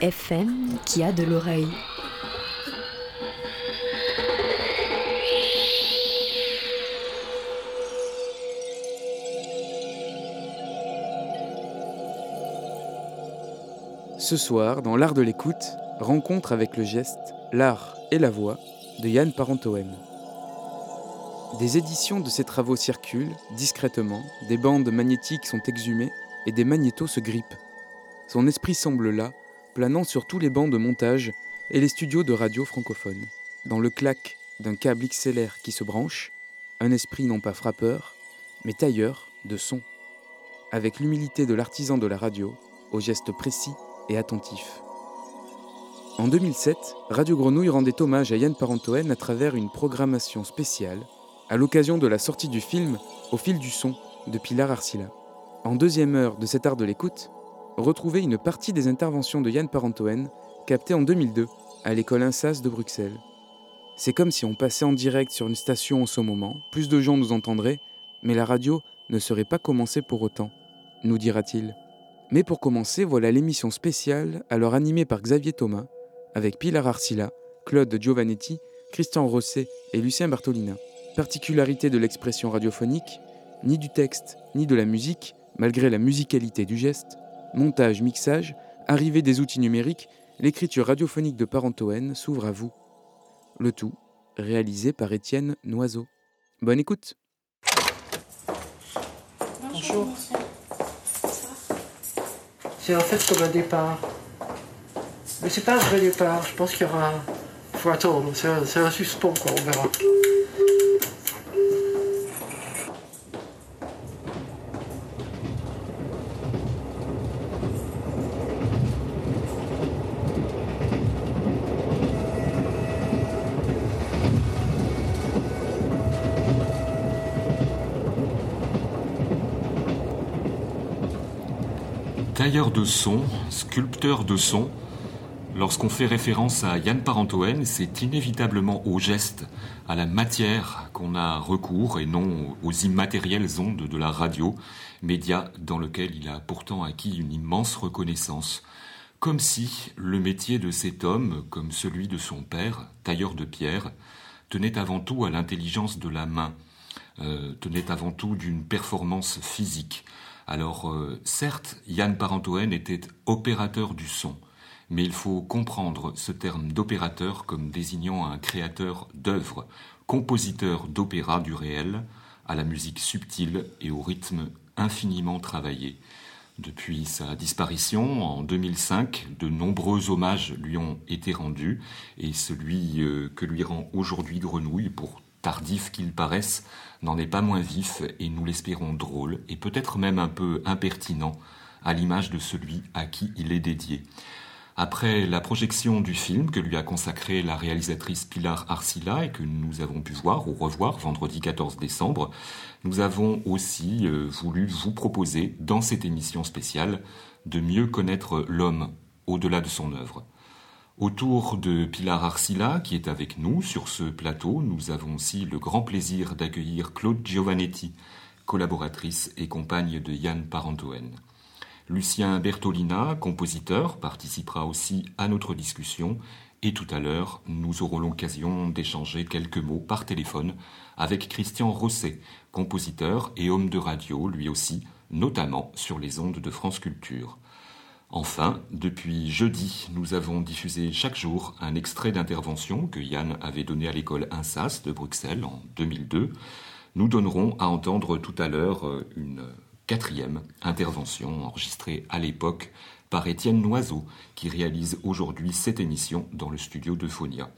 FM qui a de l'oreille. Ce soir, dans l'art de l'écoute, rencontre avec le geste, l'art et la voix de Yann Parentoen. Des éditions de ses travaux circulent discrètement, des bandes magnétiques sont exhumées et des magnétos se grippent. Son esprit semble là, planant sur tous les bancs de montage et les studios de radio francophones. Dans le clac d'un câble XLR qui se branche, un esprit non pas frappeur, mais tailleur de son. Avec l'humilité de l'artisan de la radio, aux gestes précis et attentif. En 2007, Radio Grenouille rendait hommage à Yann Parentoen à travers une programmation spéciale à l'occasion de la sortie du film Au fil du son de Pilar Arcila. En deuxième heure de cet art de l'écoute, retrouvez une partie des interventions de Yann Parentoen captées en 2002 à l'école INSAS de Bruxelles. C'est comme si on passait en direct sur une station en ce moment, plus de gens nous entendraient, mais la radio ne serait pas commencée pour autant, nous dira-t-il. Mais pour commencer, voilà l'émission spéciale, alors animée par Xavier Thomas, avec Pilar Arcila, Claude Giovannetti, Christian Rosset et Lucien Bartolina. Particularité de l'expression radiophonique, ni du texte, ni de la musique, malgré la musicalité du geste, montage, mixage, arrivée des outils numériques, l'écriture radiophonique de Parentoen s'ouvre à vous. Le tout, réalisé par Étienne Noiseau. Bonne écoute Bonjour. C'est en fait comme un départ. Mais c'est pas un vrai départ. Je pense qu'il y aura. faut attendre. C'est un, c'est un suspens, quoi. On verra. Tailleur de son, sculpteur de son, lorsqu'on fait référence à Yann Parentoen, c'est inévitablement au geste, à la matière qu'on a recours et non aux immatérielles ondes de la radio, média dans lequel il a pourtant acquis une immense reconnaissance. Comme si le métier de cet homme, comme celui de son père, tailleur de pierre, tenait avant tout à l'intelligence de la main, euh, tenait avant tout d'une performance physique. Alors, euh, certes, Yann Parentoen était opérateur du son, mais il faut comprendre ce terme d'opérateur comme désignant un créateur d'œuvres, compositeur d'opéra du réel, à la musique subtile et au rythme infiniment travaillé. Depuis sa disparition en 2005, de nombreux hommages lui ont été rendus, et celui euh, que lui rend aujourd'hui Grenouille, pour tardif qu'il paraisse, n'en est pas moins vif et nous l'espérons drôle et peut-être même un peu impertinent à l'image de celui à qui il est dédié. Après la projection du film que lui a consacré la réalisatrice Pilar Arcila et que nous avons pu voir ou revoir vendredi 14 décembre, nous avons aussi euh, voulu vous proposer dans cette émission spéciale de mieux connaître l'homme au-delà de son œuvre. Autour de Pilar Arcila, qui est avec nous sur ce plateau, nous avons aussi le grand plaisir d'accueillir Claude Giovannetti, collaboratrice et compagne de Yann Parentoen. Lucien Bertolina, compositeur, participera aussi à notre discussion et tout à l'heure, nous aurons l'occasion d'échanger quelques mots par téléphone avec Christian Rosset, compositeur et homme de radio, lui aussi, notamment sur les ondes de France Culture. Enfin, depuis jeudi, nous avons diffusé chaque jour un extrait d'intervention que Yann avait donné à l'école INSAS de Bruxelles en 2002. nous donnerons à entendre tout à l'heure une quatrième intervention enregistrée à l'époque par Étienne Noiseau, qui réalise aujourd'hui cette émission dans le studio de Phonia.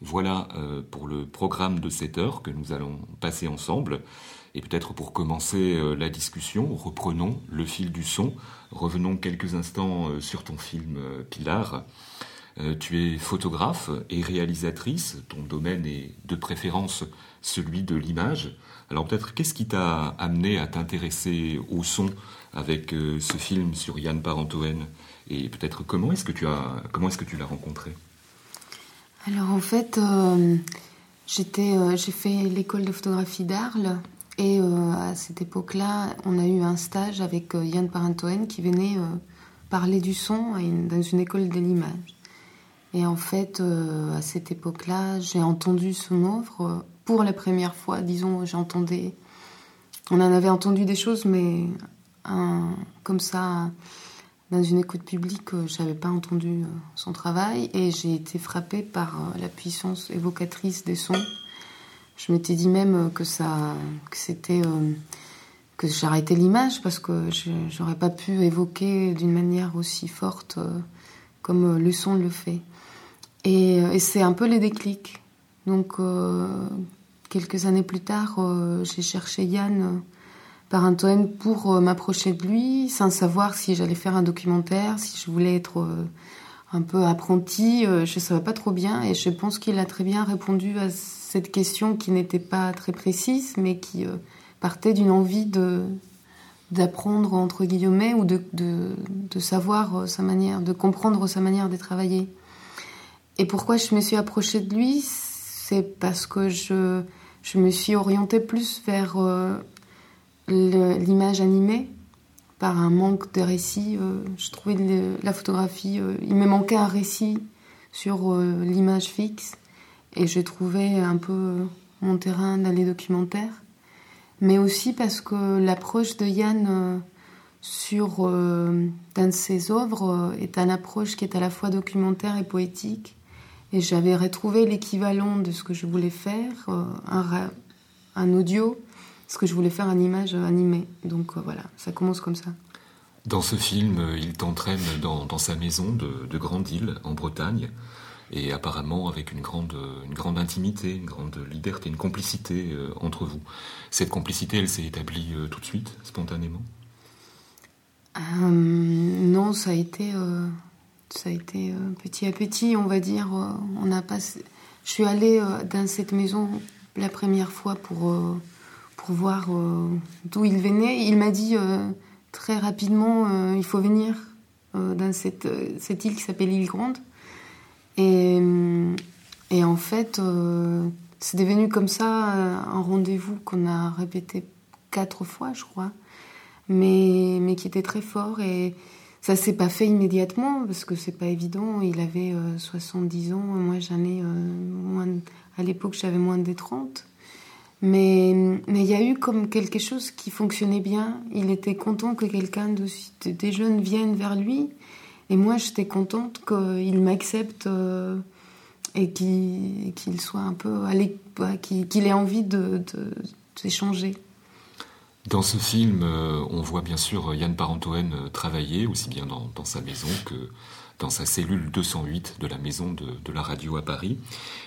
Voilà euh, pour le programme de cette heure que nous allons passer ensemble. Et peut-être pour commencer euh, la discussion, reprenons le fil du son. Revenons quelques instants euh, sur ton film Pilar. tu es photographe et réalisatrice. Ton domaine est de préférence celui de l'image. Alors peut-être qu'est-ce qui t'a amené à t'intéresser au son avec euh, ce film sur Yann Parentoen? Et peut-être comment est-ce que tu as comment est-ce que tu l'as rencontré? Alors en fait euh, j'étais euh, j'ai fait l'école de photographie d'Arles et à cette époque-là on a eu un stage avec Yann Parentoen qui venait parler du son dans une école de l'image. Et en fait, à cette époque-là, j'ai entendu son œuvre pour la première fois, disons, j'entendais. On en avait entendu des choses, mais comme ça, dans une écoute publique, euh, je n'avais pas entendu euh, son travail et j'ai été frappée par euh, la puissance évocatrice des sons. Je m'étais dit même que ça, que c'était, que j'arrêtais l'image parce que j'aurais pas pu évoquer d'une manière aussi forte comme le son le fait. Et, c'est un peu les déclics. Donc, euh, quelques années plus tard, euh, j'ai cherché Yann euh, par Antoine pour m'approcher de lui, sans savoir si j'allais faire un documentaire, si je voulais être un peu apprenti. je ne savais pas trop bien et je pense qu'il a très bien répondu à cette question qui n'était pas très précise, mais qui partait d'une envie d'apprendre entre guillemets ou de, savoir sa manière, de comprendre sa manière de travailler. Et pourquoi je me suis approchée de lui c'est parce que je, me suis orientée plus vers euh, l'image animée par un manque de récit. Euh, je trouvais la photographie, euh, il me manquait un récit sur l'image fixe et j'ai trouvé un peu mon terrain dans les documentaires. Mais aussi parce que l'approche de Yann sur dans ses œuvres est une approche qui est à la fois documentaire et poétique et j'avais retrouvé l'équivalent de ce que je voulais faire, euh, un, audio, ce que je voulais faire en image animée. Donc euh, voilà, ça commence comme ça. Dans ce film, euh, il t'entraîne dans, sa maison de Grande-Île, en Bretagne, et apparemment avec une grande, une grande intimité, une grande liberté, une complicité entre vous. Cette complicité, elle s'est établie tout de suite, spontanément? Non, ça a été ça a été euh, petit à petit, on va dire. Euh, on a passé... Je suis allée euh, dans cette maison la première fois pour, pour voir d'où il venait. Il m'a dit très rapidement il faut venir dans cette, cette île qui s'appelle l'île Grande. Et, et en fait, c'est devenu comme ça un rendez-vous qu'on a répété quatre fois, je crois, mais, mais qui était très fort. Et, ça s'est pas fait immédiatement parce que c'est pas évident. Il avait 70 euh, ans, moi j'en ai euh, moins. À l'époque, j'avais moins de 30. Mais il y a eu comme quelque chose qui fonctionnait bien. Il était content que quelqu'un de, des jeunes vienne vers lui. Et moi, j'étais contente qu'il m'accepte euh, et qu'il soit un peu qu'il ait envie de d'échanger. Dans ce film, euh, on voit bien sûr Yann Parentoen euh, travailler, aussi bien dans, sa maison que dans sa cellule 208 de la maison de, la radio à Paris.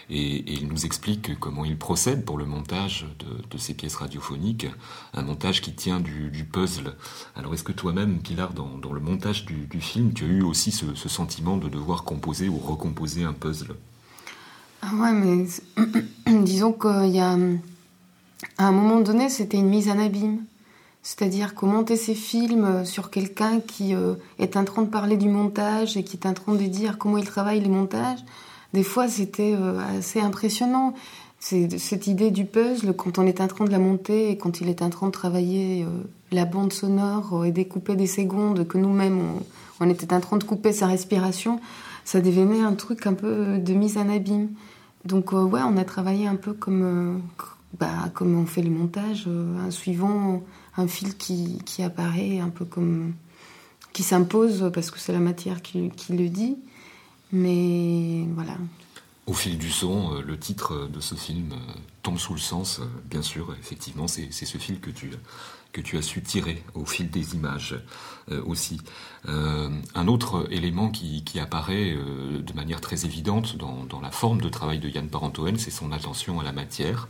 Et, il nous explique comment il procède pour le montage de, ces pièces radiophoniques, un montage qui tient du, puzzle. Alors est-ce que toi-même, Pilar, dans, le montage du, film, tu as eu aussi ce, sentiment de devoir composer ou recomposer un puzzle? Ah ouais, mais disons qu'il y a à un moment donné, c'était une mise en abîme. C'est-à-dire qu'on montait ces films sur quelqu'un qui euh, est en train de parler du montage et qui est en train de dire comment il travaille les montages. Des fois, c'était euh, assez impressionnant. Cette idée du puzzle, quand on est en train de la monter et quand il est en train de travailler euh, la bande sonore et découper des secondes, que nous-mêmes, on, était en train de couper sa respiration, ça devenait un truc un peu de mise en abîme. Donc, ouais, on a travaillé un peu comme bah, comme on fait le montage, euh, en suivant un fil qui, qui, apparaît un peu comme. qui s'impose parce que c'est la matière qui, le dit. Mais voilà. Au fil du son, le titre de ce film tombe sous le sens, bien sûr, effectivement, c'est ce fil que tu, que as su tirer au fil des images aussi. un autre élément qui, apparaît de manière très évidente dans, dans, la forme de travail de Yann Parentoen, c'est son attention à la matière,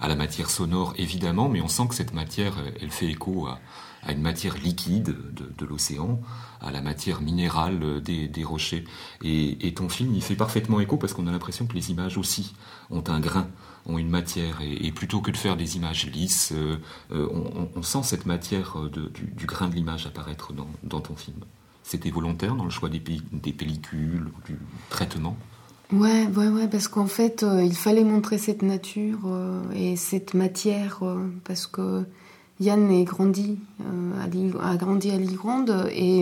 à la matière sonore évidemment, mais on sent que cette matière, elle fait écho à, une matière liquide de, l'océan, à la matière minérale des, rochers. Et, ton film y fait parfaitement écho parce qu'on a l'impression que les images aussi ont un grain, ont une matière. Et, plutôt que de faire des images lisses, euh, euh, on, sent cette matière du, grain de l'image apparaître dans, ton film. C'était volontaire dans le choix des pellicules, du traitement? Ouais, ouais, ouais, parce qu'en fait, euh, il fallait montrer cette nature et cette matière, parce que Yann est grandi, euh, a grandi à l'Igrande et,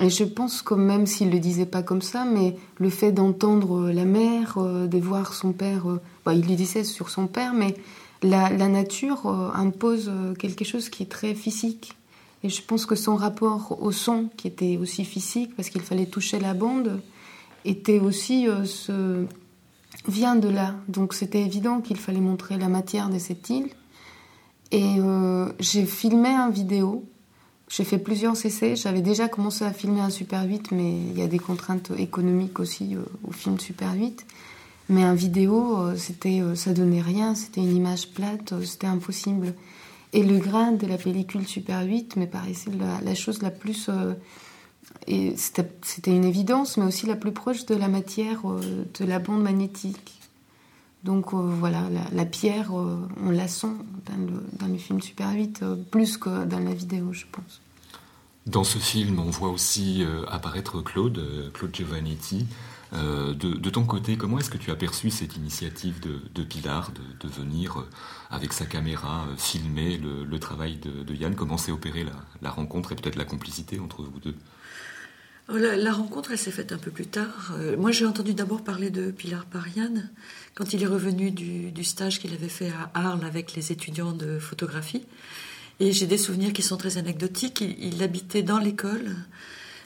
et, je pense que même s'il ne le disait pas comme ça, mais le fait d'entendre la euh, de voir son père, euh, bah, il lui disait sur son père, mais la, nature impose quelque chose qui est très physique. Et je pense que son rapport au son, qui était aussi physique, parce qu'il fallait toucher la bande, était aussi ce... vient de là. Donc c'était évident qu'il fallait montrer la matière de cette île. Et euh, j'ai filmé un vidéo. J'ai fait plusieurs essais. J'avais déjà commencé à filmer un Super 8, mais il y a des contraintes économiques aussi euh, au film Super 8. Mais un vidéo, euh, c'était, ça donnait rien. C'était une image plate. c'était impossible. Et le grain de la pellicule Super 8 me paraissait la, la chose la plus. Et c'était, une évidence, mais aussi la plus proche de la matière de la bande magnétique. Donc euh, voilà, la, pierre, euh, on la sent dans le, film Super 8, euh, plus que dans la vidéo, je pense. Dans ce film, on voit aussi apparaître Claude, Claude Giovannetti. De, ton côté, comment est-ce que tu as perçu cette initiative de, Pilar de, venir avec sa caméra filmer le, travail de, Yann? Comment s'est opérée la rencontre et peut-être la complicité entre vous deux? Oh, la, rencontre, elle s'est faite un peu plus tard. Euh, moi, j'ai entendu d'abord parler de Pilar Parian quand il est revenu du, stage qu'il avait fait à Arles avec les étudiants de photographie. Et j'ai des souvenirs qui sont très anecdotiques. il habitait dans l'école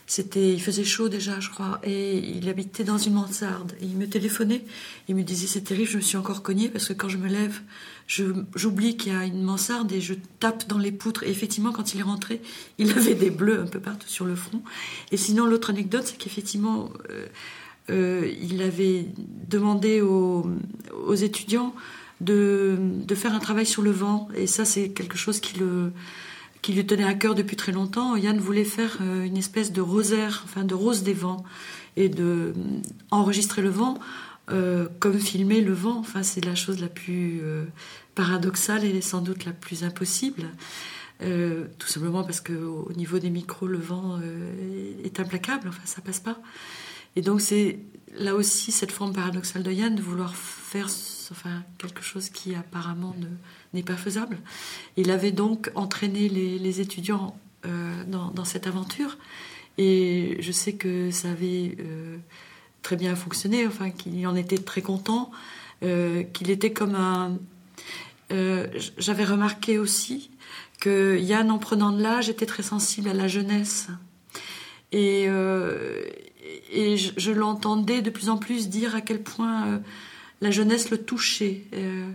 c'était, il faisait chaud déjà, je crois, et il habitait dans une mansarde. Il me téléphonait, il me disait c'est terrible, je me suis encore cogné parce que quand je me lève, j'oublie qu'il y a une mansarde et je tape dans les poutres. Et effectivement, quand il est rentré, il avait des bleus un peu partout sur le front. Et sinon, l'autre anecdote, c'est qu'effectivement, euh, euh, il avait demandé aux, aux étudiants de, de, faire un travail sur le vent. Et ça, c'est quelque chose qui le qui lui tenait à cœur depuis très longtemps. Yann voulait faire euh, une espèce de rosaire, enfin de rose des vents, et de enregistrer le vent euh, comme filmer le vent. Enfin, c'est la chose la plus paradoxale et sans doute la plus impossible. tout simplement parce qu'au niveau des micros, le vent est implacable, enfin ça passe pas. Et donc c'est là aussi cette forme paradoxale de Yann de vouloir faire enfin, quelque chose qui apparemment n'est pas faisable. Il avait donc entraîné les, étudiants euh, dans, cette aventure et je sais que ça avait euh, très bien fonctionné, enfin qu'il en était très content, euh, qu'il était comme un... J'avais remarqué aussi que Yann, en prenant de l'âge, était très sensible à la jeunesse. Et, et je, l'entendais de plus en plus dire à quel point la jeunesse le touchait, euh,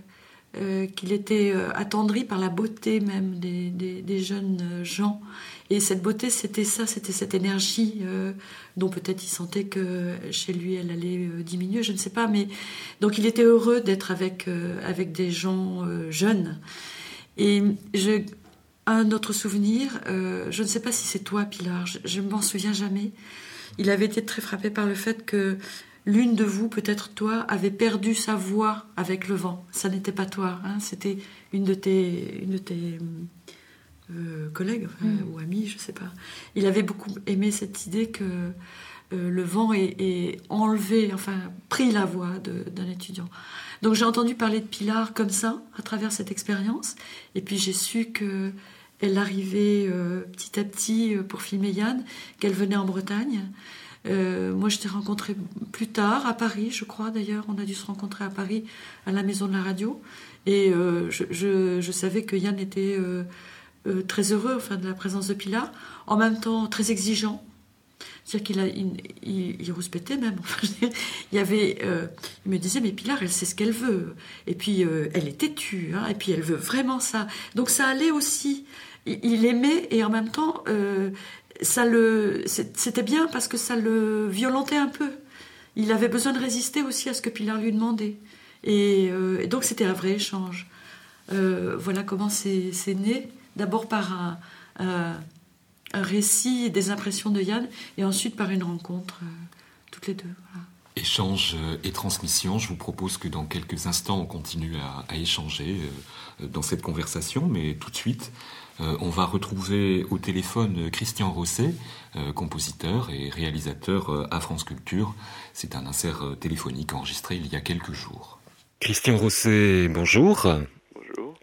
euh, qu'il était euh, attendri par la beauté même des, jeunes gens. Et cette beauté, c'était ça, c'était cette énergie dont peut-être il sentait que chez lui, elle allait diminuer, je ne sais pas. Mais donc il était heureux d'être avec avec des gens jeunes. Et un autre souvenir, je ne sais pas si c'est toi, Pilar, je ne m'en souviens jamais. Il avait été très frappé par le fait que l'une de vous, peut-être toi, avait perdu sa voix avec le vent. Ça n'était pas toi, hein, c'était une de tes, une de tes euh, collègues mm. ou amis, je ne sais pas. Il avait beaucoup aimé cette idée que euh, le vent ait, enlevé, enfin, pris la voix d'un étudiant. Donc j'ai entendu parler de Pilar comme ça, à travers cette expérience, et puis j'ai su que elle arrivait euh, petit à petit pour filmer Yann, qu'elle venait en Bretagne. Euh, moi, je t'ai rencontré plus tard, à Paris, je crois d'ailleurs. On a dû se rencontrer à Paris, à la maison de la radio. Et euh, je, savais que Yann était euh, très heureux enfin, de la présence de Pilar, en même temps très exigeant C'est-à-dire qu'il a, il, il, rouspétait même. il y avait, euh, il me disait, mais Pilar, elle sait ce qu'elle veut. Et puis, euh, elle est têtue. Hein, et puis, elle veut vraiment ça. Donc, ça allait aussi. Il, aimait et en même temps, ça le, c'était bien parce que ça le violentait un peu. Il avait besoin de résister aussi à ce que Pilar lui demandait. Et, donc, c'était un vrai échange. voilà comment c'est né. D'abord par un un récit et des impressions de Yann, et ensuite par une rencontre, euh, toutes les deux. Échange euh, et transmission, je vous propose que dans quelques instants on continue à, échanger euh, dans cette conversation, mais tout de suite on va retrouver au téléphone Christian Rosset, compositeur et réalisateur à France Culture. C'est un insert téléphonique enregistré il y a quelques jours. Christian Rosset, bonjour.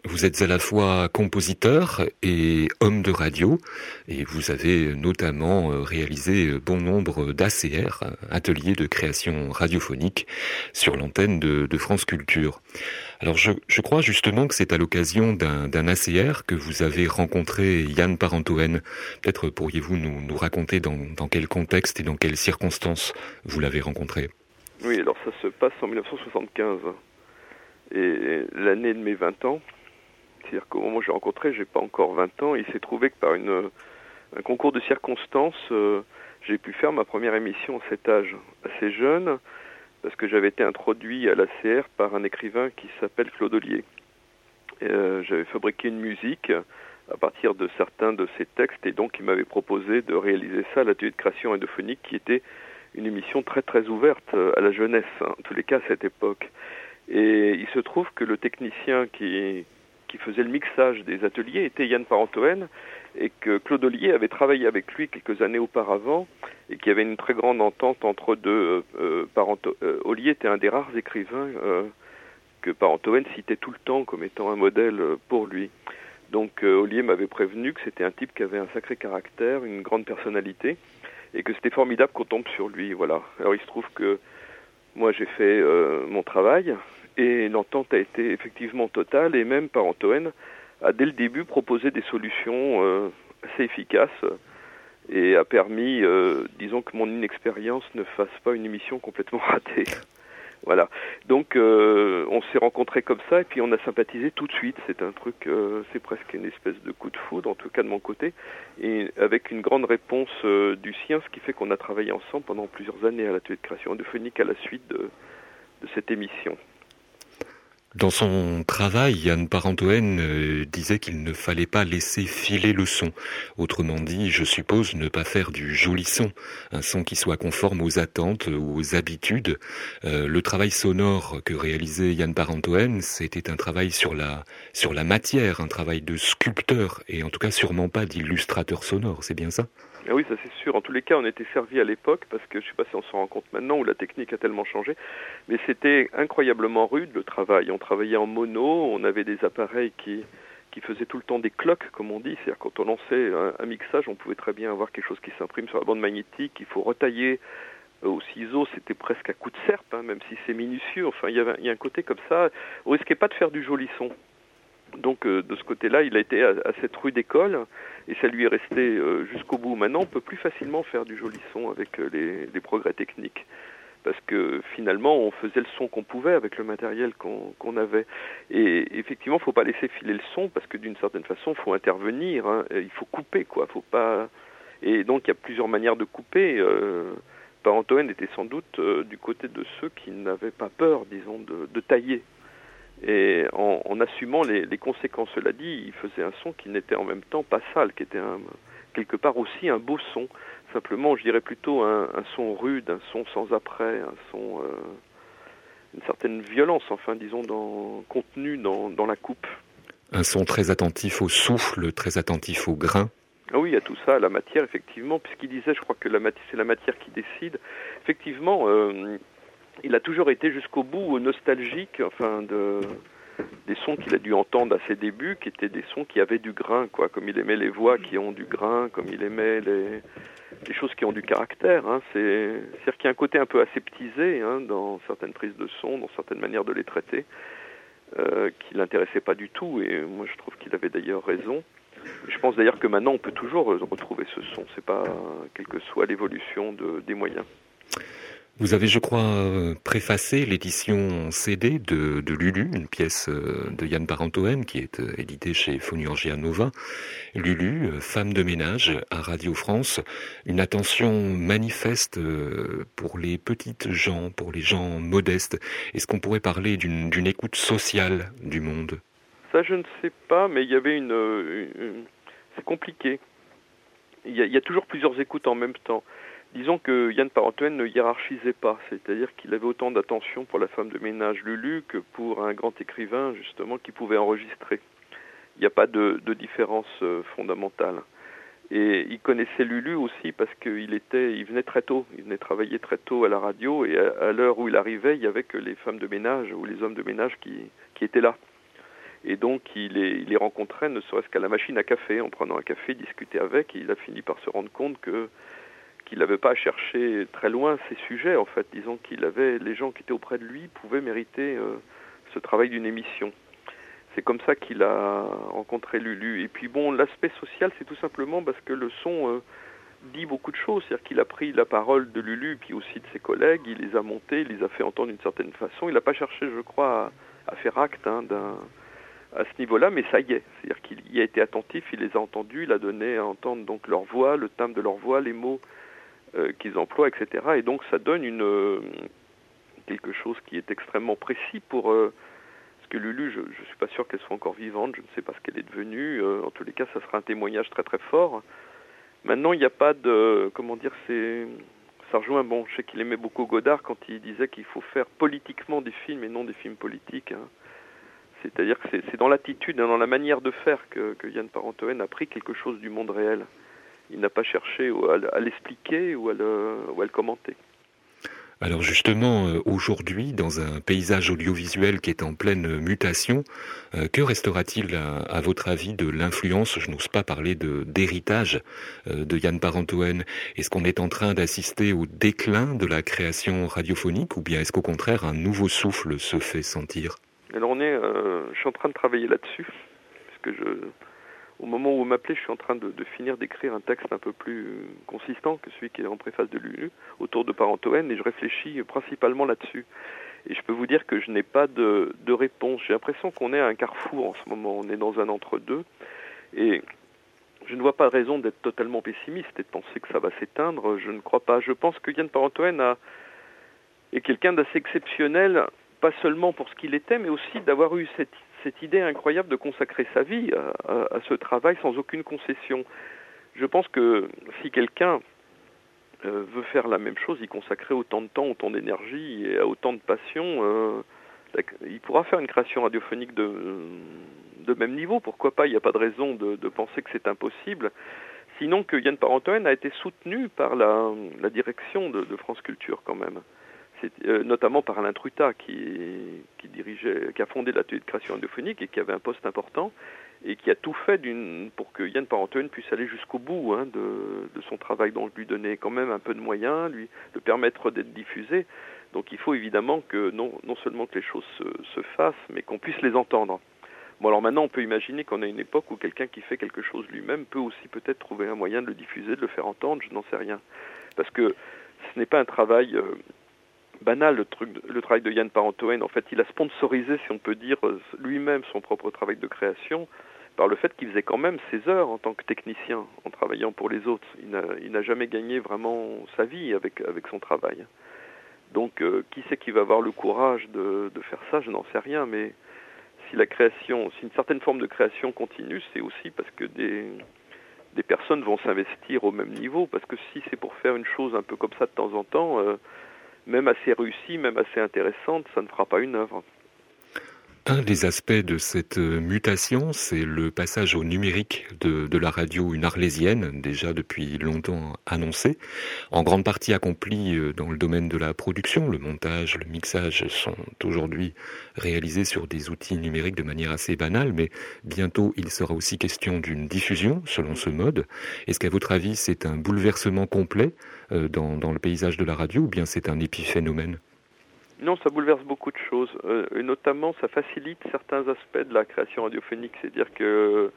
Vous êtes à la fois compositeur et homme de radio, et vous avez notamment euh, réalisé bon nombre d'ACR, ateliers de création radiophonique, sur l'antenne de, France Culture. Alors je, crois justement que c'est à l'occasion d'un ACR que vous avez rencontré Yann Parentoen. Peut-être pourriez-vous nous, raconter dans, dans quel contexte et dans quelles circonstances vous l'avez rencontré? Oui, alors ça se passe en 1975. Et l'année de mes 20 ans, c'est-à-dire qu'au moment où j'ai rencontré, j'ai pas encore 20 ans, il s'est trouvé que par une, un concours de circonstances, euh, j'ai pu faire ma première émission à cet âge, assez jeune, parce que j'avais été introduit à l'ACR par un écrivain qui s'appelle Claude Ollier. Euh, j'avais fabriqué une musique à partir de certains de ses textes, et donc il m'avait proposé de réaliser ça à l'atelier de création radiophonique, qui était une émission très très ouverte à la jeunesse, hein, en tous les cas à cette époque. Et il se trouve que le technicien qui, qui faisait le mixage des ateliers était Yann Parentoen et que Claude Ollier avait travaillé avec lui quelques années auparavant et qu'il y avait une très grande entente entre deux. Euh, euh, Ollier était un des rares écrivains euh, que Parentoen citait tout le temps comme étant un modèle pour lui. Donc Ollier m'avait prévenu que c'était un type qui avait un sacré caractère, une grande personnalité et que c'était formidable qu'on tombe sur lui. Voilà. Alors il se trouve que moi j'ai fait mon travail, et l'entente a été effectivement totale et même par Antoine a dès le début proposé des solutions euh, assez efficaces et a permis, euh, disons que mon inexpérience ne fasse pas une émission complètement ratée. voilà. Donc euh, on s'est rencontrés comme ça et puis on a sympathisé tout de suite. C'est un truc, c'est presque une espèce de coup de foudre, en tout cas de mon côté, et avec une grande réponse du sien, ce qui fait qu'on a travaillé ensemble pendant plusieurs années à l'atelier de création radiophonique à la suite de, de cette émission. Dans son travail, Yann Parentoen euh, disait qu'il ne fallait pas laisser filer le son. Autrement dit, je suppose ne pas faire du joli son, un son qui soit conforme aux attentes, ou aux habitudes. Euh, le travail sonore que réalisait Yann Parentoen, c'était un travail sur la, sur la matière, un travail de sculpteur, et en tout cas sûrement pas d'illustrateur sonore, c'est bien ça? Ah oui, ça c'est sûr. En tous les cas, on était servi à l'époque, parce que je ne sais pas si on s'en rend compte maintenant, où la technique a tellement changé, mais c'était incroyablement rude le travail. On travaillait en mono, on avait des appareils qui, faisaient tout le temps des cloques, comme on dit. C'est-à-dire quand on lançait un, mixage, on pouvait très bien avoir quelque chose qui s'imprime sur la bande magnétique, il faut retailler euh, au ciseau, c'était presque à coup de serpe, hein, même si c'est minutieux. Enfin, il y, avait, y a un côté comme ça. On risquait pas de faire du joli son. Donc euh, de ce côté-là, il a été à, cette rude école et ça lui est resté euh, jusqu'au bout. Maintenant, on peut plus facilement faire du joli son avec euh, les, progrès techniques parce que finalement, on faisait le son qu'on pouvait avec le matériel qu'on avait. Et effectivement, il faut pas laisser filer le son parce que d'une certaine façon, il faut intervenir. Hein. il faut couper, quoi. Faut pas. Et donc, il y a plusieurs manières de couper. Euh, Antoine était sans doute du côté de ceux qui n'avaient pas peur, disons, de tailler et en, assumant les, conséquences. Cela dit, il faisait un son qui n'était en même temps pas sale, qui était un, quelque part aussi un beau son. Simplement, je dirais plutôt un, son rude, un son sans après, un son, euh, une certaine violence, enfin, disons, dans, contenu dans, dans la coupe. Un son très attentif au souffle, très attentif au grain. Ah oui, a tout ça, la matière, effectivement, puisqu'il disait, je crois que c'est la matière qui décide. Effectivement, euh, il a toujours été jusqu'au bout nostalgique, enfin de des sons qu'il a dû entendre à ses débuts, qui étaient des sons qui avaient du grain, quoi, comme il aimait les voix qui ont du grain, comme il aimait les, choses qui ont du caractère. Hein. C'est, c'est-à-dire qu'il y a un côté un peu aseptisé hein, dans certaines prises de son, dans certaines manières de les traiter, euh, qui l'intéressait pas du tout. Et moi, je trouve qu'il avait d'ailleurs raison. Je pense d'ailleurs que maintenant on peut toujours retrouver ce son, c'est pas quelle que soit l'évolution de, des moyens. Vous avez, je crois, préfacé l'édition CD de, Lulu, une pièce euh, de Yann Parentoen qui est euh, éditée chez Phoniurgia Nova. Lulu, euh, femme de ménage à Radio France, une attention manifeste pour les petites gens, pour les gens modestes. Est-ce qu'on pourrait parler d'une écoute sociale du monde? Ça, je ne sais pas, mais il y avait une... C'est compliqué. Il y a toujours plusieurs écoutes en même temps. Disons que Yann Parentoen ne hiérarchisait pas, c'est-à-dire qu'il avait autant d'attention pour la femme de ménage Lulu que pour un grand écrivain, justement, qui pouvait enregistrer. Il n'y a pas de, différence euh, fondamentale. Et il connaissait Lulu aussi parce qu'il il venait très tôt, il venait travailler très tôt à la radio et à, l'heure où il arrivait, il y avait que les femmes de ménage ou les hommes de ménage qui, qui étaient là. Et donc il les, il les rencontrait ne serait-ce qu'à la machine à café, en prenant un café, discuter avec, et il a fini par se rendre compte que qu'il n'avait pas à chercher très loin ces sujets, en fait. Disons qu'il avait, les gens qui étaient auprès de lui pouvaient mériter euh, ce travail d'une émission. C'est comme ça qu'il a rencontré Lulu. Et puis bon, l'aspect social, c'est tout simplement parce que le son euh, dit beaucoup de choses. C'est-à-dire qu'il a pris la parole de Lulu, puis aussi de ses collègues, il les a montés, il les a fait entendre d'une certaine façon. Il n'a pas cherché, je crois, à, faire acte hein, d'un à ce niveau-là, mais ça y est. C'est-à-dire qu'il y a été attentif, il les a entendus, il a donné à entendre donc leur voix, le timbre de leur voix, les mots qu'ils emploient, etc. Et donc ça donne une euh, quelque chose qui est extrêmement précis pour euh, parce que Lulu, je ne suis pas sûr qu'elle soit encore vivante, je ne sais pas ce qu'elle est devenue. en tous les cas, ça sera un témoignage très très fort. Maintenant, il n'y a pas de comment dire, c'est ça rejoint bon, je sais qu'il aimait beaucoup Godard quand il disait qu'il faut faire politiquement des films et non des films politiques. Hein. C'est-à-dire que c'est dans l'attitude, dans la manière de faire que, que Yann Parentoen a pris quelque chose du monde réel il n'a pas cherché à l'expliquer ou, à le commenter. Alors justement, euh, aujourd'hui, dans un paysage audiovisuel qui est en pleine mutation, euh, que restera-t-il à, votre avis de l'influence, je n'ose pas parler de d'héritage euh, de Yann Parentoen? Est-ce qu'on est en train d'assister au déclin de la création radiophonique ou bien est-ce qu'au contraire un nouveau souffle se fait sentir? Alors on est, je suis en train de travailler là-dessus, parce que je au moment où vous m'appelez, je suis en train de, finir d'écrire un texte un peu plus consistant que celui qui est en préface de Lulu, autour de Parentoen, et je réfléchis principalement là-dessus. Et je peux vous dire que je n'ai pas de, réponse. J'ai l'impression qu'on est à un carrefour en ce moment. On est dans un entre-deux. Et je ne vois pas raison d'être totalement pessimiste et de penser que ça va s'éteindre. Je ne crois pas. Je pense que Yann Parentoen a, est quelqu'un d'assez exceptionnel, pas seulement pour ce qu'il était, mais aussi d'avoir eu cette cette idée incroyable de consacrer sa vie à, ce travail sans aucune concession. Je pense que si quelqu'un euh, veut faire la même chose, y consacrer autant de temps, autant d'énergie et autant de passion, euh, il pourra faire une création radiophonique de, même niveau. Pourquoi pas? Il n'y a pas de raison de, penser que c'est impossible. Sinon que Yann Parentoen a été soutenu par la, direction de France Culture quand même. Euh, notamment par Alain Truta qui, a fondé l'atelier de création radiophonique et qui avait un poste important et qui a tout fait pour que Yann Parentoen puisse aller jusqu'au bout hein, de, son travail, donc lui donner quand même un peu de moyens, lui le permettre d'être diffusé. Donc il faut évidemment que non, seulement que les choses se, se fassent, mais qu'on puisse les entendre. Bon alors maintenant on peut imaginer qu'on a une époque où quelqu'un qui fait quelque chose lui-même peut aussi peut-être trouver un moyen de le diffuser, de le faire entendre, je n'en sais rien. Parce que ce n'est pas un travail... Euh, banal le, truc, le travail de Yann Parentoen. En fait, il a sponsorisé, si on peut dire, lui-même son propre travail de création par le fait qu'il faisait quand même ses heures en tant que technicien en travaillant pour les autres. Il n'a jamais gagné vraiment sa vie avec, son travail. Donc, euh, qui c'est qui va avoir le courage de, faire ça? Je n'en sais rien, mais si la création, si une certaine forme de création continue, c'est aussi parce que des, des personnes vont s'investir au même niveau. Parce que si c'est pour faire une chose un peu comme ça de temps en temps, euh, même assez réussie, même assez intéressante, ça ne fera pas une œuvre. Un des aspects de cette euh, mutation, c'est le passage au numérique de, la radio, une arlésienne, déjà depuis longtemps annoncée, en grande partie accomplie euh, dans le domaine de la production. Le montage, le mixage sont aujourd'hui réalisés sur des outils numériques de manière assez banale, mais bientôt il sera aussi question d'une diffusion selon ce mode. Est-ce qu'à votre avis c'est un bouleversement complet euh, dans, dans le paysage de la radio ou bien c'est un épiphénomène? Non, ça bouleverse beaucoup de choses. Euh, et notamment, ça facilite certains aspects de la création radiophonique. C'est-à-dire que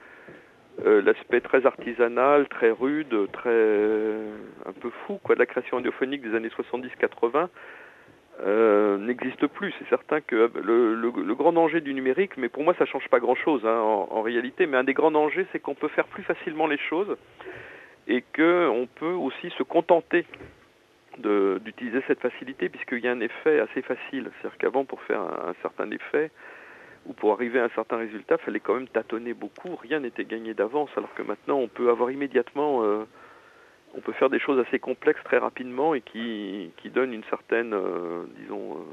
euh, l'aspect très artisanal, très rude, très un peu fou quoi de la création radiophonique des années 70-80 euh, n'existe plus. C'est certain que le, le, grand danger du numérique, mais pour moi ça change pas grand-chose hein, en, en, réalité, mais un des grands dangers c'est qu'on peut faire plus facilement les choses et qu'on peut aussi se contenter d'utiliser cette facilité puisqu'il y a un effet assez facile. C'est-à-dire qu'avant pour faire un, certain effet ou pour arriver à un certain résultat, il fallait quand même tâtonner beaucoup, rien n'était gagné d'avance alors que maintenant on peut avoir immédiatement... Euh, on peut faire des choses assez complexes très rapidement et qui, qui donnent une certaine, euh, disons, euh,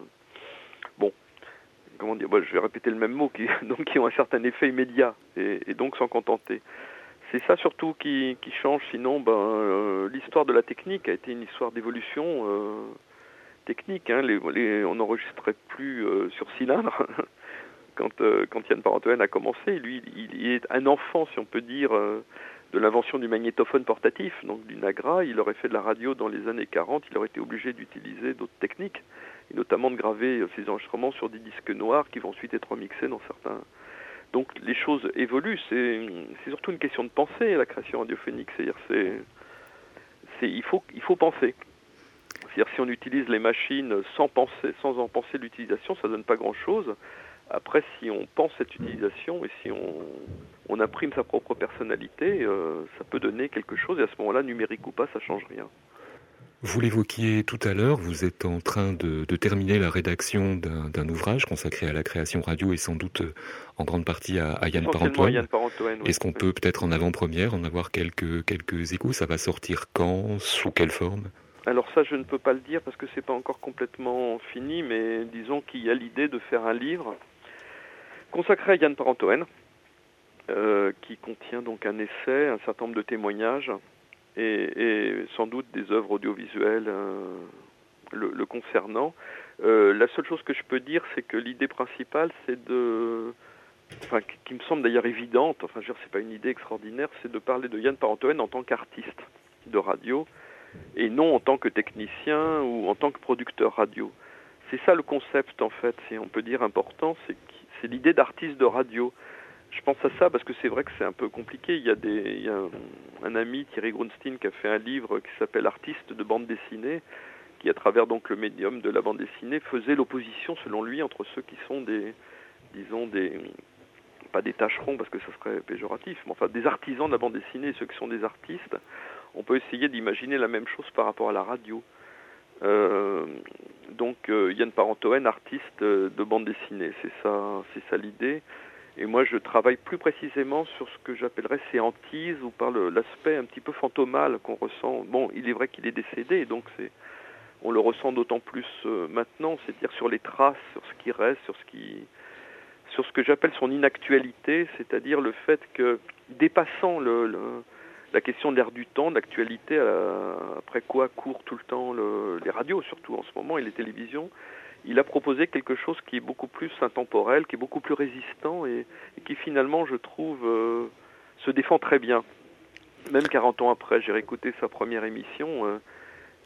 bon, comment dire, je vais répéter le même mot, qui, donc qui ont un certain effet immédiat et, et donc s'en contenter. C'est ça surtout qui, change, sinon ben, euh, l'histoire de la technique a été une histoire d'évolution euh, technique. Hein. On n'enregistrait plus euh, sur cylindre quand, quand Yann Parentoen a commencé. Lui, il, il, est un enfant, si on peut dire, de l'invention du magnétophone portatif, donc du Nagra. Il aurait fait de la radio dans les années 40, il aurait été obligé d'utiliser d'autres techniques, et notamment de graver ses enregistrements sur des disques noirs qui vont ensuite être remixés dans certains. Donc les choses évoluent, c'est surtout une question de pensée, la création radiophonique. C'est-à-dire, c'est, il, faut, il faut penser. C'est-à-dire, si on utilise les machines sans penser, sans en penser l'utilisation, ça donne pas grand-chose. Après, si on pense cette utilisation et si on, on imprime sa propre personnalité, euh, ça peut donner quelque chose. Et à ce moment-là, numérique ou pas, ça change rien. Vous l'évoquiez tout à l'heure, vous êtes en train de, de terminer la rédaction d'un ouvrage consacré à la création radio et sans doute en grande partie à, à Yann Parentoine. Oui. Est-ce qu'on peut peut-être en avant-première en avoir quelques, quelques échos? Ça va sortir quand? Sous quelle forme? Alors ça, je ne peux pas le dire parce que c'est pas encore complètement fini, mais disons qu'il y a l'idée de faire un livre consacré à Yann Parentoen, euh, qui contient donc un essai, un certain nombre de témoignages et, sans doute des œuvres audiovisuelles euh, le, le, concernant. Euh, la seule chose que je peux dire, c'est que l'idée principale, c'est de, enfin, qui me semble d'ailleurs évidente, enfin, c'est pas une idée extraordinaire, c'est de parler de Yann Parentoen en tant qu'artiste de radio et non en tant que technicien ou en tant que producteur radio. C'est ça le concept en fait, si on peut dire important, c'est l'idée d'artiste de radio. Je pense à ça parce que c'est vrai que c'est un peu compliqué. Il y a, des, il y a un, ami, Thierry Grunstein, qui a fait un livre qui s'appelle Artiste de bande dessinée, qui à travers donc le médium de la bande dessinée faisait l'opposition, selon lui, entre ceux qui sont des, disons des, pas des tâcherons parce que ça serait péjoratif, mais enfin des artisans de la bande dessinée et ceux qui sont des artistes. On peut essayer d'imaginer la même chose par rapport à la radio. Euh, donc euh, Yann Parentoen, artiste de bande dessinée, c'est ça, c'est ça l'idée. Et moi, je travaille plus précisément sur ce que j'appellerais ces hantises ou par l'aspect un petit peu fantomal qu'on ressent. Bon, il est vrai qu'il est décédé, donc c'est, on le ressent d'autant plus euh, maintenant, c'est-à-dire sur les traces, sur ce qui reste, sur ce que j'appelle son inactualité, c'est-à-dire le fait que dépassant la question de l'air du temps, de l'actualité, euh, après quoi courent tout le temps le, les radios, surtout en ce moment, et les télévisions, il a proposé quelque chose qui est beaucoup plus intemporel, qui est beaucoup plus résistant, et, qui finalement, je trouve, euh, se défend très bien. Même 40 ans après, j'ai réécouté sa première émission, euh,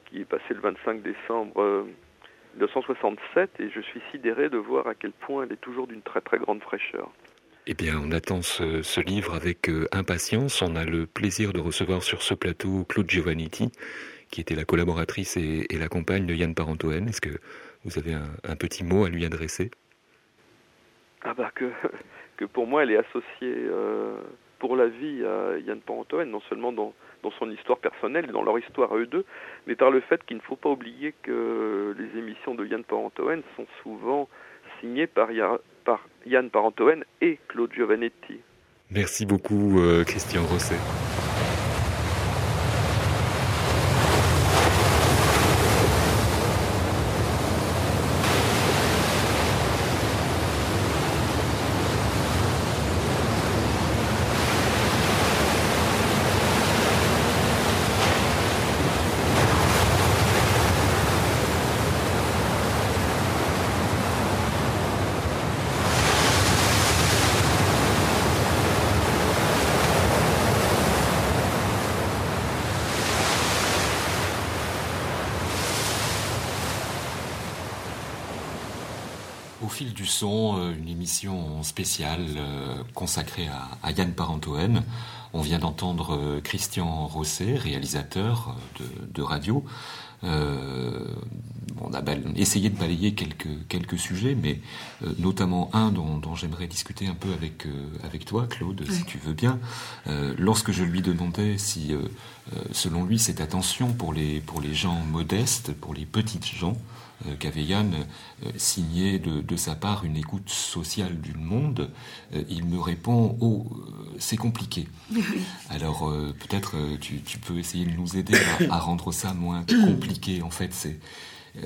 qui est passée le 25 décembre 1967, et je suis sidéré de voir à quel point elle est toujours d'une très très grande fraîcheur. Eh bien, on attend ce, livre avec euh, impatience. On a le plaisir de recevoir sur ce plateau Claude Giovannitti, qui était la collaboratrice et, et la compagne de Yann Parentoen. Est-ce que vous avez un, un, petit mot à lui adresser Ah bah que, que pour moi, elle est associée euh, pour la vie à Yann Parentoen, non seulement dans, dans son histoire personnelle et dans leur histoire à eux deux, mais par le fait qu'il ne faut pas oublier que les émissions de Yann Parentoen sont souvent signées par, par Yann Parentoen et Claude Giovannetti. Merci beaucoup, euh, Christian Rosset. Fil du son, euh, une émission spéciale consacrée à, Yann Parentoen. On vient d'entendre Christian Rosset, réalisateur de radio, euh, on a essayé de balayer quelques, quelques sujets, mais euh, notamment un dont, j'aimerais discuter un peu avec, euh, avec toi, Claude, si tu veux bien. lorsque je lui demandais si, selon lui, cette attention pour les, pour les gens modestes, pour les petites gens, euh, qu'avait Yann euh, signé de, sa part une écoute sociale du monde, euh, il me répond Oh, c'est compliqué. Alors peut-être tu, peux essayer de nous aider à, rendre ça moins compliqué. En fait, c'est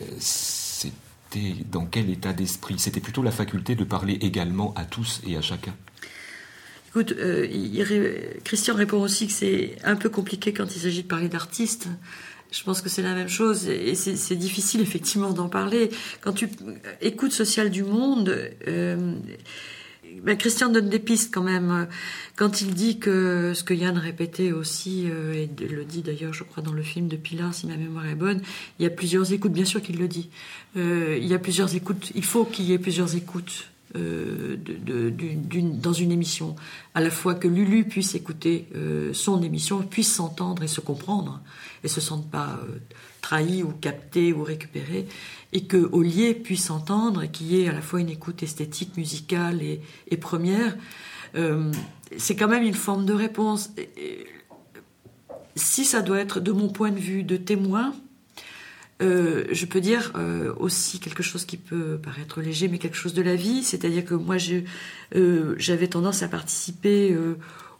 c'était dans quel état d'esprit? C'était plutôt la faculté de parler également à tous et à chacun. Écoute, Christian répond aussi que c'est un peu compliqué quand il s'agit de parler d'artistes. Je pense que c'est la même chose et c'est difficile effectivement d'en parler. Quand tu écoutes Social du Monde, euh, ben Christian donne des pistes quand même. Quand il dit que ce que Yann répétait aussi, euh, et le dit d'ailleurs, je crois, dans le film de Pilar, si ma mémoire est bonne, il y a plusieurs écoutes, bien sûr qu'il le dit. Euh, il y a plusieurs écoutes, il faut qu'il y ait plusieurs écoutes. Euh, dans une émission, à la fois que Lulu puisse écouter euh, son émission, puisse s'entendre et se comprendre, et se sente pas euh, trahi ou capté ou récupéré, et que Ollier puisse entendre et qu'il y ait à la fois une écoute esthétique, musicale et, et première. c'est quand même une forme de réponse. si ça doit être, de mon point de vue, de témoin, euh, je peux dire euh, aussi quelque chose qui peut paraître léger, mais quelque chose de la vie. C'est-à-dire que moi, euh, j'avais tendance à participer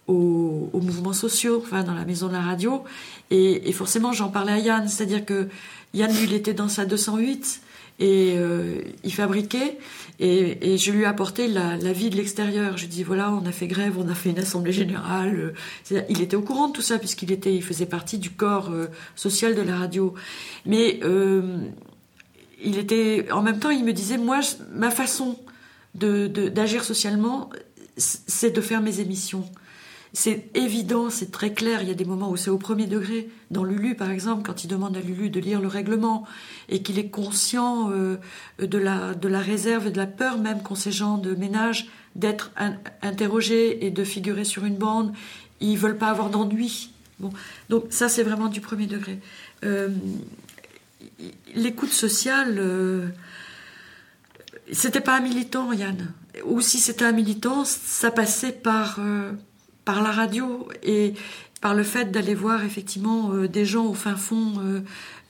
aux, mouvements sociaux, enfin dans la maison de la radio, et, forcément, j'en parlais à Yann. C'est-à-dire que Yann, lui, il était dans sa 208 et il fabriquait. Et, je lui ai apporté la, vie de l'extérieur. Je lui dit voilà, on a fait grève, on a fait une assemblée générale. Il était au courant de tout ça puisqu'il était, il faisait partie du corps euh, social de la radio. Mais euh, il était, en même temps, il me disait moi, ma façon d'agir socialement, c'est de faire mes émissions. C'est évident, c'est très clair. Il y a des moments où c'est au premier degré. Dans Lulu, par exemple, quand il demande à Lulu de lire le règlement et qu'il est conscient euh, de, la, de la réserve et de la peur même qu'ont ces gens de ménage d'être interrogés et de figurer sur une bande, ils veulent pas avoir d'ennui. Bon, donc ça, c'est vraiment du premier degré. Euh, l'écoute sociale, euh, c'était pas un militant, Yann. Ou si c'était un militant, ça passait par par la radio et par le fait d'aller voir effectivement euh, des gens au fin fond euh,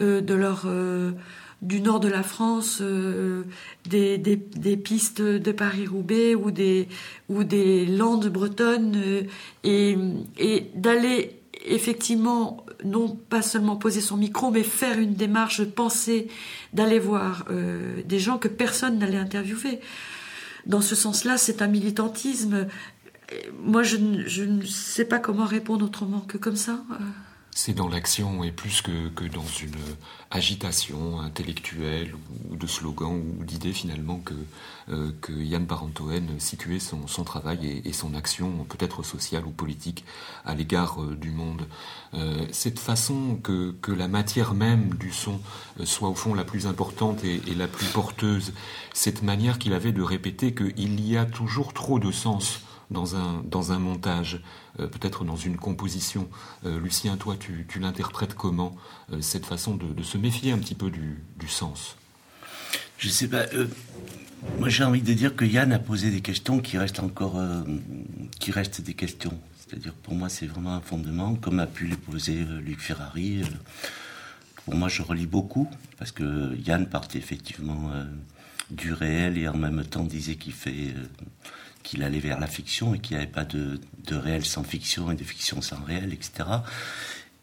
euh, du nord de la France, des, des, pistes de Paris-Roubaix ou des, ou des Landes bretonnes, et, et d'aller effectivement, non pas seulement poser son micro, mais faire une démarche, penser, d'aller voir des gens que personne n'allait interviewer. Dans ce sens-là, c'est un militantisme moi, je, ne sais pas comment répondre autrement que comme ça. Euh. C'est dans l'action et plus que, que, dans une agitation intellectuelle ou de slogan ou d'idée finalement que, euh, que Yann Barantoen situait son, son travail et, son action peut-être sociale ou politique à l'égard euh, du monde. cette façon que, que, la matière même du son soit au fond la plus importante et, et la plus porteuse, cette manière qu'il avait de répéter qu'il y a toujours trop de sens dans un, dans un montage, euh, peut-être dans une composition. Euh, Lucien, toi, tu, l'interprètes comment, euh, cette façon de, se méfier un petit peu du, du sens? Je sais pas. moi, j'ai envie de dire que Yann a posé des questions qui restent encore, qui restent des questions. C'est-à-dire, pour moi, c'est vraiment un fondement, comme a pu les poser Luc Ferrari. pour moi, je relis beaucoup, parce que Yann partait effectivement du réel et en même temps disait qu'il fait qu'il allait vers la fiction et qu'il n'y avait pas de, réel sans fiction et de fiction sans réel, etc.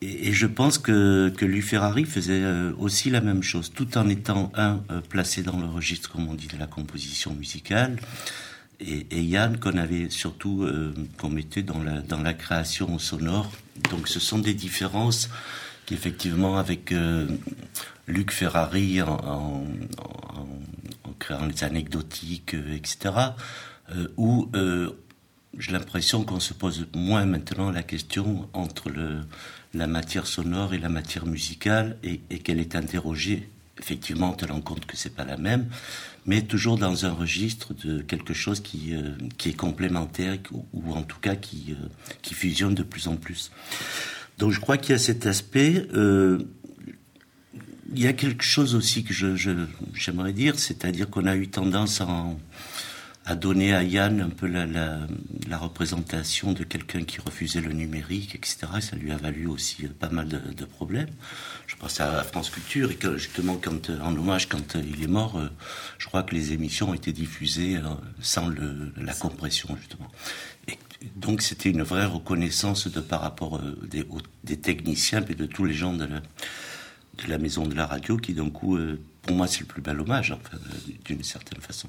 Et, je pense que, que Ferrari faisait euh, aussi la même chose, tout en étant, un, euh, placé dans le registre, comme on dit, de la composition musicale, et, Yann qu'on avait surtout, euh, qu'on mettait dans la, création sonore. Donc ce sont des différences qui, effectivement, avec Luc Ferrari, en, en, créant les anecdotiques, etc., euh, où euh, j'ai l'impression qu'on se pose moins maintenant la question entre la matière sonore et la matière musicale et, qu'elle est interrogée effectivement, on te rend compte que c'est pas la même, mais toujours dans un registre de quelque chose qui, euh, qui est complémentaire ou, en tout cas qui, euh, qui fusionne de plus en plus. Donc je crois qu'il y a cet aspect. Euh, il y a quelque chose aussi que je, j'aimerais dire, c'est-à-dire qu'on a eu tendance à, à, donner à Yann un peu la, représentation de quelqu'un qui refusait le numérique, etc. Et ça lui a valu aussi pas mal de, problèmes. Je pense à France Culture et que justement, quand, en hommage, quand il est mort, je crois que les émissions ont été diffusées sans la compression, justement. Donc c'était une vraie reconnaissance de par rapport des, des techniciens et de tous les gens de la maison de la radio, qui d'un coup, euh, pour moi, c'est le plus bel hommage, euh, d'une certaine façon.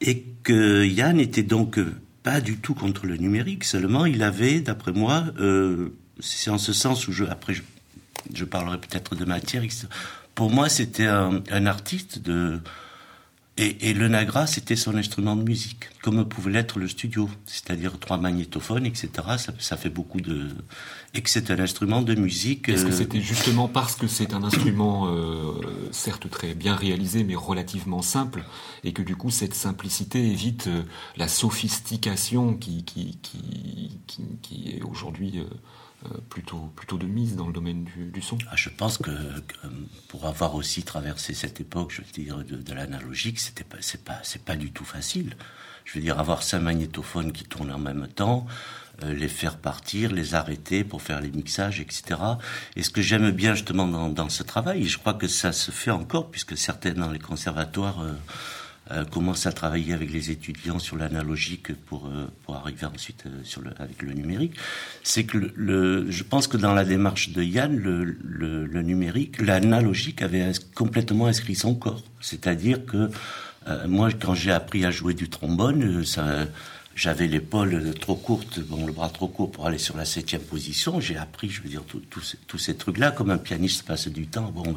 Et que Yann était donc euh, pas du tout contre le numérique, seulement il avait, d'après moi, c'est en ce sens où je, après, je, parlerai peut-être de matière, pour moi, c'était un artiste de et, le Nagra, c'était son instrument de musique, comme pouvait l'être le studio, c'est-à-dire trois magnétophones, etc. Ça, fait beaucoup de... Et que c'est un instrument de musique... Est-ce que euh, c'était justement parce que c'est un instrument, euh, certes très bien réalisé, mais relativement simple, et que du coup cette simplicité évite euh, la sophistication qui, qui, qui, qui, est aujourd'hui... Euh, plutôt, de mise dans le domaine du, son ah, Je pense que, pour avoir aussi traversé cette époque, je veux dire, de, l'analogique, c'était pas, pas, pas du tout facile. Je veux dire, avoir cinq magnétophones qui tournent en même temps, euh, les faire partir, les arrêter pour faire les mixages, etc. Et ce que j'aime bien justement dans, ce travail, et je crois que ça se fait encore, puisque certains dans les conservatoires euh, euh, commence à travailler avec les étudiants sur l'analogique pour euh, pour arriver ensuite euh, sur le avec le numérique, c'est que le, je pense que dans la démarche de Yann, le, le, le numérique, l'analogique avait complètement inscrit son corps. C'est-à-dire que moi, quand j'ai appris à jouer du trombone, ça j'avais l'épaule trop courte, bon, le bras trop court pour aller sur la septième position. J'ai appris, je veux dire, tous ces trucs-là, comme un pianiste passe du temps. Bon,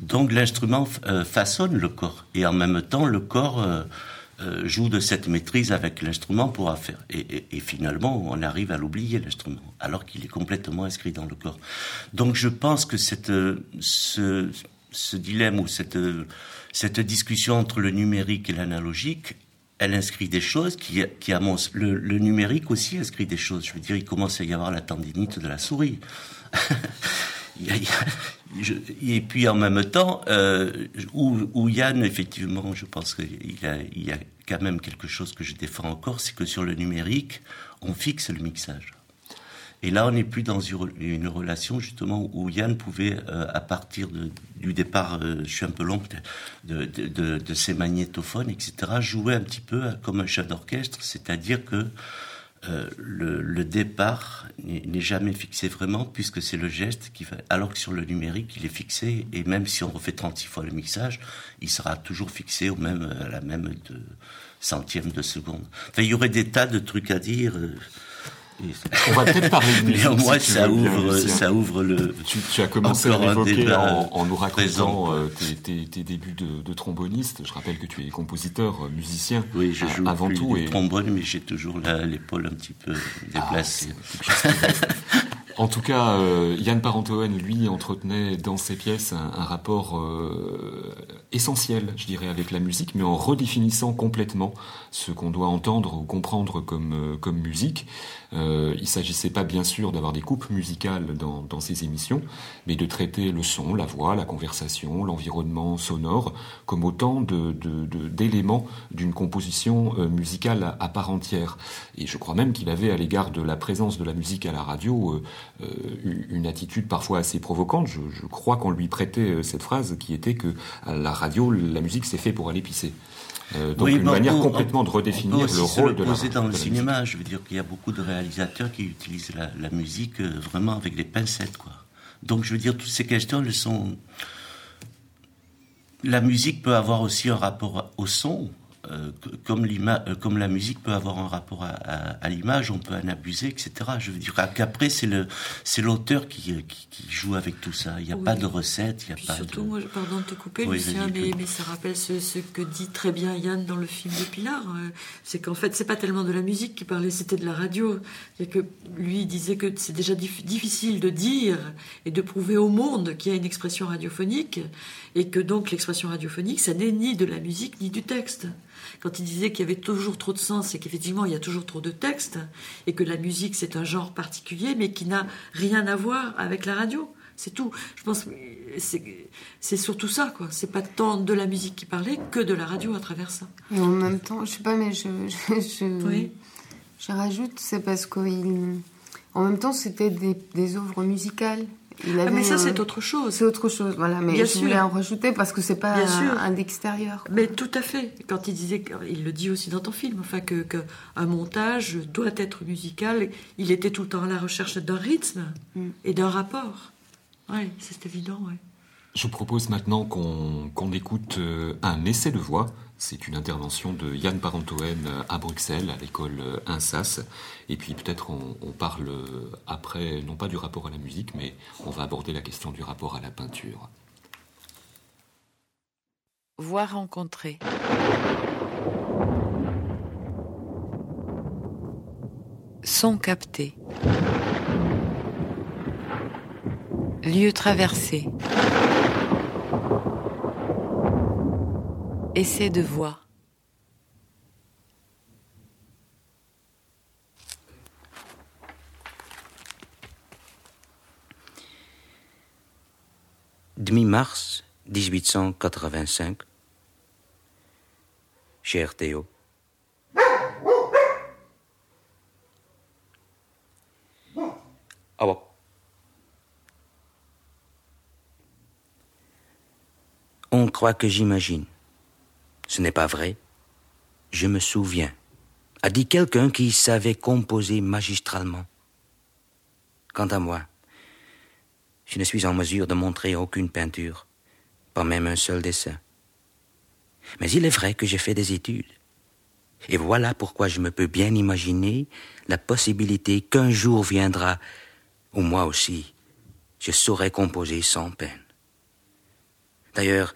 donc l'instrument euh, façonne le corps, et en même temps, le corps euh, euh, joue de cette maîtrise avec l'instrument pour faire. Et, finalement, on arrive à l'oublier l'instrument, alors qu'il est complètement inscrit dans le corps. Donc, je pense que ce, dilemme ou cette discussion entre le numérique et l'analogique elle inscrit des choses qui, qui le, numérique aussi inscrit des choses. Je veux dire, il commence à y avoir la tendinite de la souris. et puis en même temps, euh, où, Yann, effectivement, je pense qu'il a, il y a quand même quelque chose que je défends encore, c'est que sur le numérique, on fixe le mixage. Et là, on n'est plus dans une relation justement où Yann pouvait, euh, à partir du départ, euh, je suis un peu long de, ses magnétophones, etc., jouer un petit peu comme un chef d'orchestre, c'est-à-dire que euh, le, départ n'est jamais fixé vraiment puisque c'est le geste qui fait, alors que sur le numérique il est fixé et même si on refait 36 fois le mixage, il sera toujours fixé au même à la même centième de seconde. Enfin, il y aurait des tas de trucs à dire. On va peut-être parler de musique. Néanmoins, ça, ouvre, ça ouvre le. Tu, as commencé à l'évoquer en, nous racontant euh, tes, tes, débuts de, de, tromboniste. Je rappelle que tu es compositeur, euh, musicien. Oui, je joue avant tout. et... trombone, mais j'ai toujours l'épaule un petit peu déplacée. Ah, En tout cas, euh, Yann Parentoen, lui, entretenait dans ses pièces un, rapport euh, essentiel, je dirais, avec la musique, mais en redéfinissant complètement ce qu'on doit entendre ou comprendre comme, euh, comme musique. Euh, il s'agissait pas, bien sûr, d'avoir des coupes musicales dans, dans ces émissions, mais de traiter le son, la voix, la conversation, l'environnement sonore comme autant d'éléments de, de, d'une composition musicale à, part entière. Et je crois même qu'il avait, à l'égard de la présence de la musique à la radio, euh, une attitude parfois assez provocante. Je, je crois qu'on lui prêtait euh, cette phrase qui était que à la radio, la musique c'est fait pour aller pisser. Euh, donc une manière complètement de redéfinir le rôle de la dans le cinéma. Je veux dire qu'il y a beaucoup de réalisateurs qui utilisent la, la musique vraiment avec des pincettes, quoi. Donc je veux dire toutes ces questions, elles sont. La musique peut avoir aussi un rapport au son, euh, comme, euh, comme la musique peut avoir un rapport à, l'image, on peut en abuser, etc. Je veux dire qu'après, c'est l'auteur qui, qui, joue avec tout ça. Il n'y a pas de recette, il y a pas surtout, moi, pardon de te couper, Lucien, mais, mais, ça rappelle ce, que dit très bien Yann dans le film de Pilar. C'est qu'en fait, c'est pas tellement de la musique qui parlait, c'était de la radio. que lui disait que c'est déjà difficile de dire et de prouver au monde qu'il y a une expression radiophonique et que donc l'expression radiophonique, ça n'est ni de la musique ni du texte. Quand il disait qu'il y avait toujours trop de sens et qu'effectivement il y a toujours trop de texte et que la musique c'est un genre particulier mais qui n'a rien à voir avec la radio. C'est tout. Je pense que c'est surtout ça, quoi. C'est pas tant de la musique qui parlait que de la radio à travers ça. Et en même temps, je sais pas, mais je, je, je, rajoute, c'est parce qu'en même temps, c'était des, des œuvres musicales. Ah, mais ça, c'est autre chose. C'est autre chose, voilà. Mais je voulais en rajouter parce que c'est pas un, un extérieur. Mais tout à fait. Quand il disait, il le dit aussi dans ton film, enfin que, un montage doit être musical. Il était tout le temps à la recherche d'un rythme mm. et d'un rapport. Oui, c'est évident, ouais. Je propose maintenant qu'on écoute euh, un essai de voix c'est une intervention de Yann Parentoen à Bruxelles, à l'école INSAS. Et puis peut-être on, parle après, non pas du rapport à la musique, mais on va aborder la question du rapport à la peinture. Voix rencontrée. Son capté. Lieu traversé. Essai de voix. Demi-mars 1885. Cher Théo. Ah On croit que j'imagine. Ce n'est pas vrai. Je me souviens, a dit quelqu'un qui savait composer magistralement. Quant à moi, je ne suis en mesure de montrer aucune peinture, pas même un seul dessin. Mais il est vrai que j'ai fait des études. Et voilà pourquoi je me peux bien imaginer la possibilité qu'un jour viendra où moi aussi je saurai composer sans peine. D'ailleurs,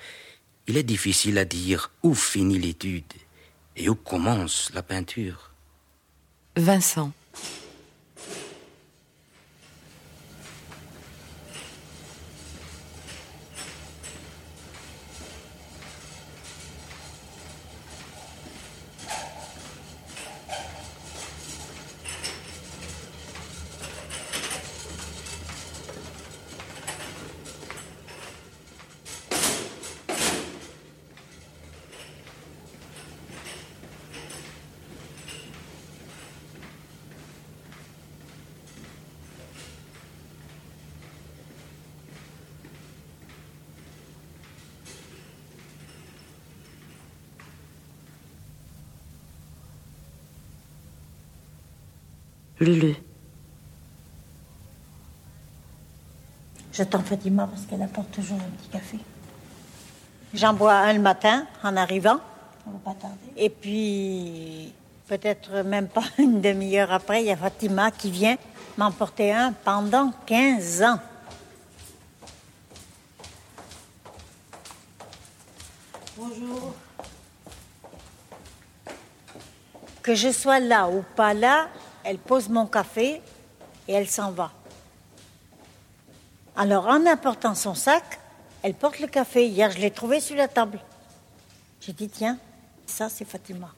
il est difficile à dire où finit l'étude et où commence la peinture. Vincent. Lulu. J'attends Fatima parce qu'elle apporte toujours un petit café. J'en bois un le matin en arrivant. On va pas tarder. Et puis, peut-être même pas une demi-heure après, il y a Fatima qui vient m'emporter un pendant 15 ans. Bonjour. Que je sois là ou pas là, elle pose mon café et elle s'en va. Alors en apportant son sac, elle porte le café. Hier, je l'ai trouvé sur la table. J'ai dit, tiens, ça c'est Fatima.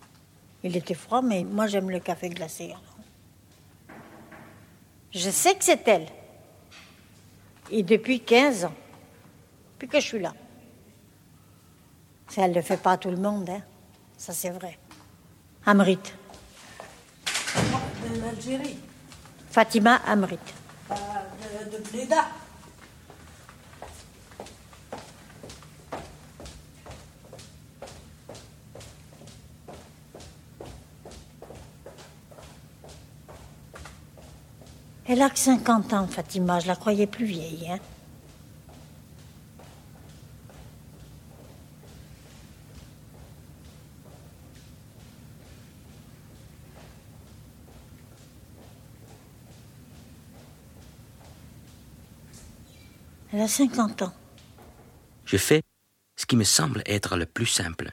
Il était froid, mais moi j'aime le café glacé. Je sais que c'est elle. Et depuis 15 ans, depuis que je suis là. Ça, elle ne le fait pas à tout le monde, hein. ça c'est vrai. Amrit l'Algérie. Fatima Amrit. Euh, de, de Elle a que 50 ans, Fatima, je la croyais plus vieille. Hein. Elle a 50 ans. Je fais ce qui me semble être le plus simple.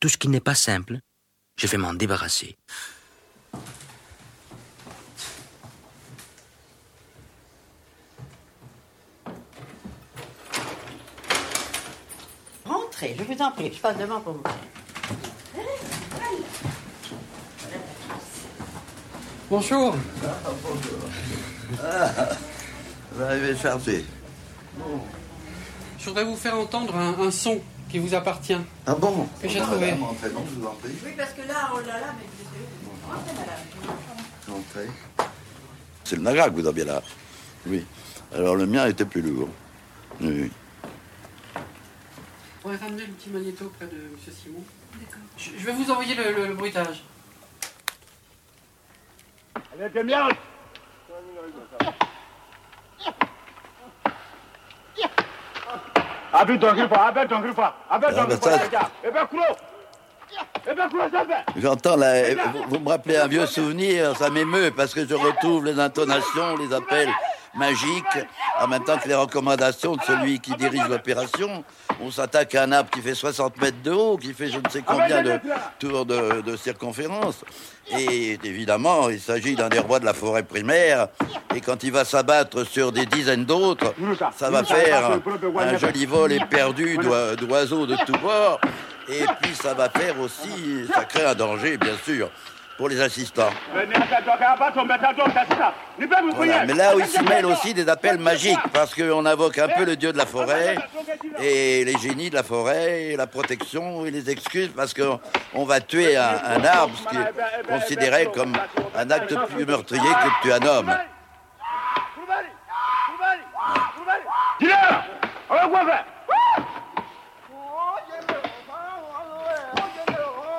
Tout ce qui n'est pas simple, je vais m'en débarrasser. Je vous en prie, je passe devant pour vous. Bonjour. Ah, vous arrivez chargé. Je voudrais vous faire entendre un, un son qui vous appartient. Ah bon Que j'ai trouvé. madame, entrez donc, je vous en prie. Oui, parce que là, oh là là, mais Rentrez, madame. Entrez. C'est le Nagra que vous aviez là. Oui. Alors le mien était plus lourd. Oui. On va ramener le petit magnéto près de M. Simon. D'accord. Je, je vais vous envoyer le, le- le bruitage. Ah, ben ça- J'entends là, vous, vous me rappelez un vieux souvenir, ça m'émeut parce que je retrouve les intonations, les appels magiques, en même temps que les recommandations de celui qui dirige l'opération. On s'attaque à un arbre qui fait 60 mètres de haut, qui fait je ne sais combien de tours de, de circonférence. Et évidemment, il s'agit d'un des rois de la forêt primaire. Et quand il va s'abattre sur des dizaines d'autres, ça va faire un joli vol éperdu d'oi- d'oiseaux de tous bords. Et puis ça va faire aussi, ça crée un danger, bien sûr, pour les assistants. Voilà. Mais là où il s'y mêle aussi des appels magiques, parce qu'on invoque un peu le dieu de la forêt, et les génies de la forêt, et la protection, et les excuses, parce qu'on on va tuer un, un arbre, ce qui est considéré comme un acte plus meurtrier que de tuer un homme.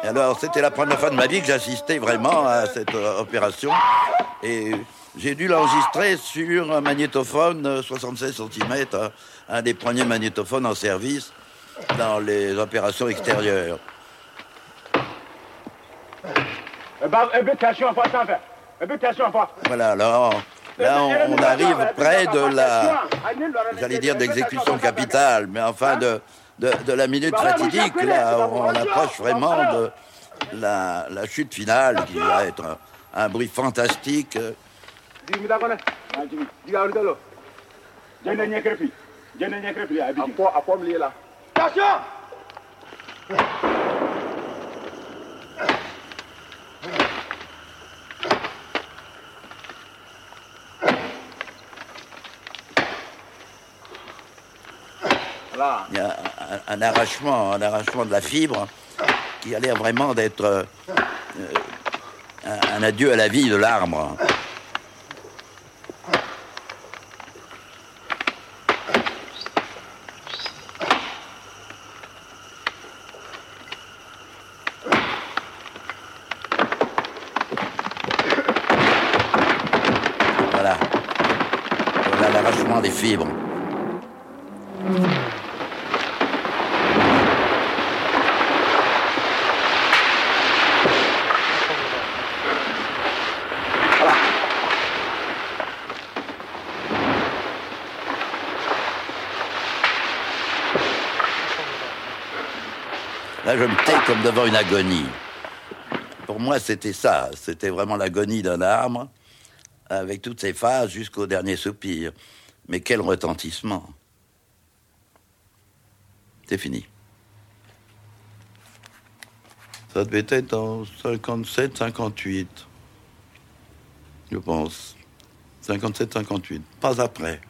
Et alors, c'était la première fois de ma vie que j'assistais vraiment à cette euh, opération. Et j'ai dû l'enregistrer sur un magnétophone euh, 76 cm, un des premiers magnétophones en service dans les opérations extérieures. Voilà, alors là, on, on arrive près de la, j'allais dire d'exécution capitale, mais enfin de, de, de la minute fatidique. Là, on approche vraiment de la, la chute finale qui va être un, un bruit fantastique. Il y a un, arrachement, un arrachement de la fibre qui a l'air vraiment d'être euh, euh, un, un adieu à la vie de l'arbre. Voilà. Voilà l'arrachement des fibres. Là, je me tais comme devant une agonie. Pour moi, c'était ça. C'était vraiment l'agonie d'un arbre, avec toutes ses phases jusqu'au dernier soupir. Mais quel retentissement. C'est fini. Ça devait être en 57, 58. Je pense. 57, 58. Pas après.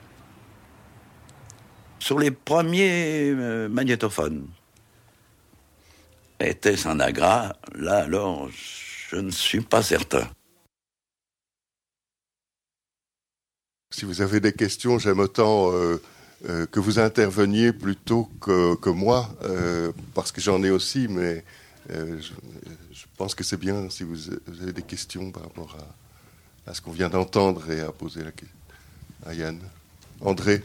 Sur les premiers euh, magnétophones. Était-ce un agra Là, alors, je ne suis pas certain. Si vous avez des questions, j'aime autant euh, euh, que vous interveniez plutôt que, que moi, euh, parce que j'en ai aussi, mais euh, je, je pense que c'est bien si vous, vous avez des questions par rapport à, à ce qu'on vient d'entendre et à poser la question à Yann. André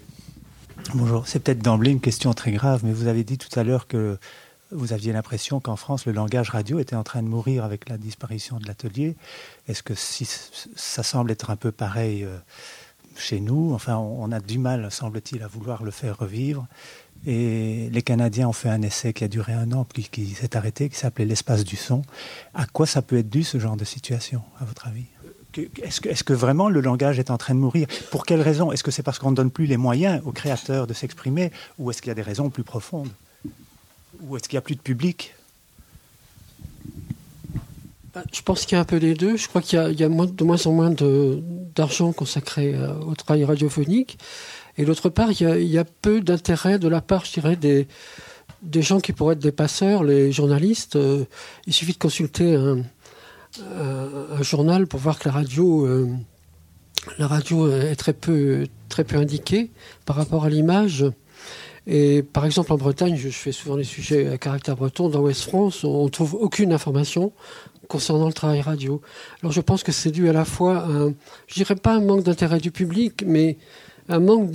Bonjour, c'est peut-être d'emblée une question très grave, mais vous avez dit tout à l'heure que vous aviez l'impression qu'en France, le langage radio était en train de mourir avec la disparition de l'atelier. Est-ce que ça semble être un peu pareil euh, chez nous. Enfin, on, a du mal, semble-t-il, à vouloir le faire revivre. Et les Canadiens ont fait un essai qui a duré un an, puis qui s'est arrêté, qui s'appelait l'espace du son. À quoi ça peut être dû, ce genre de situation, à votre avis? Est-ce que, que, vraiment le langage est en train de mourir? Pour quelles raisons Est-ce que c'est parce qu'on ne donne plus les moyens aux créateurs de s'exprimer Ou est-ce qu'il y a des raisons plus profondes? Ou est-ce qu'il n'y a plus de public bah, je pense qu'il y a un peu les deux. Je crois qu'il y, a, de moins en moins d'argent consacré euh, au travail radiophonique. Et d'autre part, il y, a, peu d'intérêt de la part, je dirais, des, gens qui pourraient être des passeurs, les journalistes. Euh, il suffit de consulter un, journal pour voir que la radio, euh, la radio est très peu, très peu indiquée par rapport à l'image. Et par exemple, en Bretagne, je fais souvent des sujets à caractère breton. Dans Ouest France, on ne trouve aucune information concernant le travail radio. Alors je pense que c'est dû à la fois, un, je dirais pas un manque d'intérêt du public, mais un manque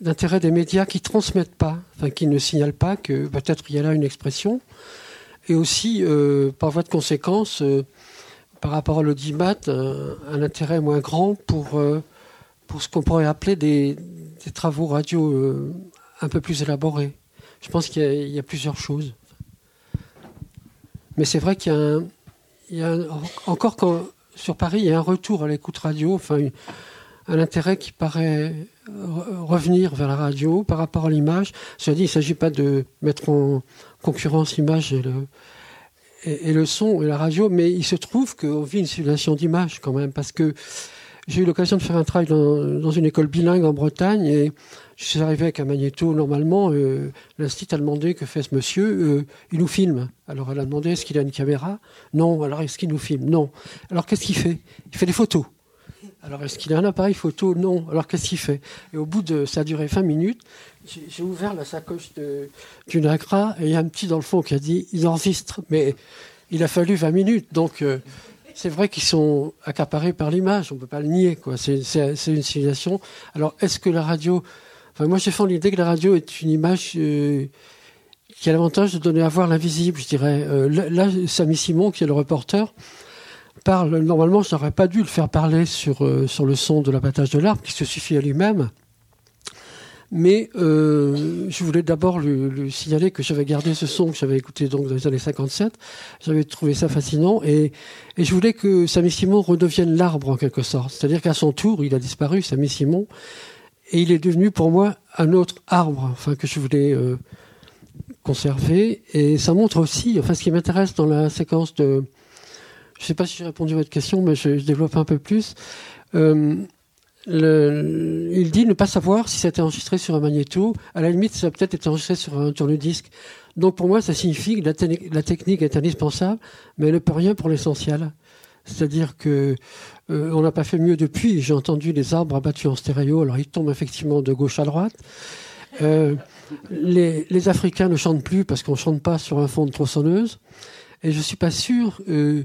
d'intérêt des médias qui transmettent pas, enfin qui ne signalent pas que peut-être il y a là une expression, et aussi euh, par voie de conséquence, euh, par rapport à l'audimat, un, un, intérêt moins grand pour euh, pour ce qu'on pourrait appeler des, des travaux radio un peu plus élaborés. Je pense qu'il y, a plusieurs choses. Mais c'est vrai qu'il y a un, encore quand, sur Paris, il y a un retour à l'écoute radio, enfin un intérêt qui paraît revenir vers la radio par rapport à l'image. Cela dit, il ne s'agit pas de mettre en concurrence l'image et le, son et la radio, mais il se trouve qu'on vit une situation d'image quand même, parce que j'ai eu l'occasion de faire un travail dans, dans, une école bilingue en Bretagne et je suis arrivé avec un magnéto. Normalement, euh, l'institut a demandé que fait ce monsieur. Euh, il nous filme. Alors elle a demandé est-ce qu'il a une caméra? Non. Alors est-ce qu'il nous filme? Non. Alors qu'est-ce qu'il fait? Il fait des photos. Alors est-ce qu'il a un appareil photo? Non. Alors qu'est-ce qu'il fait? Et au bout de ça a duré 20 minutes. J'ai ouvert la sacoche du Nagra et il y a un petit dans le fond qui a dit il enregistre. Mais il a fallu 20 minutes. Donc euh, c'est vrai qu'ils sont accaparés par l'image, on ne peut pas le nier. C'est une civilisation. Alors, est-ce que la radio Moi, j'ai fait l'idée que la radio est une image euh, qui a l'avantage de donner à voir l'invisible, je dirais. Euh, là, Samy Simon, qui est le reporter, parle. Normalement, je n'aurais pas dû le faire parler sur, euh, sur le son de l'abattage de l'arbre, qui se suffit à lui-même. Mais je voulais d'abord lui, signaler que j'avais gardé ce son que j'avais écouté donc dans les années 57. J'avais trouvé ça fascinant et, et je voulais que Samy Simon redevienne l'arbre en quelque sorte. C'est-à-dire qu'à son tour, il a disparu, Samy Simon, et il est devenu pour moi un autre arbre, enfin que je voulais euh, conserver. Et ça montre aussi, enfin ce qui m'intéresse dans la séquence de, je ne sais pas si j'ai répondu à votre question, mais je, développe un peu plus. Euh, il dit ne pas savoir si c'était enregistré sur un magnéto. À la limite, ça a peut-être été enregistré sur un tourne-disque. Donc pour moi, ça signifie que la, la, technique est indispensable, mais elle ne peut rien pour l'essentiel. C'est-à-dire que euh, on n'a pas fait mieux depuis. J'ai entendu les arbres abattus en stéréo. Alors ils tombent effectivement de gauche à droite. Euh, les, Africains ne chantent plus parce qu'on ne chante pas sur un fond de tronçonneuse. Et je ne suis pas sûr euh,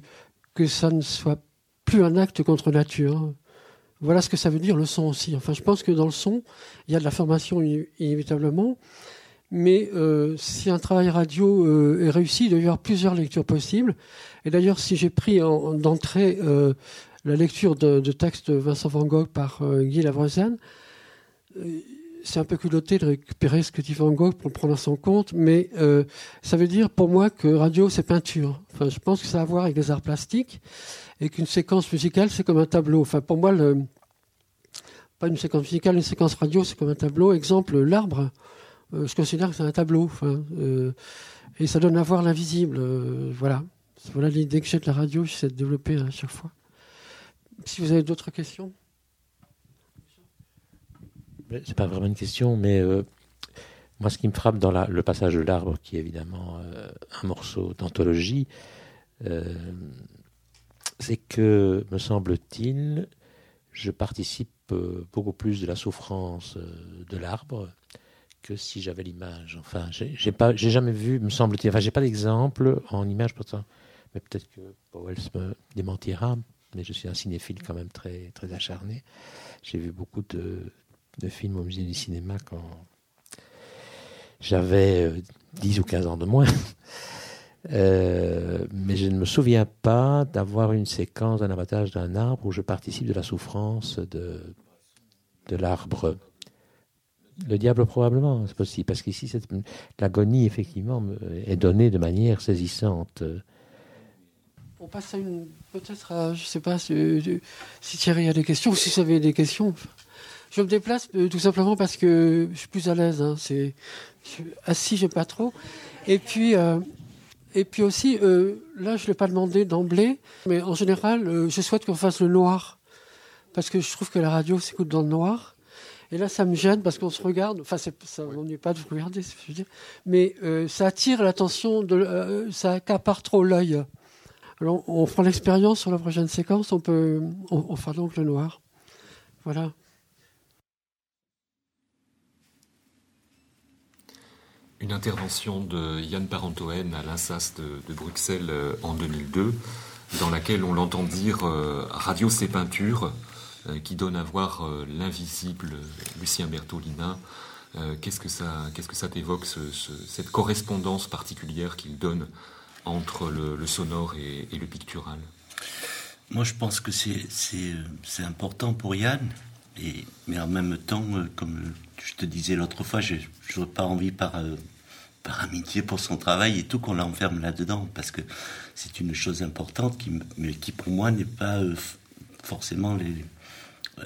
que ça ne soit plus un acte contre nature. Voilà ce que ça veut dire le son aussi. Enfin, je pense que dans le son, il y a de la formation inévitablement. Mais si un travail radio est réussi, il doit y avoir plusieurs lectures possibles. Et d'ailleurs, si j'ai pris d'entrée la lecture de, texte de Vincent Van Gogh par euh, Guy Lavrezen, euh, c'est un peu culotté de récupérer ce que dit Van Gogh pour le prendre à son compte, mais ça veut dire pour moi que radio, c'est peinture. Enfin, je pense que ça a à voir avec les arts plastiques et qu'une séquence musicale, c'est comme un tableau. Enfin, pour moi, pas une séquence musicale, une séquence radio, c'est comme un tableau. Exemple, l'arbre, je considère que c'est un tableau. Et ça donne à voir l'invisible. voilà. Voilà l'idée que j'ai de la radio, j'essaie de développer à chaque fois. Si vous avez d'autres questions C'est pas vraiment une question, mais euh, moi, ce qui me frappe dans le passage de l'arbre, qui est évidemment euh, un morceau d'anthologie, euh, c'est que, me semble-t-il, je participe beaucoup plus de la souffrance de l'arbre que si j'avais l'image. Enfin, j'ai pas, j'ai jamais vu, me semble-t-il, enfin, j'ai pas d'exemple en image pourtant mais peut-être que Powell me démentira, mais je suis un cinéphile quand même très, très acharné. J'ai vu beaucoup de, films au musée du cinéma quand j'avais 10 euh, ou 15 ans de moins. Euh, mais je ne me souviens pas d'avoir une séquence d'un abattage d'un arbre où je participe de la souffrance de l'arbre Le diable probablement, c'est possible, parce qu'ici l'agonie effectivement est donnée de manière saisissante. On passe à une peut-être, je ne sais pas si, Thierry a des questions ou si vous avez des questions. Je me déplace euh, tout simplement parce que je suis plus à l'aise. Hein, c'est assis, j'ai pas trop. Et puis euh, et puis aussi, euh, là, je ne l'ai pas demandé d'emblée, mais en général, euh, je souhaite qu'on fasse le noir. Parce que je trouve que la radio s'écoute dans le noir. Et là, ça me gêne parce qu'on se regarde. Enfin, ça n'est pas de vous regarder, je veux dire. Mais euh, ça attire l'attention, de, ça accapare trop l'œil. On prend l'expérience sur la prochaine séquence, on peut. On, on fera donc le noir. Voilà. Une intervention de Yann Parentoen à l'INSAS de, Bruxelles euh, en 2002, dans laquelle on l'entend dire euh, Radio c'est peinture, euh, qui donne à voir l'invisible Lucien Bertolina. qu'est-ce que ça, qu'est-ce que ça t'évoque, cette correspondance particulière qu'il donne entre le, sonore et, le pictural Moi, je pense que c'est, important pour Yann, et, mais en même temps, comme je te disais l'autre fois, je n'aurais pas envie par, euh, par amitié pour son travail et tout qu'on l'enferme là-dedans, parce que c'est une chose importante qui, mais qui pour moi n'est pas euh, forcément les,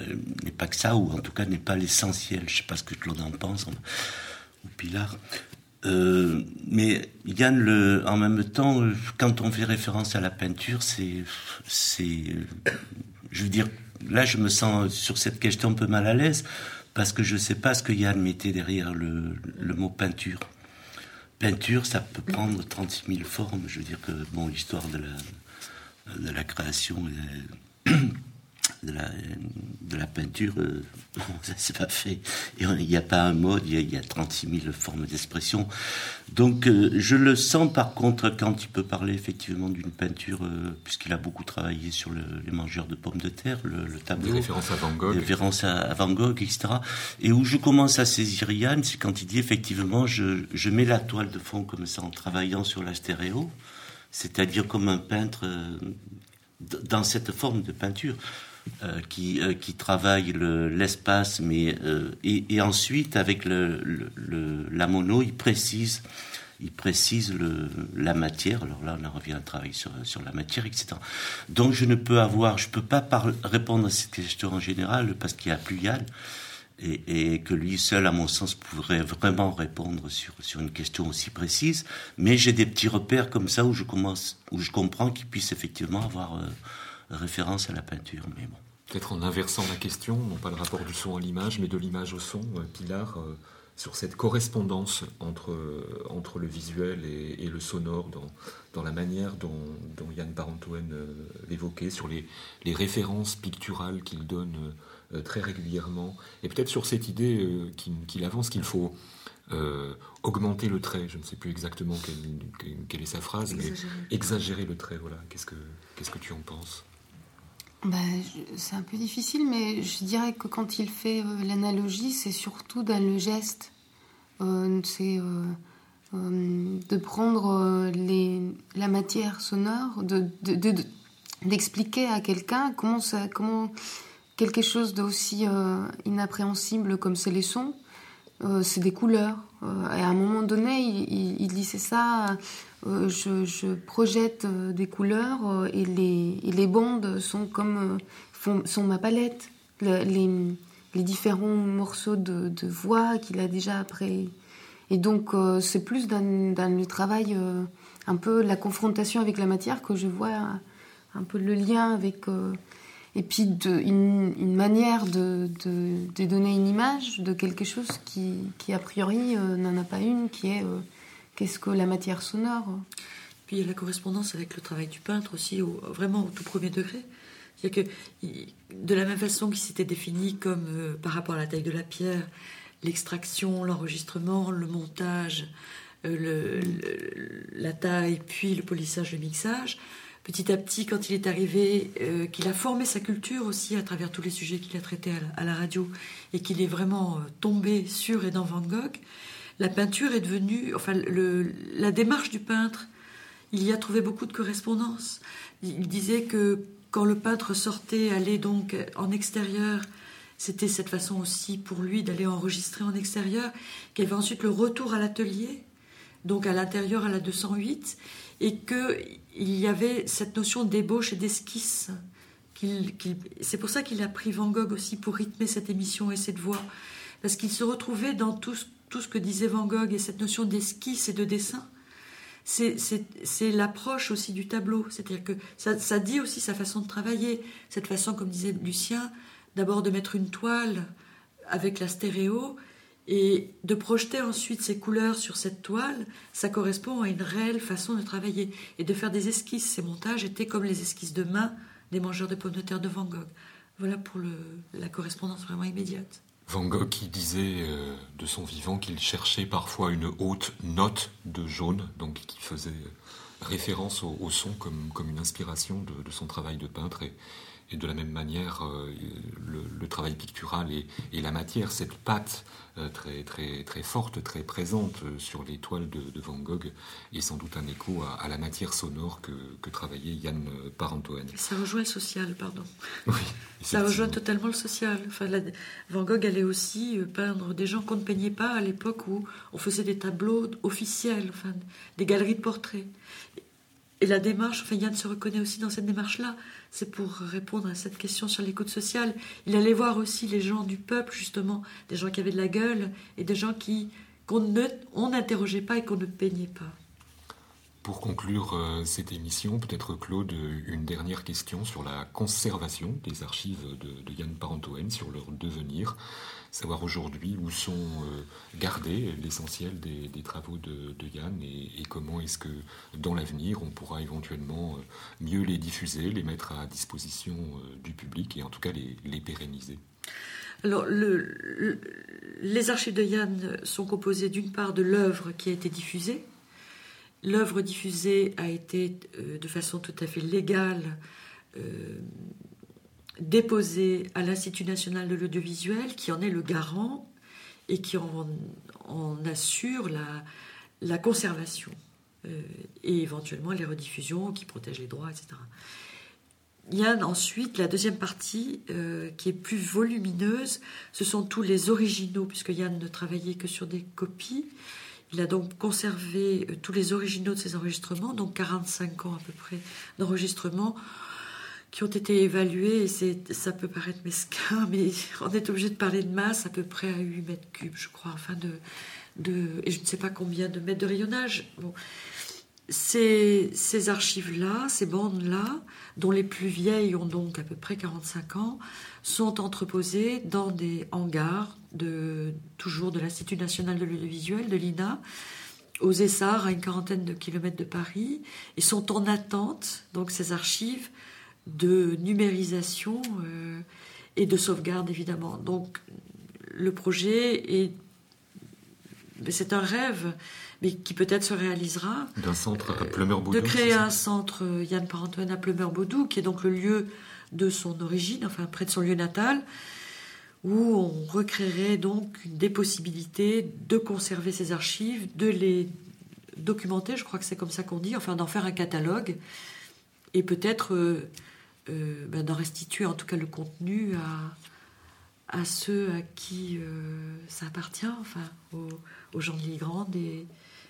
euh, n'est pas que ça, ou en tout cas n'est pas l'essentiel. Je sais pas ce que Claude en pense, ou Pilar. Mais Yann, le, en même temps, quand on fait référence à la peinture, c'est, c'est, je veux dire, là, je me sens sur cette question un peu mal à l'aise parce que je ne sais pas ce que Yann mettait derrière le, mot peinture. Peinture, ça peut prendre 36 000 formes. Je veux dire que, bon, l'histoire de la, de la création de la, de la peinture, euh, ça s'est pas fait. Il n'y a pas un mode, il y a, 36 000 formes d'expression. Donc euh, je le sens par contre quand il peut parler effectivement d'une peinture, euh, puisqu'il a beaucoup travaillé sur les mangeurs de pommes de terre, le, tableau. Des références à Van Gogh. Des références à, Van Gogh, etc. Et où je commence à saisir Yann, c'est quand il dit effectivement je, je mets la toile de fond comme ça en travaillant sur la stéréo, c'est-à-dire comme un peintre dans cette forme de peinture. Euh, qui, euh, qui travaille l'espace, mais euh, et, ensuite avec la mono, il précise, il précise la matière. Alors là, on en revient à travailler sur, sur la matière, etc. Donc je ne peux avoir, je peux pas répondre à cette question en général parce qu'il y a plus Yann. Et, et, que lui seul, à mon sens, pourrait vraiment répondre sur, sur une question aussi précise. Mais j'ai des petits repères comme ça où je commence, où je comprends qu'il puisse effectivement avoir référence à la peinture. Mais bon. Peut-être en inversant la question, non pas le rapport du son à l'image, mais de l'image au son, euh, Pilar, euh, sur cette correspondance entre, euh, entre le visuel et, le sonore dans, dans la manière dont, dont Yann Barantoen l'évoquait, sur les, les, références picturales qu'il donne très régulièrement, et peut-être sur cette idée qu'il avance qu'il faut augmenter le trait, je ne sais plus exactement quelle, quelle est sa phrase, mais exagérer le trait, voilà. Qu'est-ce que, qu'est-ce que tu en penses? Bah, c'est un peu difficile, mais je dirais que quand il fait euh, l'analogie, c'est surtout dans le geste. Euh, c'est euh, de prendre la matière sonore, d'expliquer de, à quelqu'un comment, quelque chose d'aussi inappréhensible comme c'est les sons, c'est des couleurs. et à un moment donné, il, il ça euh, je, projette euh, des couleurs euh, et, les, bandes sont comme sont ma palette. les, différents morceaux de, voix qu'il a déjà après. Et donc, c'est plus dans, le travail, un peu la confrontation avec la matière que je vois un peu le lien avec. et puis, une, manière de, donner une image de quelque chose qui a priori, n'en a pas une, qui est Qu'est-ce que la matière sonore? Puis il y a la correspondance avec le travail du peintre aussi, vraiment au tout premier degré. C'est-à-dire que de la même façon qu'il s'était défini comme euh, par rapport à la taille de la pierre, l'extraction, l'enregistrement, le montage, euh, la taille, puis le polissage, le mixage, petit à petit, quand il est arrivé, euh, qu'il a formé sa culture aussi à travers tous les sujets qu'il a traités à la, radio, et qu'il est vraiment tombé sur et dans Van Gogh, la peinture est devenue, enfin, la démarche du peintre, il y a trouvé beaucoup de correspondances. Il disait que quand le peintre sortait, allait donc en extérieur c'était cette façon aussi pour lui d'aller enregistrer en extérieur, qu'il y avait ensuite le retour à l'atelier, donc à l'intérieur à la 208, et qu'il y avait cette notion d'ébauche et d'esquisse. c'est pour ça qu'il a pris Van Gogh aussi pour rythmer cette émission et cette voix, parce qu'il se retrouvait dans tout ce, tout ce que disait Van Gogh et cette notion d'esquisse et de dessin. C'est l'approche aussi du tableau, c'est-à-dire que ça, dit aussi sa façon de travailler, cette façon, comme disait Lucien, d'abord de mettre une toile avec la stéréo et de projeter ensuite ces couleurs sur cette toile, ça correspond à une réelle façon de travailler et de faire des esquisses. Ces montages étaient comme les esquisses de main des mangeurs de pommes de terre de Van Gogh. Voilà pour la correspondance vraiment immédiate. Van Gogh qui disait euh, de son vivant qu'il cherchait parfois une haute note de jaune, donc qui faisait référence au, son comme, une inspiration de, son travail de peintre. Et de la même manière, euh, le, travail pictural et, la matière, cette patte euh, très, très, très forte, très présente euh, sur les toiles de, Van Gogh, est sans doute un écho à, la matière sonore que, travaillait Yann Parentoen. Ça rejoint le social, pardon. Oui. Ça rejoint totalement le social. Enfin, Van Gogh allait aussi peindre des gens qu'on ne peignait pas à l'époque où on faisait des tableaux officiels, enfin, des galeries de portraits. Et la démarche, enfin Yann se reconnaît aussi dans cette démarche-là, c'est pour répondre à cette question sur l'écoute sociale. Il allait voir aussi les gens du peuple, justement, des gens qui avaient de la gueule et des gens qui qu'on n'interrogeait pas et qu'on ne peignait pas. Pour conclure euh, cette émission, peut-être Claude, une dernière question sur la conservation des archives de, Yann Parentoen, sur leur devenir savoir aujourd'hui où sont euh, gardés l'essentiel des, travaux de, Yann et, comment est-ce que dans l'avenir on pourra éventuellement euh, mieux les diffuser, les mettre à disposition euh, du public et en tout cas les, pérenniser. Alors, les archives de Yann sont composées d'une part de l'œuvre qui a été diffusée. L'œuvre diffusée a été de façon tout à fait légale déposé à l'Institut national de l'audiovisuel, qui en est le garant et qui en, assure la, conservation euh, et éventuellement les rediffusions qui protègent les droits, etc. Il y a ensuite la deuxième partie euh, qui est plus volumineuse. Ce sont tous les originaux, puisque Yann ne travaillait que sur des copies. Il a donc conservé euh, tous les originaux de ses enregistrements, donc 45 ans à peu près d'enregistrement qui ont été évalués, et ça peut paraître mesquin, mais on est obligé de parler de masse à peu près à 8 mètres cubes, je crois, enfin de, et je ne sais pas combien de mètres de rayonnage. Bon. Ces, ces archives-là, ces bandes-là, dont les plus vieilles ont donc à peu près 45 ans, sont entreposées dans des hangars de, toujours de l'Institut national de l'audiovisuel, de l'INA, aux Essarts, à une quarantaine de kilomètres de Paris, et sont en attente, donc ces archives, de numérisation euh, et de sauvegarde évidemment. Donc le projet est c'est un rêve, mais qui peut-être se réalisera. D'un centre à Plumeur-Baudou. De créer un centre euh, Yann Parentoine à Plumeur-Baudou, qui est donc le lieu de son origine, enfin près de son lieu natal, où on recréerait donc des possibilités de conserver ces archives, de les documenter, je crois que c'est comme ça qu'on dit, enfin d'en faire un catalogue, et peut-être euh, euh, ben, d'en restituer en tout cas le contenu à, à ceux à qui euh, ça appartient, enfin aux, gens de l'Igrande et,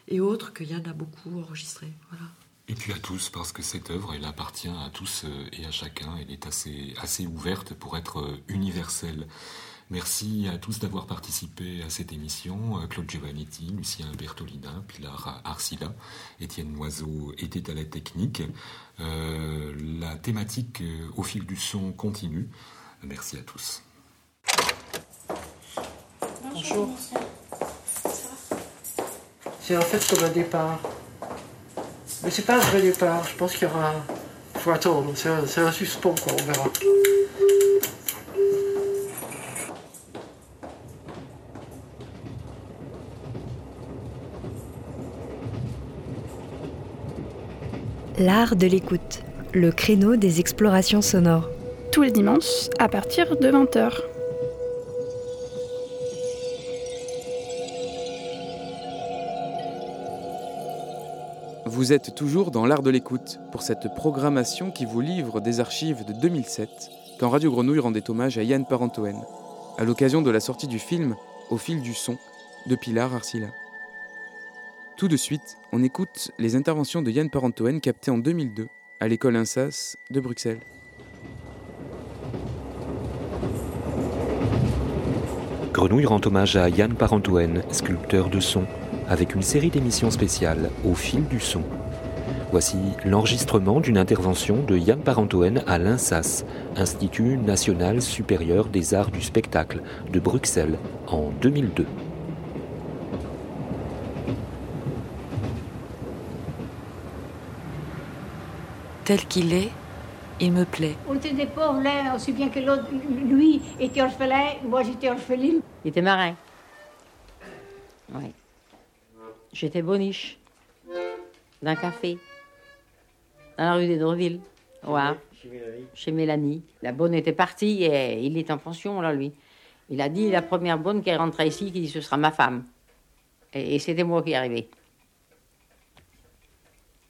et autres, qu'il y en a beaucoup enregistrés. Voilà. Et puis à tous, parce que cette œuvre, elle appartient à tous euh, et à chacun, elle est assez, assez ouverte pour être universelle. Merci à tous d'avoir participé à cette émission. Euh, Claude Giovannetti, Lucien Bertolina, Pilar Arcila, Étienne Noiseau était à la technique. Euh, la thématique euh, au fil du son continue. Merci à tous. Bonjour. C'est en fait comme un départ. Mais c'est pas un vrai départ. Je pense qu'il y aura. Il faut attendre. C'est un, un, suspens, quoi. On verra. L'art de l'écoute, le créneau des explorations sonores. Tous les dimanches à partir de 20h. Vous êtes toujours dans l'art de l'écoute pour cette programmation qui vous livre des archives de 2007, quand Radio Grenouille rendait hommage à Yann Parentoen. à l'occasion de la sortie du film Au fil du son de Pilar Arcila. Tout de suite, on écoute les interventions de Yann Parentoen captées en 2002 à l'école INSAS de Bruxelles. Grenouille rend hommage à Yann Parentoen, sculpteur de son, avec une série d'émissions spéciales au fil du son. Voici l'enregistrement d'une intervention de Yann Parentoen à l'INSAS, Institut national supérieur des arts du spectacle de Bruxelles, en 2002. Tel qu'il est, il me plaît. On était des pauvres l'un aussi bien que l'autre. Lui était orphelin, moi j'étais orpheline. Il était marin. Oui. J'étais boniche. D'un café. Dans la rue des Dreville. Ouais. Chez Mélanie. La bonne était partie et il est en pension, là, lui. Il a dit, la première bonne qui est rentrée ici, qui dit, ce sera ma femme. Et, et c'était moi qui est arrivé.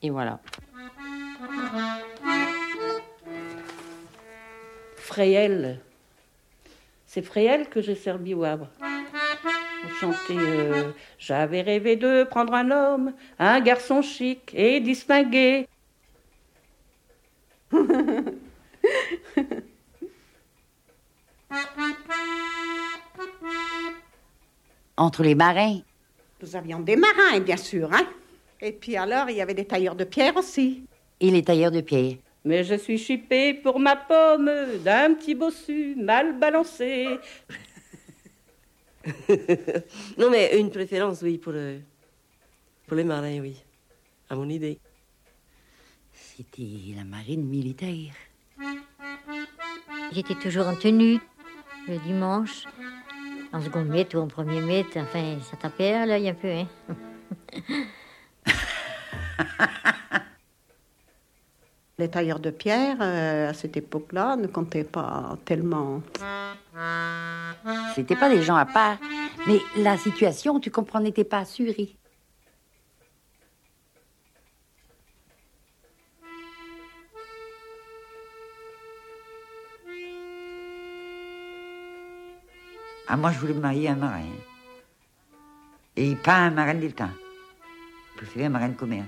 Et voilà. Fréhel. C'est Fréhel que j'ai servi au Havre. On chantait euh, J'avais rêvé de prendre un homme, un garçon chic et distingué. Entre les marins. Nous avions des marins, bien sûr, hein. Et puis alors, il y avait des tailleurs de pierre aussi. Et les tailleurs de pierre. Mais je suis chipée pour ma pomme d'un petit bossu mal balancé. non, mais une préférence, oui, pour, euh, pour les marins, oui. À mon idée. C'était la marine militaire. J'étais toujours en tenue le dimanche, en seconde mètre ou en premier mètre. Enfin, ça tapait à l'œil un peu, hein. Les tailleurs de pierre, euh, à cette époque-là, ne comptaient pas tellement. C'était pas des gens à part. Mais la situation, tu comprends, n'était pas assurée. Ah, moi, je voulais me marier à un marin. Et pas un marin de temps. Je préférais un marin de commerce.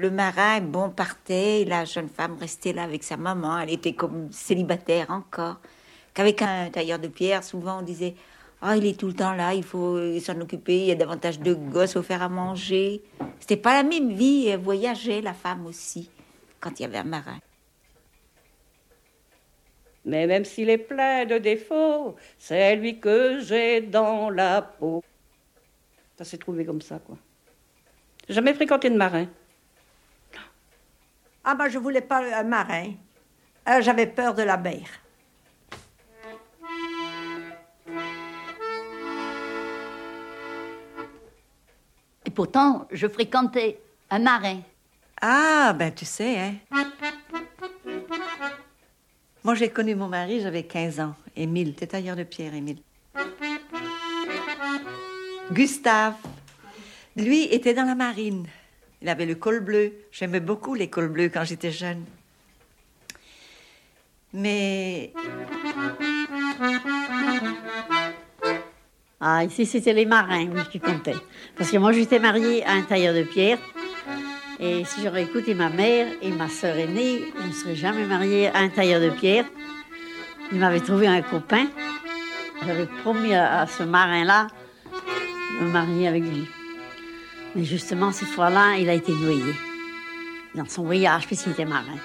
Le marin, bon, partait, et la jeune femme restait là avec sa maman. Elle était comme célibataire encore. Qu'avec un tailleur de pierre, souvent on disait Ah, il est tout le temps là, il faut s'en occuper, il y a davantage de gosses, faut faire à manger. C'était pas la même vie, elle voyageait, la femme aussi, quand il y avait un marin. Mais même s'il est plein de défauts, c'est lui que j'ai dans la peau. Ça s'est trouvé comme ça, quoi. Jamais fréquenté de marin. Ah, ben, je voulais pas un marin. Euh, J'avais peur de la mer. Et pourtant, je fréquentais un marin. Ah, ben tu sais, hein. Moi, j'ai connu mon mari, j'avais 15 ans. Émile, t'es tailleur de pierre, Émile. Gustave, lui, était dans la marine. Il avait le col bleu. J'aimais beaucoup les cols bleus quand j'étais jeune. Mais Ah, ici, c'était les marins, qui comptaient. Parce que moi, j'étais mariée à un tailleur de pierre. Et si j'aurais écouté ma mère et ma sœur aînée, je ne serais jamais mariée à un tailleur de pierre. Il m'avait trouvé un copain. J'avais promis à ce marin-là de me marier avec lui. Mais justement, cette fois-là, il a été noyé. Dans son voyage, puisqu'il était marin.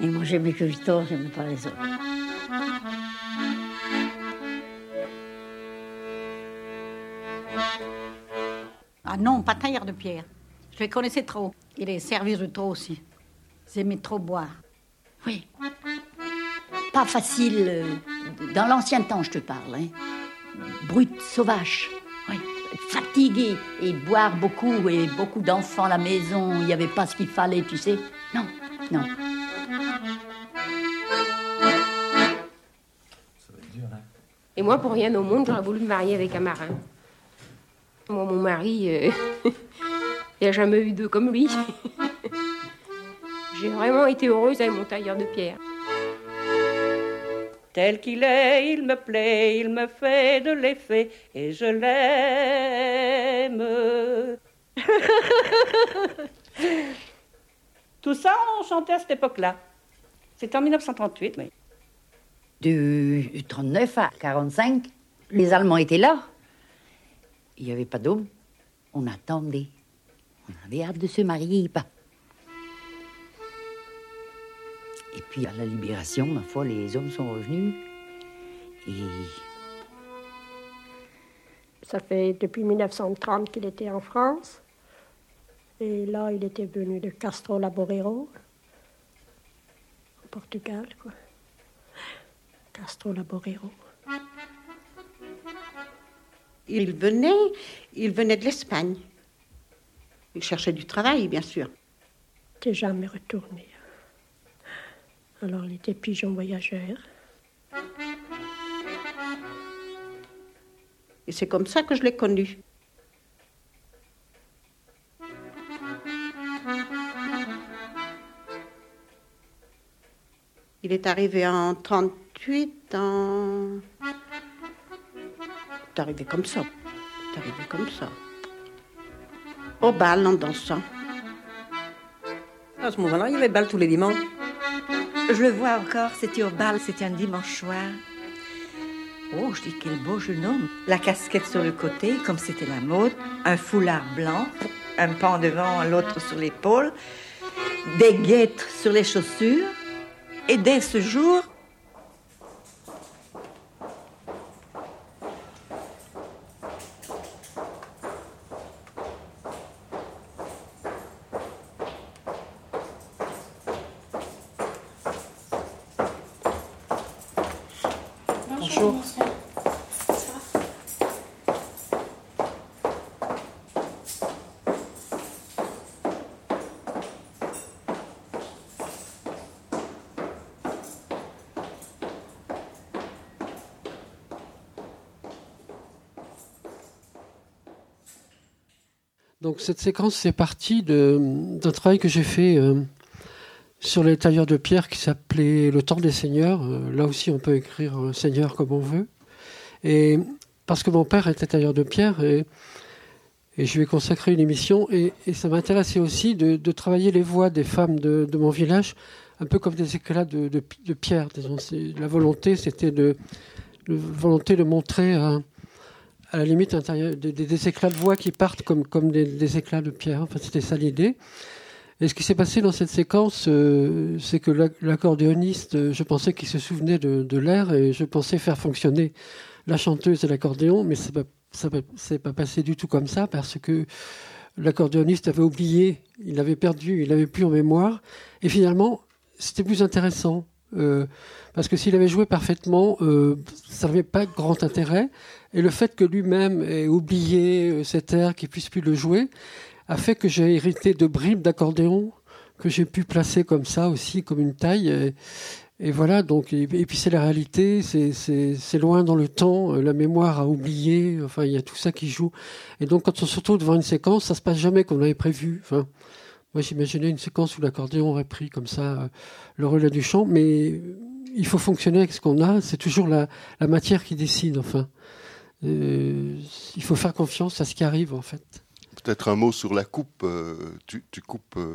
Et moi, j'aimais que Victor, j'aimais pas les autres. Ah non, pas tailleur de pierre. Je les connaissais trop. Et les services trop aussi. Aimaient trop boire. Oui. Pas facile. euh, Dans l'ancien temps, je te parle. Hein. Brut, sauvage. Fatigué et boire beaucoup et beaucoup d'enfants à la maison. Il n'y avait pas ce qu'il fallait, tu sais. Non, non. Et moi, pour rien au monde, j'aurais voulu me marier avec un marin. Moi, mon mari, euh, il n'y a jamais eu deux comme lui. J'ai vraiment été heureuse avec mon tailleur de pierre. Tel qu'il est, il me plaît, il me fait de l'effet et je l'aime. Tout ça, on chantait à cette époque-là. C'était en 1938, oui. De 39 à 45, les Allemands étaient là. Il n'y avait pas d'hommes. On attendait. On avait hâte de se marier, pas. Et puis à la libération, ma foi, les hommes sont revenus. Et Ça fait depuis 1930 qu'il était en France. Et là, il était venu de Castro Laboreiro, au Portugal, quoi. Castro Laboreiro. Il venait, il venait de l'Espagne. Il cherchait du travail, bien sûr. Il n'était jamais retourné. Alors, il était pigeon voyageur. Et c'est comme ça que je l'ai connu. Il est arrivé en 38, en... Il est arrivé comme ça. Il est arrivé comme ça. Au bal, en dansant. À ce moment-là, il y avait bal tous les dimanches. Je le vois encore, c'était au bal, c'était un dimanche soir. Oh, je dis quel beau jeune homme. La casquette sur le côté, comme c'était la mode, un foulard blanc, un pan devant, l'autre sur l'épaule, des guêtres sur les chaussures. Et dès ce jour, Cette séquence, c'est parti d'un travail que j'ai fait euh, sur les tailleurs de pierre qui s'appelait Le temps des seigneurs. Euh, là aussi, on peut écrire euh, seigneur comme on veut. Et parce que mon père était tailleur de pierre et, je lui ai consacré une émission. Et, ça m'intéressait aussi de, travailler les voix des femmes de, mon village, un peu comme des éclats de, pierre. La volonté, c'était de, de montrer à la limite intérieure, des, éclats de voix qui partent comme, des, éclats de pierre. Enfin, c'était ça l'idée. Et ce qui s'est passé dans cette séquence, euh, c'est que l'ac- l'accordéoniste, euh, je pensais qu'il se souvenait de, l'air et je pensais faire fonctionner la chanteuse et l'accordéon, mais ça ne s'est pas passé du tout comme ça parce que l'accordéoniste avait oublié, il avait perdu, il avait plus en mémoire. Et finalement, c'était plus intéressant. euh, parce que s'il avait joué parfaitement, ça n'avait pas grand intérêt. Et le fait que lui-même ait oublié euh, cet air, qu'il puisse plus le jouer, a fait que j'ai hérité de bribes d'accordéon que j'ai pu placer comme ça aussi, comme une taille. Et, voilà, donc, et, puis c'est la réalité, c'est- loin dans le temps, euh, la mémoire a oublié, enfin, il y a tout ça qui joue. Et donc, quand on se retrouve devant une séquence, ça se passe jamais comme on avait prévu. Enfin, moi, j'imaginais une séquence où l'accordéon aurait pris comme ça euh, le relais du chant, mais il faut fonctionner avec ce qu'on a, c'est toujours la, la matière qui décide, enfin. Euh, il faut faire confiance à ce qui arrive, en fait. Peut-être un mot sur la coupe. euh, tu, tu coupes, euh,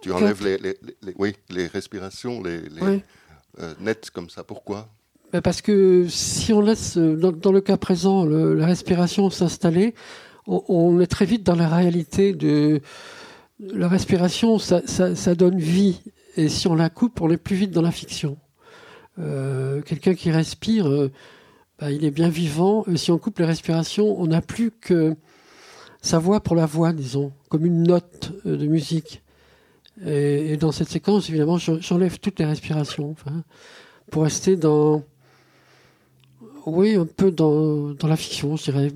tu enlèves les, les- les- oui, les respirations, les, Oui. nettes comme ça. Pourquoi? Ben, Parce que si on laisse, dans, dans le cas présent, le- la respiration s'installer, on, on est très vite dans la réalité de la respiration, ça, ça- ça donne vie. Et si on la coupe, on est plus vite dans la fiction. Quelqu'un qui respire, euh, ben, il est bien vivant. Et si on coupe les respirations, on n'a plus que sa voix pour la voix, disons, comme une note euh, de musique. Et, dans cette séquence, évidemment, j'en- j'enlève toutes les respirations, pour rester dans, oui, un peu dans, la fiction, je dirais.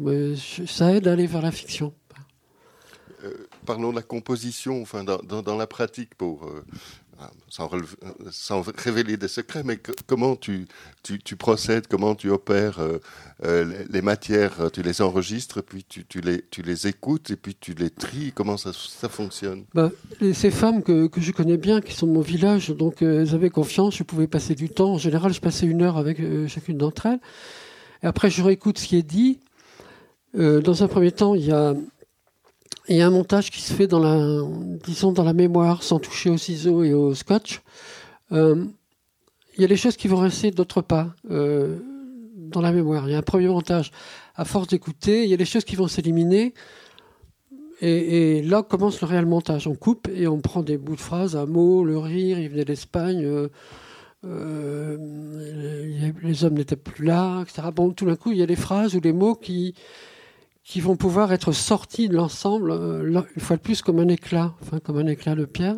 Ça aide à aller vers la fiction. Euh, Parlons de la composition, enfin, dans, la pratique pour, euh, ah, sans, révéler des secrets, mais comment tu, procèdes, comment tu opères euh, les, matières, tu les enregistres, puis tu, les, écoutes, et puis tu les tries, comment ça, fonctionne? Bah, Ces femmes que, je connais bien, qui sont de mon village, donc elles avaient confiance, je pouvais passer du temps. En général, je passais une heure avec chacune d'entre elles. Et après, je réécoute ce qui est dit. dans un premier temps, il y a il y a un montage qui se fait dans la, disons, dans la mémoire, sans toucher au ciseau et au scotch. Euh, il y a des choses qui vont rester, d'autres pas, euh, dans la mémoire. Il y a un premier montage. À force d'écouter, il y a des choses qui vont s'éliminer. Et, là commence le réel montage. On coupe et on prend des bouts de phrases, un mot, le rire, il venait d'Espagne, euh, les hommes n'étaient plus là, etc. Bon, tout d'un coup, il y a des phrases ou des mots qui, qui vont pouvoir être sortis de l'ensemble, euh, une fois de plus, comme un éclat, enfin comme un éclat de pierre.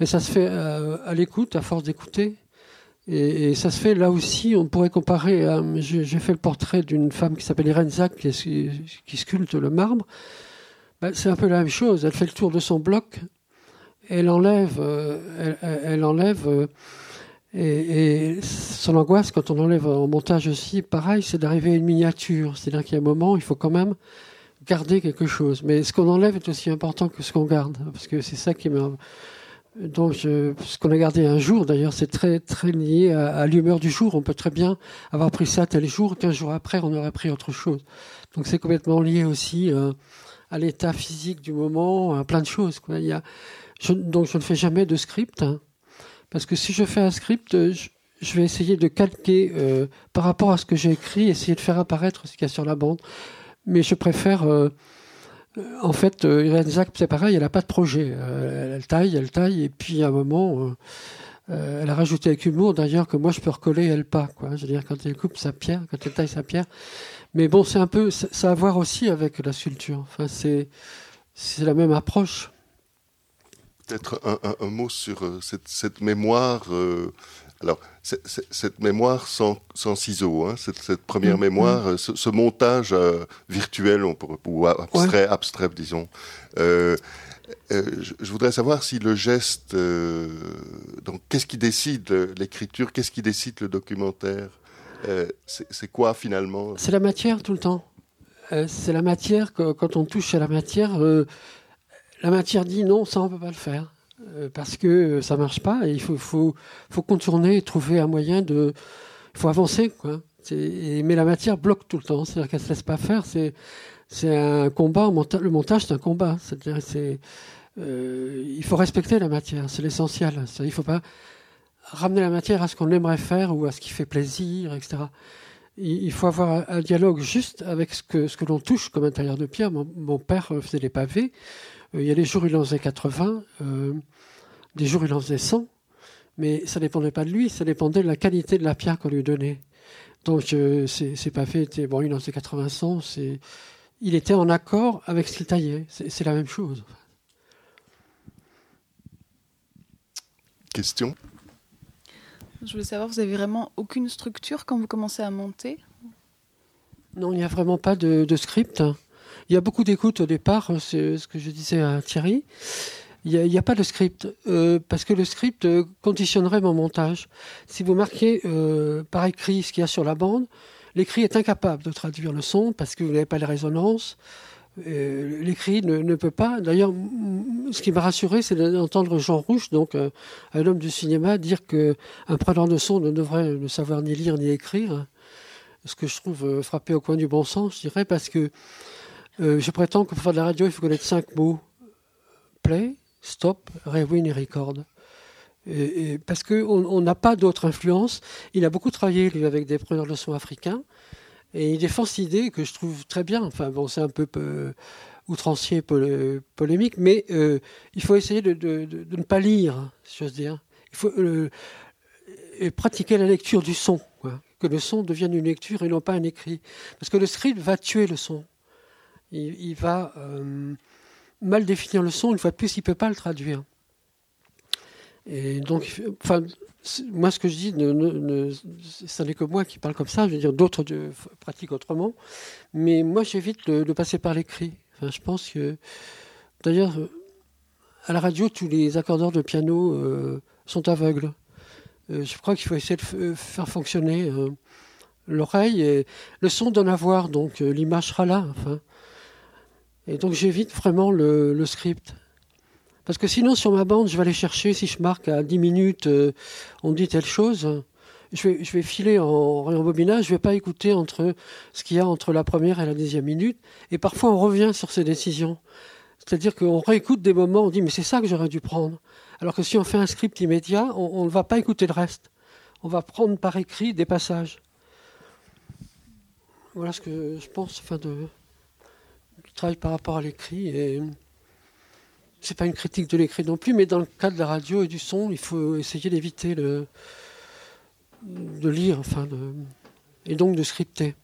Mais ça se fait euh, à l'écoute, à force d'écouter. Et, ça se fait là aussi, on pourrait comparer, j'ai fait le portrait d'une femme qui s'appelle Irène Zac, qui, sculpte le marbre. Ben, c'est un peu la même chose, elle fait le tour de son bloc, elle enlève, euh, elle, enlève et, et, son angoisse, quand on enlève en montage aussi, pareil, c'est d'arriver à une miniature. C'est-à-dire qu'il y a un moment, il faut quand même garder quelque chose. Mais ce qu'on enlève est aussi important que ce qu'on garde, parce que c'est ça qui me... Donc, ce qu'on a gardé un jour, d'ailleurs, c'est très très lié à, l'humeur du jour. On peut très bien avoir pris ça tel jour, quinze jours après, on aurait pris autre chose. Donc, c'est complètement lié aussi euh, à l'état physique du moment, à plein de choses. Quoi. Il y a, donc, je ne fais jamais de script. Hein. Parce que si je fais un script, euh, je, vais essayer de calquer euh, par rapport à ce que j'ai écrit, essayer de faire apparaître ce qu'il y a sur la bande. Mais je préfère. Euh, en fait, Irène Zach, c'est pareil, elle n'a pas de projet. elle taille, elle taille, et puis à un moment, elle a rajouté avec humour d'ailleurs que moi je peux recoller, elle pas. Quoi. Je veux dire, quand elle coupe sa pierre, quand elle taille sa pierre. Mais bon, c'est un peu. Ça a à voir aussi avec la sculpture. Enfin, c'est la même approche peut-être un, mot sur euh, cette, mémoire. Euh, alors, cette mémoire sans, ciseaux, hein, cette, première mm, mémoire, mm. Ce, montage euh, virtuel, on pourrait, ou abstrait, abstrait disons. je, voudrais savoir si le geste, donc qu'est-ce qui décide l'écriture, qu'est-ce qui décide le documentaire C'est quoi finalement? C'est la matière tout le temps. c'est la matière, quand on touche à la matière, la matière dit non, ça on peut pas le faire euh, parce que ça marche pas. Et il faut, contourner, trouver un moyen de, il faut avancer quoi. mais la matière bloque tout le temps, c'est-à-dire qu'elle se laisse pas faire. C'est, un combat. Le montage, c'est un combat. C'est-à-dire, c'est, euh, il faut respecter la matière, c'est l'essentiel. Il faut pas ramener la matière à ce qu'on aimerait faire ou à ce qui fait plaisir, etc. Il faut avoir un dialogue juste avec ce que, l'on touche comme intérieur de pierre. Mon père faisait des pavés. Euh, il y a des jours, où il en faisait 80, euh, des jours, il en faisait 100, mais ça ne dépendait pas de lui, ça dépendait de la qualité de la pierre qu'on lui donnait. Donc, euh, c'est pas fait, bon, il en faisait 80, 100, il était en accord avec ce qu'il taillait. C'est la même chose. Question Je voulais savoir, vous avez vraiment aucune structure quand vous commencez à monter? Non, il n'y a vraiment pas de, de script. Il y a beaucoup d'écoute au départ, c'est ce que je disais à Thierry. Il n'y a, pas de script, euh, parce que le script euh, conditionnerait mon montage. Si vous marquez euh, par écrit ce qu'il y a sur la bande, l'écrit est incapable de traduire le son parce que vous n'avez pas les résonances. l'écrit ne, peut pas. D'ailleurs, ce qui m'a rassuré, c'est d'entendre Jean Rouge, donc un homme du cinéma, dire qu'un preneur de son ne devrait ne savoir ni lire ni écrire. Ce que je trouve frappé au coin du bon sens, je dirais, parce que euh, je prétends que pour faire de la radio, il faut connaître cinq mots. Play, stop, rewind et record. Et, parce qu'on n'a pas d'autre influence. Il a beaucoup travaillé, avec des preneurs de son africains. Et il défend cette idée que je trouve très bien. Enfin, bon, c'est un peu, outrancier, polémique, mais euh, il faut essayer de, ne pas lire, si j'ose dire. Il faut euh, pratiquer la lecture du son, que le son devienne une lecture et non pas un écrit. Parce que le script va tuer le son il, va euh, mal définir le son, une fois de plus, il ne peut pas le traduire. Et donc, enfin, moi, ce que je dis, ne, n'est que moi qui parle comme ça, je veux dire, d'autres pratiquent autrement, mais moi, j'évite de, passer par l'écrit. Enfin, je pense que, d'ailleurs, à la radio, tous les accordeurs de piano euh, sont aveugles. je crois qu'il faut essayer de faire fonctionner l'oreille et le son donne à voir, donc l'image sera là. Enfin. Et donc j'évite vraiment le, script. Parce que sinon, sur ma bande, je vais aller chercher, si je marque à 10 minutes, on dit telle chose, je vais, filer en rembobinage, je ne vais pas écouter entre ce qu'il y a entre la première et la deuxième minute. Et parfois, on revient sur ces décisions. C'est-à-dire qu'on réécoute des moments, on dit mais c'est ça que j'aurais dû prendre. Alors que si on fait un script immédiat, on ne va pas écouter le reste. On va prendre par écrit des passages. Voilà ce que je pense enfin, de, du travail par rapport à l'écrit. Et c'est pas une critique de l'écrit non plus, mais dans le cas de la radio et du son, il faut essayer d'éviter de lire, enfin, et donc de scripter.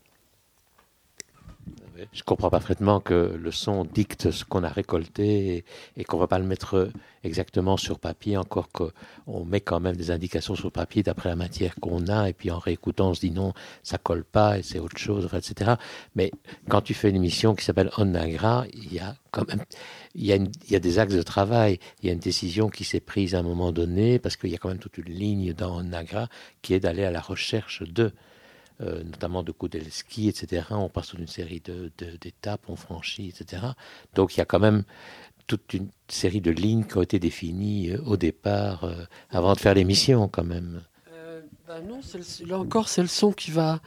Je comprends parfaitement que le son dicte ce qu'on a récolté et, qu'on ne va pas le mettre exactement sur papier, encore qu'on met quand même des indications sur papier d'après la matière qu'on a, et puis en réécoutant, on se dit non, ça colle pas, et c'est autre chose, etc. Mais quand tu fais une émission qui s'appelle On Nagra, il y a quand même y, a y, a des axes de travail, il y a une décision qui s'est prise à un moment donné, parce qu'il y a quand même toute une ligne dans Nagra qui est d'aller à la recherche de, euh, notamment de Kudelski, etc. On passe sur une série d'étapes, de, on franchit, etc. Donc il y a quand même toute une série de lignes qui ont été définies euh, au départ, euh, avant de faire l'émission quand même. Ben non, là encore, c'est le son qui va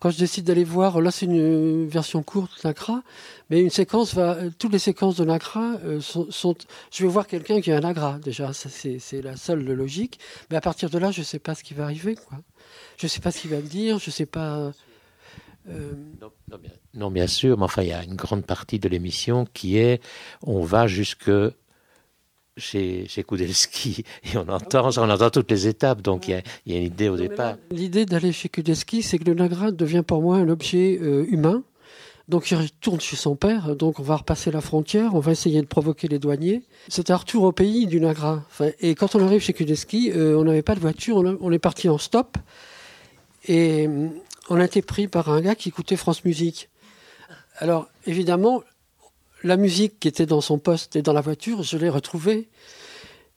quand je décide d'aller voir, là c'est une version courte Nagra, mais une séquence va, toutes les séquences de Nagra euh, sont, je vais voir quelqu'un qui a un Nagra déjà, c'est la seule logique, mais à partir de là je ne sais pas ce qui va arriver, quoi. Je ne sais pas ce qu'il va me dire, je ne sais pas. Euh, non, bien, sûr, mais enfin il y a une grande partie de l'émission qui est, on va jusque chez, chez Kudelski et on entend, on entend toutes les étapes, donc il y, a, une idée au départ. L'idée d'aller chez Kudelski, c'est que le Nagra devient pour moi un objet euh, humain. Donc il retourne chez son père, donc on va repasser la frontière, on va essayer de provoquer les douaniers. C'est un retour au pays du Nagra. et quand on arrive chez Kudelski, euh, on n'avait pas de voiture, on, est parti en stop. Et on a été pris par un gars qui écoutait France Musique. Alors évidemment, la musique qui était dans son poste et dans la voiture, je l'ai retrouvée.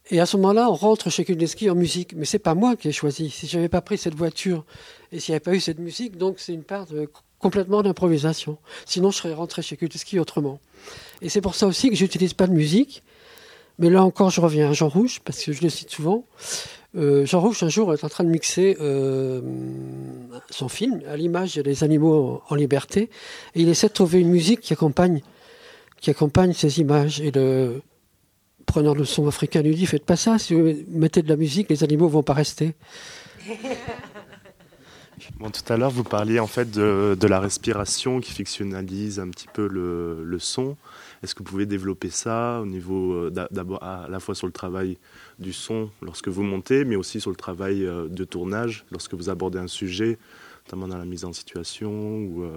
Et à ce moment-là, on rentre chez Kuneski en musique. Mais c'est pas moi qui ai choisi. Si je n'avais pas pris cette voiture et s'il n'y avait pas eu cette musique, donc c'est une part complètement d'improvisation. Sinon, je serais rentré chez Kuneski autrement. Et c'est pour ça aussi que j'utilise pas de musique. Mais là encore, je reviens à Jean Rouge, parce que je le cite souvent. Euh, Jean Rouge, un jour, est en train de mixer euh, son film à l'image des animaux en, liberté. Et il essaie de trouver une musique qui accompagne ces images. Et le preneur de son africain lui dit Faites pas ça, si vous mettez de la musique, les animaux vont pas rester. Tout à l'heure, vous parliez en fait de, la respiration qui fictionnalise un petit peu le son. Est-ce que vous pouvez développer ça au niveau euh, d'abord à la fois sur le travail du son lorsque vous montez, mais aussi sur le travail euh, de tournage lorsque vous abordez un sujet, notamment dans la mise en situation ou euh,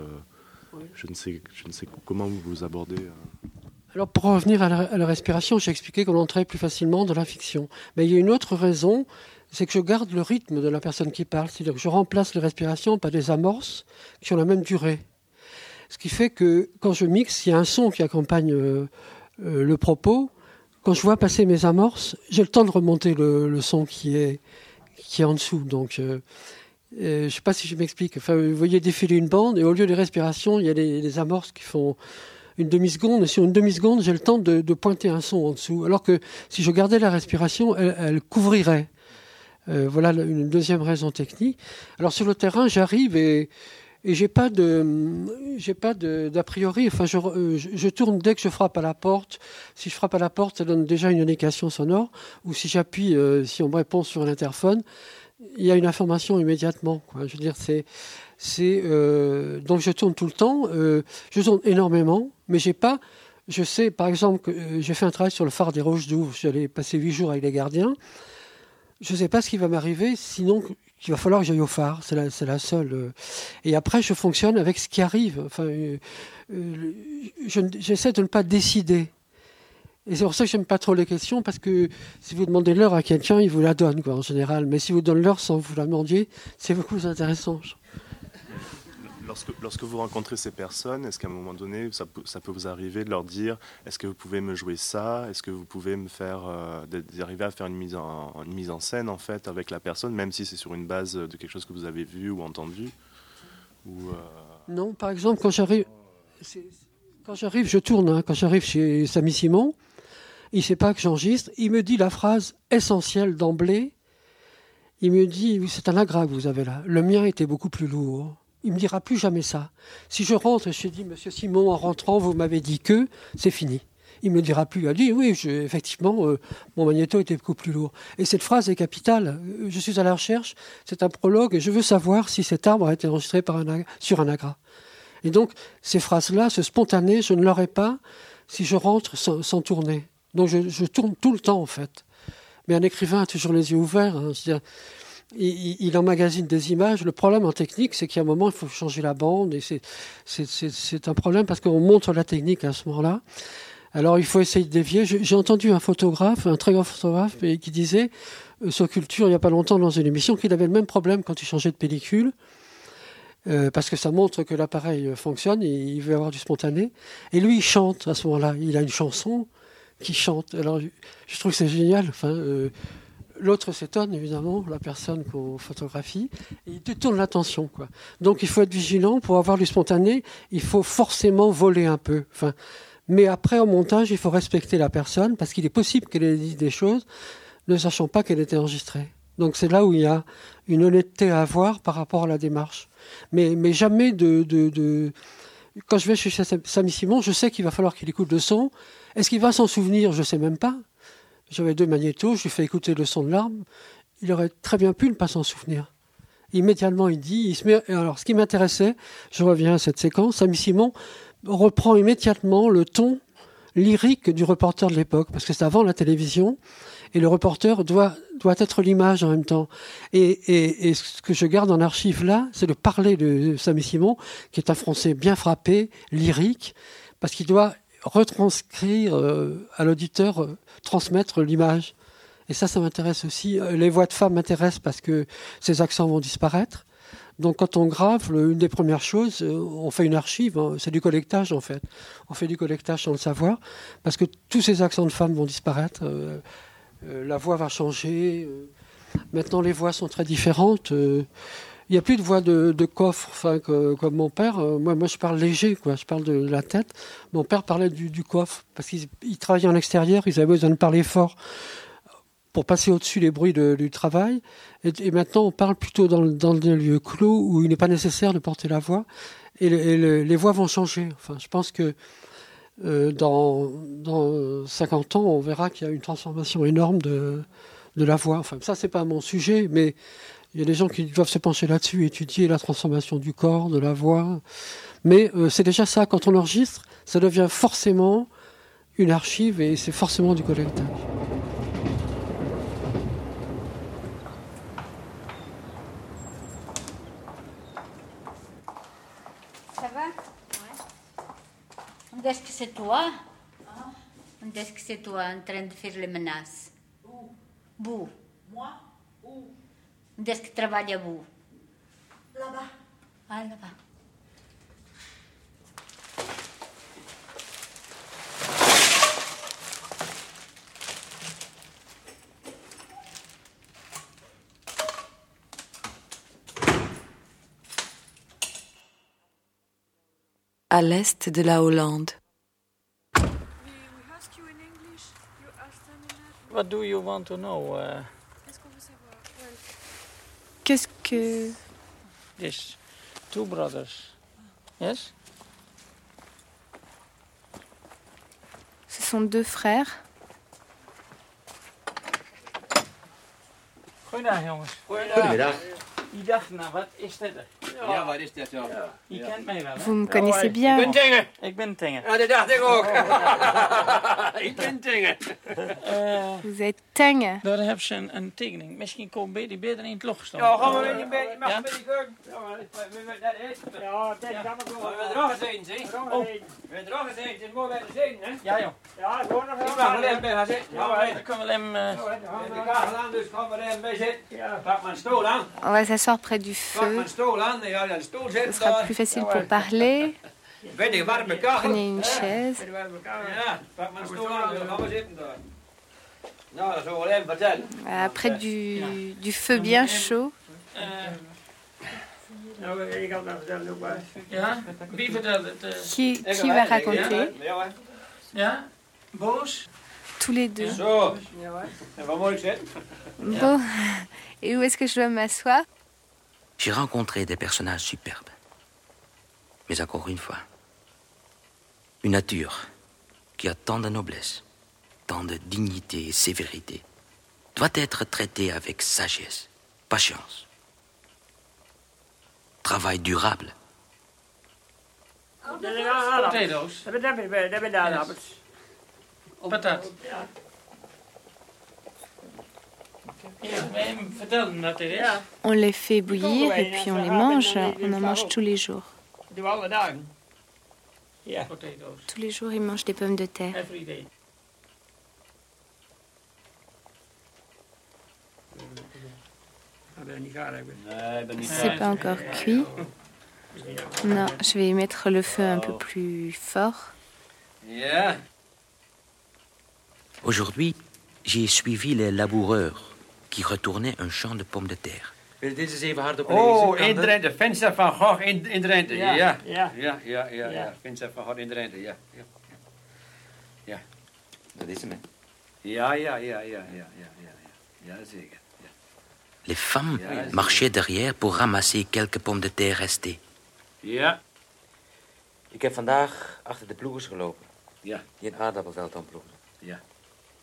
je, ne sais, je ne sais comment vous vous abordez. Euh. Alors pour revenir à la, respiration, j'ai expliqué qu'on entrait plus facilement dans la fiction. Mais il y a une autre raison, c'est que je garde le rythme de la personne qui parle. C'est-à-dire que je remplace les respirations par des amorces qui ont la même durée. Ce qui fait que quand je mixe, il y a un son qui accompagne euh, euh, le propos. Quand je vois passer mes amorces, j'ai le temps de remonter le, son qui est, qui est en dessous. Donc euh, je ne sais pas si je m'explique. Enfin, vous voyez défiler une bande et au lieu des respirations, il y a des, amorces qui font une demi-seconde. Et sur une demi-seconde, j'ai le temps de, pointer un son en dessous. Alors que si je gardais la respiration, elle, couvrirait. Voilà une deuxième raison technique. Alors sur le terrain, j'arrive et, et j'ai pas de, j'ai pas d'a priori. Enfin, euh, je, je, tourne dès que je frappe à la porte. Si je frappe à la porte, ça donne déjà une indication sonore. Ou si j'appuie, si on me répond sur l'interphone, il y a une information immédiatement. Quoi. Je veux dire, c'est, c'est euh, donc je tourne tout le temps. Euh, je tourne énormément, mais j'ai pas. Je sais, par exemple, que euh, j'ai fait un travail sur le phare des Roches d'Ouvre. J'allais passer huit jours avec les gardiens. Je ne sais pas ce qui va m'arriver, sinon qu'il va falloir que j'aille au phare. C'est la, la seule. Et après, je fonctionne avec ce qui arrive. Enfin, j'essaie de ne pas décider. Et c'est pour ça que j'aime pas trop les questions, parce que si vous demandez l'heure à quelqu'un, il vous la donne, quoi, en général. Mais si vous donnez l'heure sans vous la demander, c'est beaucoup plus intéressant. Lorsque, lorsque vous rencontrez ces personnes, est-ce qu'à un moment donné, ça, peut- vous arriver de leur dire est-ce que vous pouvez me jouer ça? Est-ce que vous pouvez me faire. euh, d'arriver à faire une mise, en, une mise en scène, en fait, avec la personne, même si c'est sur une base de quelque chose que vous avez vu ou entendu? Euh, Non, par exemple, quand j'arrive, quand j'arrive, je tourne. hein. quand j'arrive chez Samy Simon, il sait pas que j'enregistre. Il me dit la phrase essentielle d'emblée. Il me dit, c'est un agrat que vous avez là. Le mien était beaucoup plus lourd. Il me dira plus jamais ça. Si je rentre je dis, Monsieur Simon, en rentrant, vous m'avez dit que, c'est fini. Il me dira plus. Il a dit, oui, effectivement, euh, mon magnéto était beaucoup plus lourd. Et cette phrase est capitale. Euh, Je suis à la recherche, c'est un prologue, et je veux savoir si cet arbre a été enregistré sur un agrat. Et donc, ces phrases-là, ce spontané, je ne l'aurais pas si je rentre sans, tourner. Donc, je, je tourne tout le temps, en fait. Mais un écrivain a toujours les yeux ouverts. hein. Il, il- emmagasine des images. Le problème en technique, c'est qu'à un moment, il faut changer la bande. Et c'est- un problème parce qu'on montre la technique à ce moment-là. Alors, il faut essayer de dévier. J'ai entendu un photographe, un très grand photographe, qui disait, euh, sur Culture, il n'y a pas longtemps, dans une émission, qu'il avait le même problème quand il changeait de pellicule. Euh, parce que ça montre que l'appareil euh, fonctionne et il veut avoir du spontané. Et lui, il chante à ce moment-là. Il a une chanson qui chante. Alors, je, trouve que c'est génial. L'autre s'étonne, évidemment, la personne qu'on photographie, et il détourne l'attention. Quoi. Donc, il faut être vigilant. Pour avoir du spontané, il faut forcément voler un peu. Enfin, mais après, au montage, il faut respecter la personne, parce qu'il est possible qu'elle ait dit des choses, ne sachant pas qu'elle était enregistrée. Donc, c'est là où il y a une honnêteté à avoir par rapport à la démarche. Mais, mais jamais de, de, Quand je vais chez Sam- Samy Simon, je sais qu'il va falloir qu'il écoute le son. Est-ce qu'il va s'en souvenir? Je ne sais même pas. J'avais deux magnétos, je lui fais écouter le son de l'arme. Il aurait très bien pu ne pas s'en souvenir. Immédiatement, il dit, il se met. et Alors, ce qui m'intéressait, je reviens à cette séquence, Samy Simon reprend immédiatement le ton lyrique du reporter de l'époque, parce que c'est avant la télévision, et le reporter doit, doit être l'image en même temps. Et ce que je garde en archive là, c'est le parler de Samy Simon, qui est un français bien frappé, lyrique, parce qu'il doit retranscrire euh, à l'auditeur, euh, transmettre l'image. Et ça, ça m'intéresse aussi. Euh, Les voix de femmes m'intéressent parce que ces accents vont disparaître. Donc quand on grave, une des premières choses, on fait une archive, hein, c'est du collectage en fait. On fait du collectage sans le savoir, parce que tous ces accents de femmes vont disparaître, la voix va changer. Maintenant les voix sont très différentes. Il n'y a plus de voix de, coffre, enfin, comme mon père. euh, moi, moi, je parle léger, quoi. Je parle de la tête. Mon père parlait du, coffre, parce qu'il il travaillait en extérieur, ils avaient besoin de parler fort pour passer au-dessus les bruits du travail. Et, maintenant, on parle plutôt dans, des lieux clos où il n'est pas nécessaire de porter la voix. Et, le- et le- les voix vont changer. Enfin, je pense que euh, dans, dans 50 ans, on verra qu'il y a une transformation énorme de, de la voix. Enfin, ça, c'est pas mon sujet, mais il y a des gens qui doivent se pencher là-dessus, étudier la transformation du corps, de la voix. Mais euh, c'est déjà ça, quand on enregistre, ça devient forcément une archive et c'est forcément du collectage. Ça va? Ouais. Est-ce que c'est toi? Est-ce que c'est toi en train de faire les menaces? Où? Vous. Moi? Est-ce que travaille à vous Là-bas. Ah, là-bas. À l'est de la Hollande. What do you want to know? Uh, Qu'est-ce que. yes, two brothers. Yes? Ce sont deux frères. Goedendag jongens. Goedemiddag. Die dacht, nou wat is dit? Ja, wat is dat zo? Je kent mij wel. Vous me connaissez bien. Ik ben Tinge. Ik ben Ja, dat dacht ik ook. Oh, ik ben Tinger. Eh, Vous êtes Tinge. Daar hebben ze een, tekening. Misschien komt Betty beter in het log staan. Ja, gaan we een beetje, mag een beetje. Ja, dat is. Ja, kan ook wel. We dragen ze eens, hè? We dragen oh. ze eens. Het moet wel eens hè? Ja, joh. Ja, gewoon nog even. On va s'asseoir près du feu. Ce sera plus facile pour parler. Prenez une chaise. Even vertellen. Après du, du feu bien chaud. Wie vertelt het? eh? Qui, qui va raconter? Tous les deux. Ik zitten? Bon. Et où est-ce que je dois m'asseoir? J'ai rencontré des personnages superbes. Mais encore une fois, une nature qui a tant de noblesse, tant de dignité et sévérité, doit être traitée avec sagesse, patience, travail durable. Potatoes. Ben je, dat ben je aardappels. Patat. Ja, maar vertel hem dat dit is. On les fait bouillir et puis on les mange. On en mange tous les jours. Tous les jours, ils mangent des pommes de terre. C'est pas encore cuit. Non, je vais mettre le feu un peu plus fort. Aujourd'hui, j'ai suivi les laboureurs qui retournaient un champ de pommes de terre. Wil je dit eens even hardop Oh, lezen? in Kan dat? Drenthe. Vincent van Gogh in, in Drenthe. Ja, Ja, ja. ja, ja, ja. ja, Ja. Vincent van Gogh in Drenthe, ja. Ja, ja. Dat is hem, hè. ja, ja, ja, ja, ja, ja, ja, ja. ja zeker. Les femmes marchaient derrière pour ramasser quelques pommes de terre restées. Ja. Ik heb vandaag achter de ploegers gelopen. Ja. Die een aardappelveld aanploegen. Ja.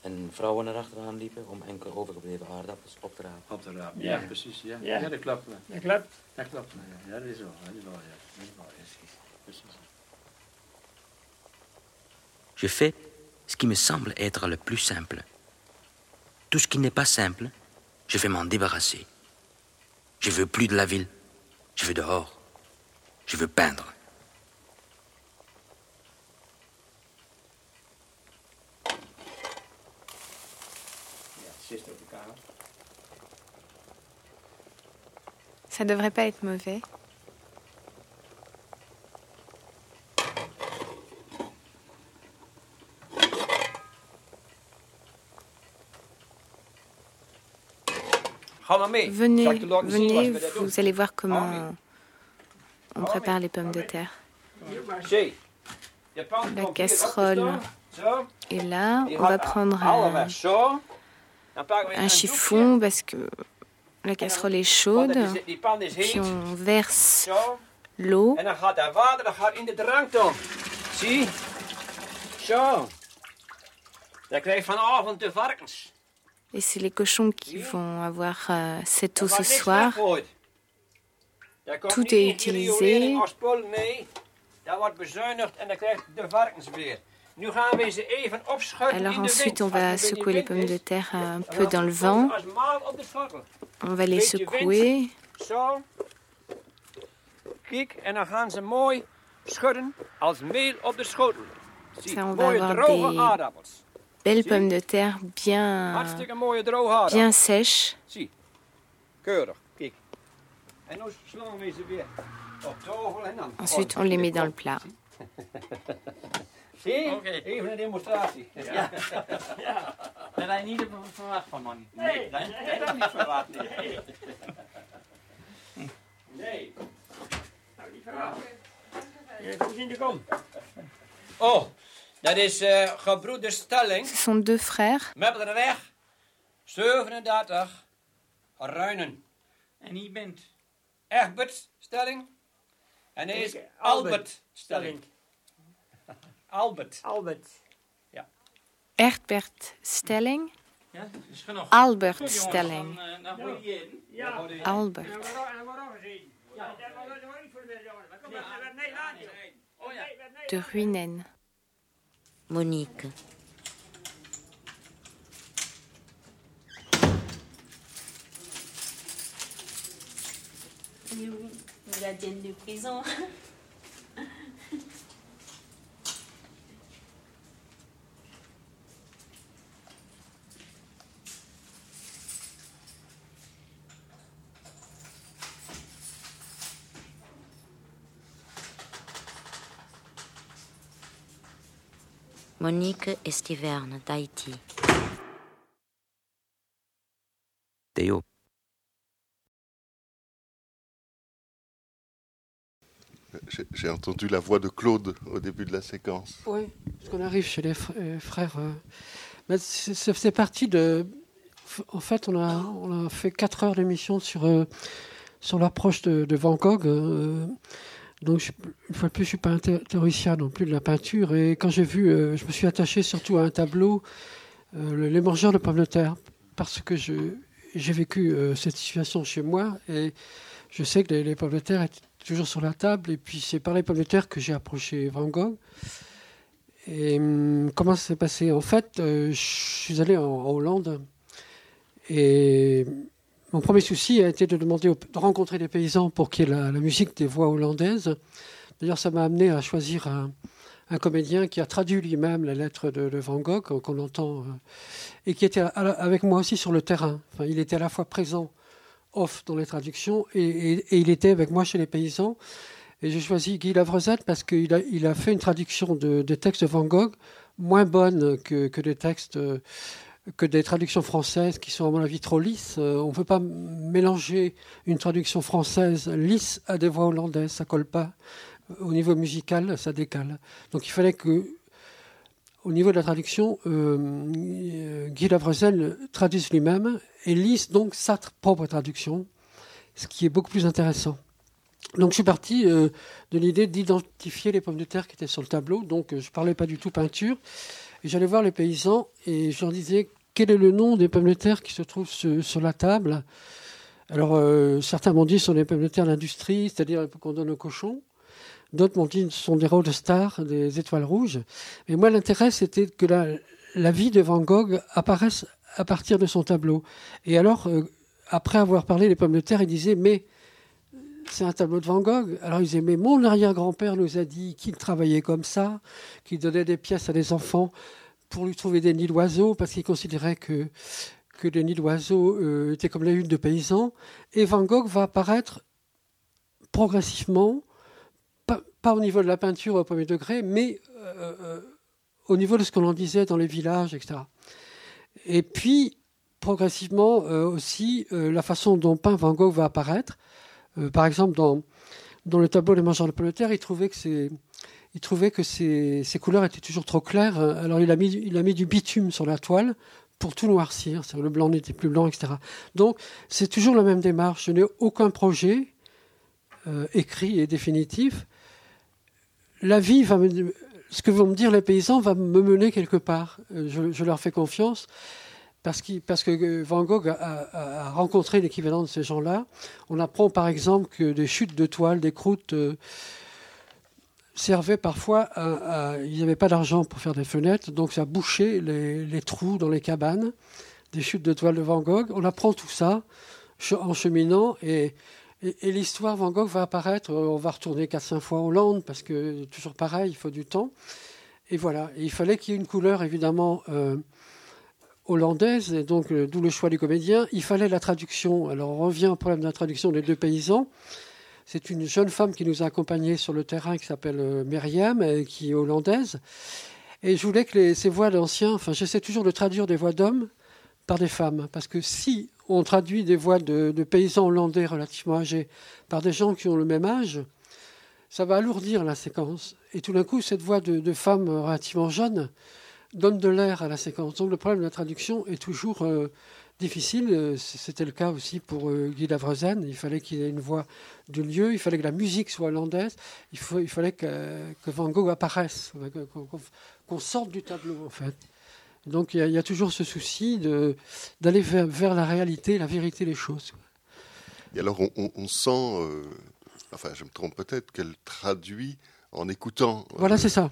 En vrouwen erachteraan liepen om enkele overgebleven aardappels op te rapen. Op te rapen, ja, precies. Ja. Ja. Ja. dat klopt. Dat klopt. Dat klopt, ja. ja. dat is wel, dat is wel, ja. Dat is wel, ja, precies. precies. Je fais ce qui me semble être le plus simple. Tout ce qui n'est pas simple, je vais m'en débarrasser. Je veux plus de la ville. Je veux dehors. Je veux peindre. Ja, het zit op elkaar. Ça devrait pas être mauvais. Venez, venez, vous allez voir comment on prépare les pommes de terre. La casserole. Zo. est là. On va prendre alle un, chiffon parce que la casserole est chaude. Puis on verse l'eau. Zie? Zo. Dan krijg je vanavond de varkens. Et c'est les cochons qui vont avoir euh, cette eau Er ce wordt niks soir. Tout est utilisé. als spul, nee. Dat wordt bezuinigd en dan krijgt de varkens weer. Alors ensuite, on va er secouer les pommes de terre un peu dan dans le vent. On va les secouer. Ça, on va avoir des belles pommes de terre bien, bien sèches. Ensuite, on les met dans le plat. Zie, even een demonstratie. Ja. ja. Dat je niet verwacht van man. Nee, dat heb ik niet verwacht. Nee. Nee. Nou, niet verwacht. Oh, dat is uh, gebroeder Stelling. Ce sont deux frères. Meppelderweg, 37, Ruinen. En hier bent. Egbert Stelling. En hij is Albert Stelling. Albert. Albert. Ja. Egbert Stelling? Ja, dat is genoeg. Albert Stelling. Ja. Albert. De nee, laat je. Oh ja. de Ruinen. Monique. Nous, la dienne de prison. Monique Estiverne d'Haïti. Théo. J'ai- J'ai entendu la voix de Claude au début de la séquence. Oui, parce qu'on arrive chez les euh, frères. euh, mais c'est- c'est c'est parti de. En fait, on a, on a fait 4 heures d'émission sur, euh, sur l'approche de, de Van Gogh. Donc, une fois de plus, je ne suis pas un thé- théoricien non plus de la peinture. Et quand j'ai vu, euh, je me suis attaché surtout à un tableau, euh, le- Les mangeurs de pommes de terre, parce que j'ai vécu euh, cette situation chez moi. Et je sais que les, pommes de terre étaient toujours sur la table. Et puis, c'est par les pommes de terre que j'ai approché Van Gogh. Et hum, comment ça s'est passé? En fait, je suis allé en, en Hollande et mon premier souci a été de demander de rencontrer des paysans pour qu'il y ait la, musique des voix hollandaises. D'ailleurs, ça m'a amené à choisir un, comédien qui a traduit lui-même la lettre de, Van Gogh qu'on entend euh, et qui était avec moi aussi sur le terrain. Il était à la fois présent off dans les traductions et, il était avec moi chez les paysans. Et j'ai choisi Guy Lavresette parce qu'il a, fait une traduction de, textes de Van Gogh moins bonne que, que des textes, euh, que des traductions françaises qui sont à mon avis trop lisses. Euh, on ne peut pas mélanger une traduction française lisse à des voix hollandaises, ça colle pas. Au niveau musical, ça décale. Donc il fallait que, au niveau de la traduction, euh, euh, Guy Lavrezel traduise lui-même et lise donc sa propre traduction, ce qui est beaucoup plus intéressant. Donc je suis parti de l'idée d'identifier les pommes de terre qui étaient sur le tableau. Donc je ne parlais pas du tout peinture. J'allais voir les paysans et je leur disais quel est le nom des pommes de terre qui se trouvent sur, la table? Alors euh, certains m'ont dit ce sont des pommes de terre d'industrie, c'est-à-dire qu'on donne aux cochons. D'autres m'ont dit ce sont des rôles de stars, des étoiles rouges. Mais moi l'intérêt c'était que la, la vie de Van Gogh apparaisse à partir de son tableau. Et alors, euh, après avoir parlé des pommes de terre, il disait mais c'est un tableau de Van Gogh. Alors ils disaient, mais mon arrière-grand-père nous a dit qu'il travaillait comme ça, qu'il donnait des pièces à des enfants pour lui trouver des nids d'oiseaux, parce qu'il considérait que, que les nids d'oiseaux euh, étaient comme les huttes de paysans. Et Van Gogh va apparaître progressivement, pas, au niveau de la peinture au premier degré, mais euh, euh, au niveau de ce qu'on en disait dans les villages, etc. Et puis, progressivement aussi, la façon dont peint Van Gogh va apparaître. Euh, par exemple, dans, le tableau Les mangeurs de pommes il trouvait que, ces, il trouvait que ces, ces couleurs étaient toujours trop claires. Alors il a, mis, du bitume sur la toile pour tout noircir. Le blanc n'était plus blanc, etc. Donc c'est toujours la même démarche. Je n'ai aucun projet euh, écrit et définitif. La vie va me, ce que vont me dire les paysans va me mener quelque part. Euh, je leur fais confiance parce, que Van Gogh a, rencontré l'équivalent de ces gens-là. On apprend par exemple que des chutes de toile, des croûtes euh, servaient parfois à... à- il n'y avait pas d'argent pour faire des fenêtres, donc ça bouchait les, trous dans les cabanes, des chutes de toile de Van Gogh. On apprend tout ça en cheminant et, l'histoire Van Gogh va apparaître. On va retourner 4-5 fois en Hollande parce que toujours pareil, il faut du temps. Et voilà, il fallait qu'il y ait une couleur évidemment... euh, hollandaise, et donc euh, d'où le choix du comédien. Il fallait la traduction. Alors on revient au problème de la traduction des deux paysans. C'est une jeune femme qui nous a accompagnés sur le terrain qui s'appelle euh, Myriam, qui est hollandaise. Et je voulais que ces voix d'anciens, enfin j'essaie toujours de traduire des voix d'hommes par des femmes. Parce que si on traduit des voix de, de paysans hollandais relativement âgés par des gens qui ont le même âge, ça va alourdir la séquence. Et tout d'un coup, cette voix de, de femmes relativement jeunes donne de l'air à la séquence. Donc le problème de la traduction est toujours euh, difficile. Euh, C'était le cas aussi pour euh, Guy Lavrezen. Il fallait qu'il ait une voix de lieu, il fallait que la musique soit hollandaise, il, fallait que, Van Gogh apparaisse, qu'on sorte du tableau en fait. Donc il y, a- toujours ce souci d'aller vers, la réalité, la vérité des choses. Et alors, on sent, euh, enfin, je me trompe peut-être, qu'elle traduit en écoutant. Voilà, c'est ça.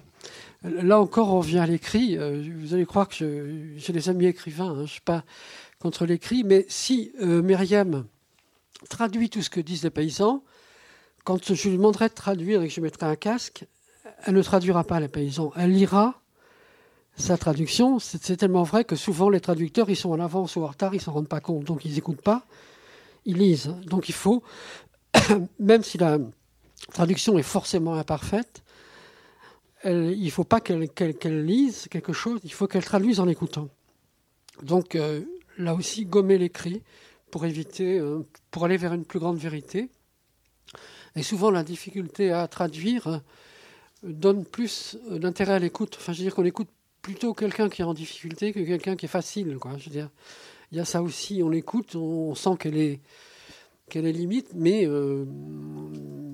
Là encore, on revient à l'écrit. Euh, vous allez croire que j'ai des amis écrivains. hein. Je ne suis pas contre l'écrit. Mais si euh, Myriam traduit tout ce que disent les paysans, quand je lui demanderai de traduire et que je mettrai un casque, elle ne traduira pas les paysans. Elle lira sa traduction. C'est tellement vrai que souvent les traducteurs, ils sont en avance ou en retard, ils ne s'en rendent pas compte. Donc ils n'écoutent pas, ils lisent. Donc il faut, même si la traduction est forcément imparfaite, il ne faut pas qu'elle lise quelque chose, il faut qu'elle traduise en écoutant. Donc euh, là aussi, gommer l'écrit pour éviter, euh, pour aller vers une plus grande vérité. Et souvent, la difficulté à traduire euh, donne plus d'intérêt à l'écoute. Enfin, je veux dire qu'on écoute plutôt quelqu'un qui est en difficulté que quelqu'un qui est facile. Je veux dire, il y a ça aussi. On l'écoute, on, sent qu'elle est qu'elle est limite, mais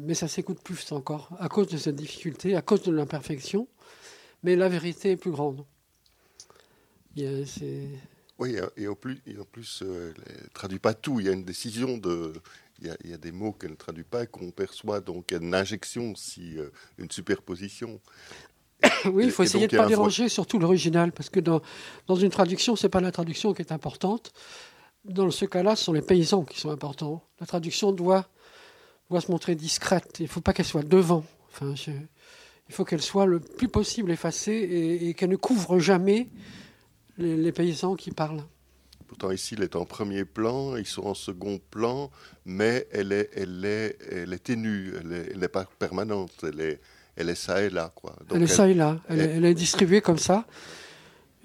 mais ça s'écoute plus encore à cause de cette difficulté, à cause de l'imperfection. Mais la vérité est plus grande. Il y a- c'est- Oui, et en plus, et en plus euh, elle ne traduit pas tout. Il y a une décision de. Il y a, il y a des mots qu'elle ne traduit pas, qu'on perçoit donc une injection, si, euh, une superposition. Oui, il faut Et- essayer de ne pas un déranger, surtout l'original, parce que dans, dans une traduction, c'est pas la traduction qui est importante. Dans ce cas-là, ce sont les paysans qui sont importants. La traduction doit, doit se montrer discrète. Il ne faut pas qu'elle soit devant. Enfin, je- il faut qu'elle soit le plus possible effacée et, et qu'elle ne couvre jamais les, les paysans qui parlent. Pourtant, ici, elle est en premier plan, ils sont en second plan, mais elle est, elle est, elle est ténue, elle n'est pas permanente, elle est, elle est ça et là. Quoi. Donc, elle est ça et là. Elle est distribuée comme ça.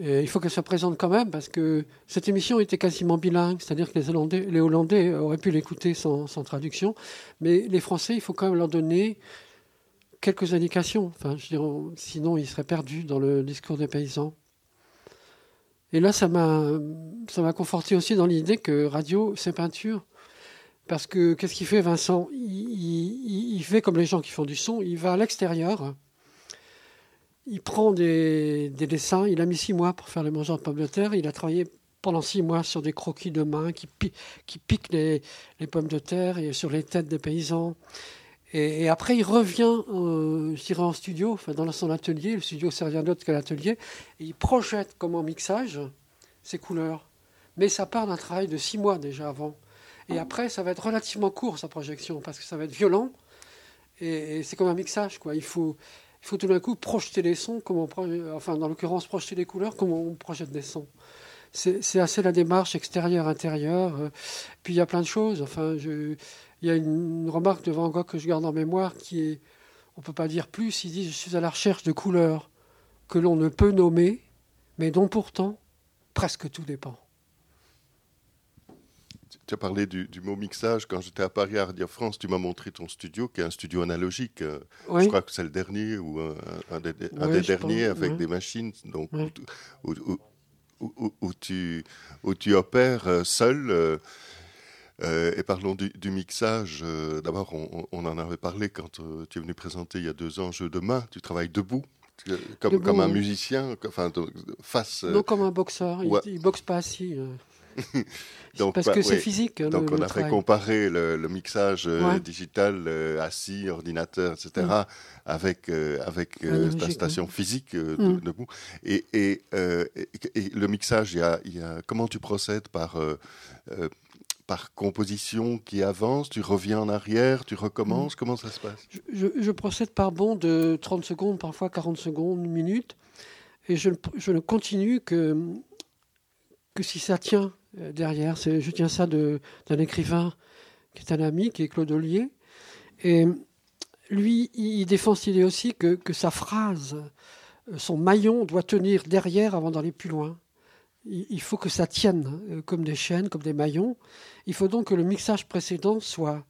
Et il faut qu'elle soit présente quand même parce que cette émission était quasiment bilingue, c'est-à-dire que les Hollandais, auraient pu l'écouter sans, traduction, mais les Français, il faut quand même leur donner quelques indications. Sinon, ils seraient perdus dans le discours des paysans. Et là, ça m'a, conforté aussi dans l'idée que radio, c'est peinture. Parce que qu'est-ce qu'il fait, Vincent? Il fait comme les gens qui font du son, il va à l'extérieur, il prend des, des dessins, il a mis six mois pour faire les mangeurs de pommes de terre, il a travaillé pendant six mois sur des croquis de main qui, pi- qui piquent les, pommes de terre et sur les têtes des paysans. Et, après, il revient, euh, je en studio, enfin, dans son atelier, le studio c'est rien d'autre que l'atelier, et il projette comme en mixage ses couleurs. Mais ça part d'un travail de six mois déjà avant. Et après, ça va être relativement court, sa projection, parce que ça va être violent. Et, et c'est comme un mixage, quoi. Il faut, il faut tout d'un coup projeter les sons, comme on pro- enfin, dans l'occurrence, projeter les couleurs, comme on projette des sons. C'est assez la démarche extérieure-intérieure. euh, Puis il y a plein de choses. Enfin, il y a une remarque de Van Gogh que je garde en mémoire qui est, on peut pas dire plus. Il dit Je suis à la recherche de couleurs que l'on ne peut nommer, mais dont pourtant presque tout dépend. Tu as parlé du, du mot mixage. Quand j'étais à Paris à Radio France, tu m'as montré ton studio, qui est un studio analogique. Euh, Oui. Je crois que c'est le dernier ou un, un des, un Oui, des je derniers pense, avec oui. des machines donc, où, où- où- où- où tu, où tu opères euh, seul. euh, et parlons du, du mixage. euh, D'abord, on, on en avait parlé quand euh, tu es venu présenter il y a deux ans Jeu de main. Tu travailles debout, tu- comme, Debout, comme un musicien, enfin, face. Non comme un boxeur, il- ouais. il, boxe pas assis. Donc, parce bah, que c'est physique, le- Donc, on a fait comparer le, le mixage euh, Ouais. digital euh, assis, ordinateur, etc., Mm. avec, euh, avec euh, la station physique euh, de- Mm. debout. Et, et, et- et le mixage, il y a, il y a- comment tu procèdes par, par composition qui avance Tu reviens en arrière Tu recommences Comment ça se passe? Je, je procède par bond de 30 secondes, parfois 40 secondes, une minute, et je ne continue que, que si ça tient euh, derrière. Je tiens ça d'un écrivain qui est un ami, qui est Claude Ollier, et lui, il défend cette idée aussi que, sa phrase, euh, son maillon doit tenir derrière avant d'aller plus loin. Il faut que ça tienne euh, comme des chaînes, comme des maillons. Il faut donc que le mixage précédent soit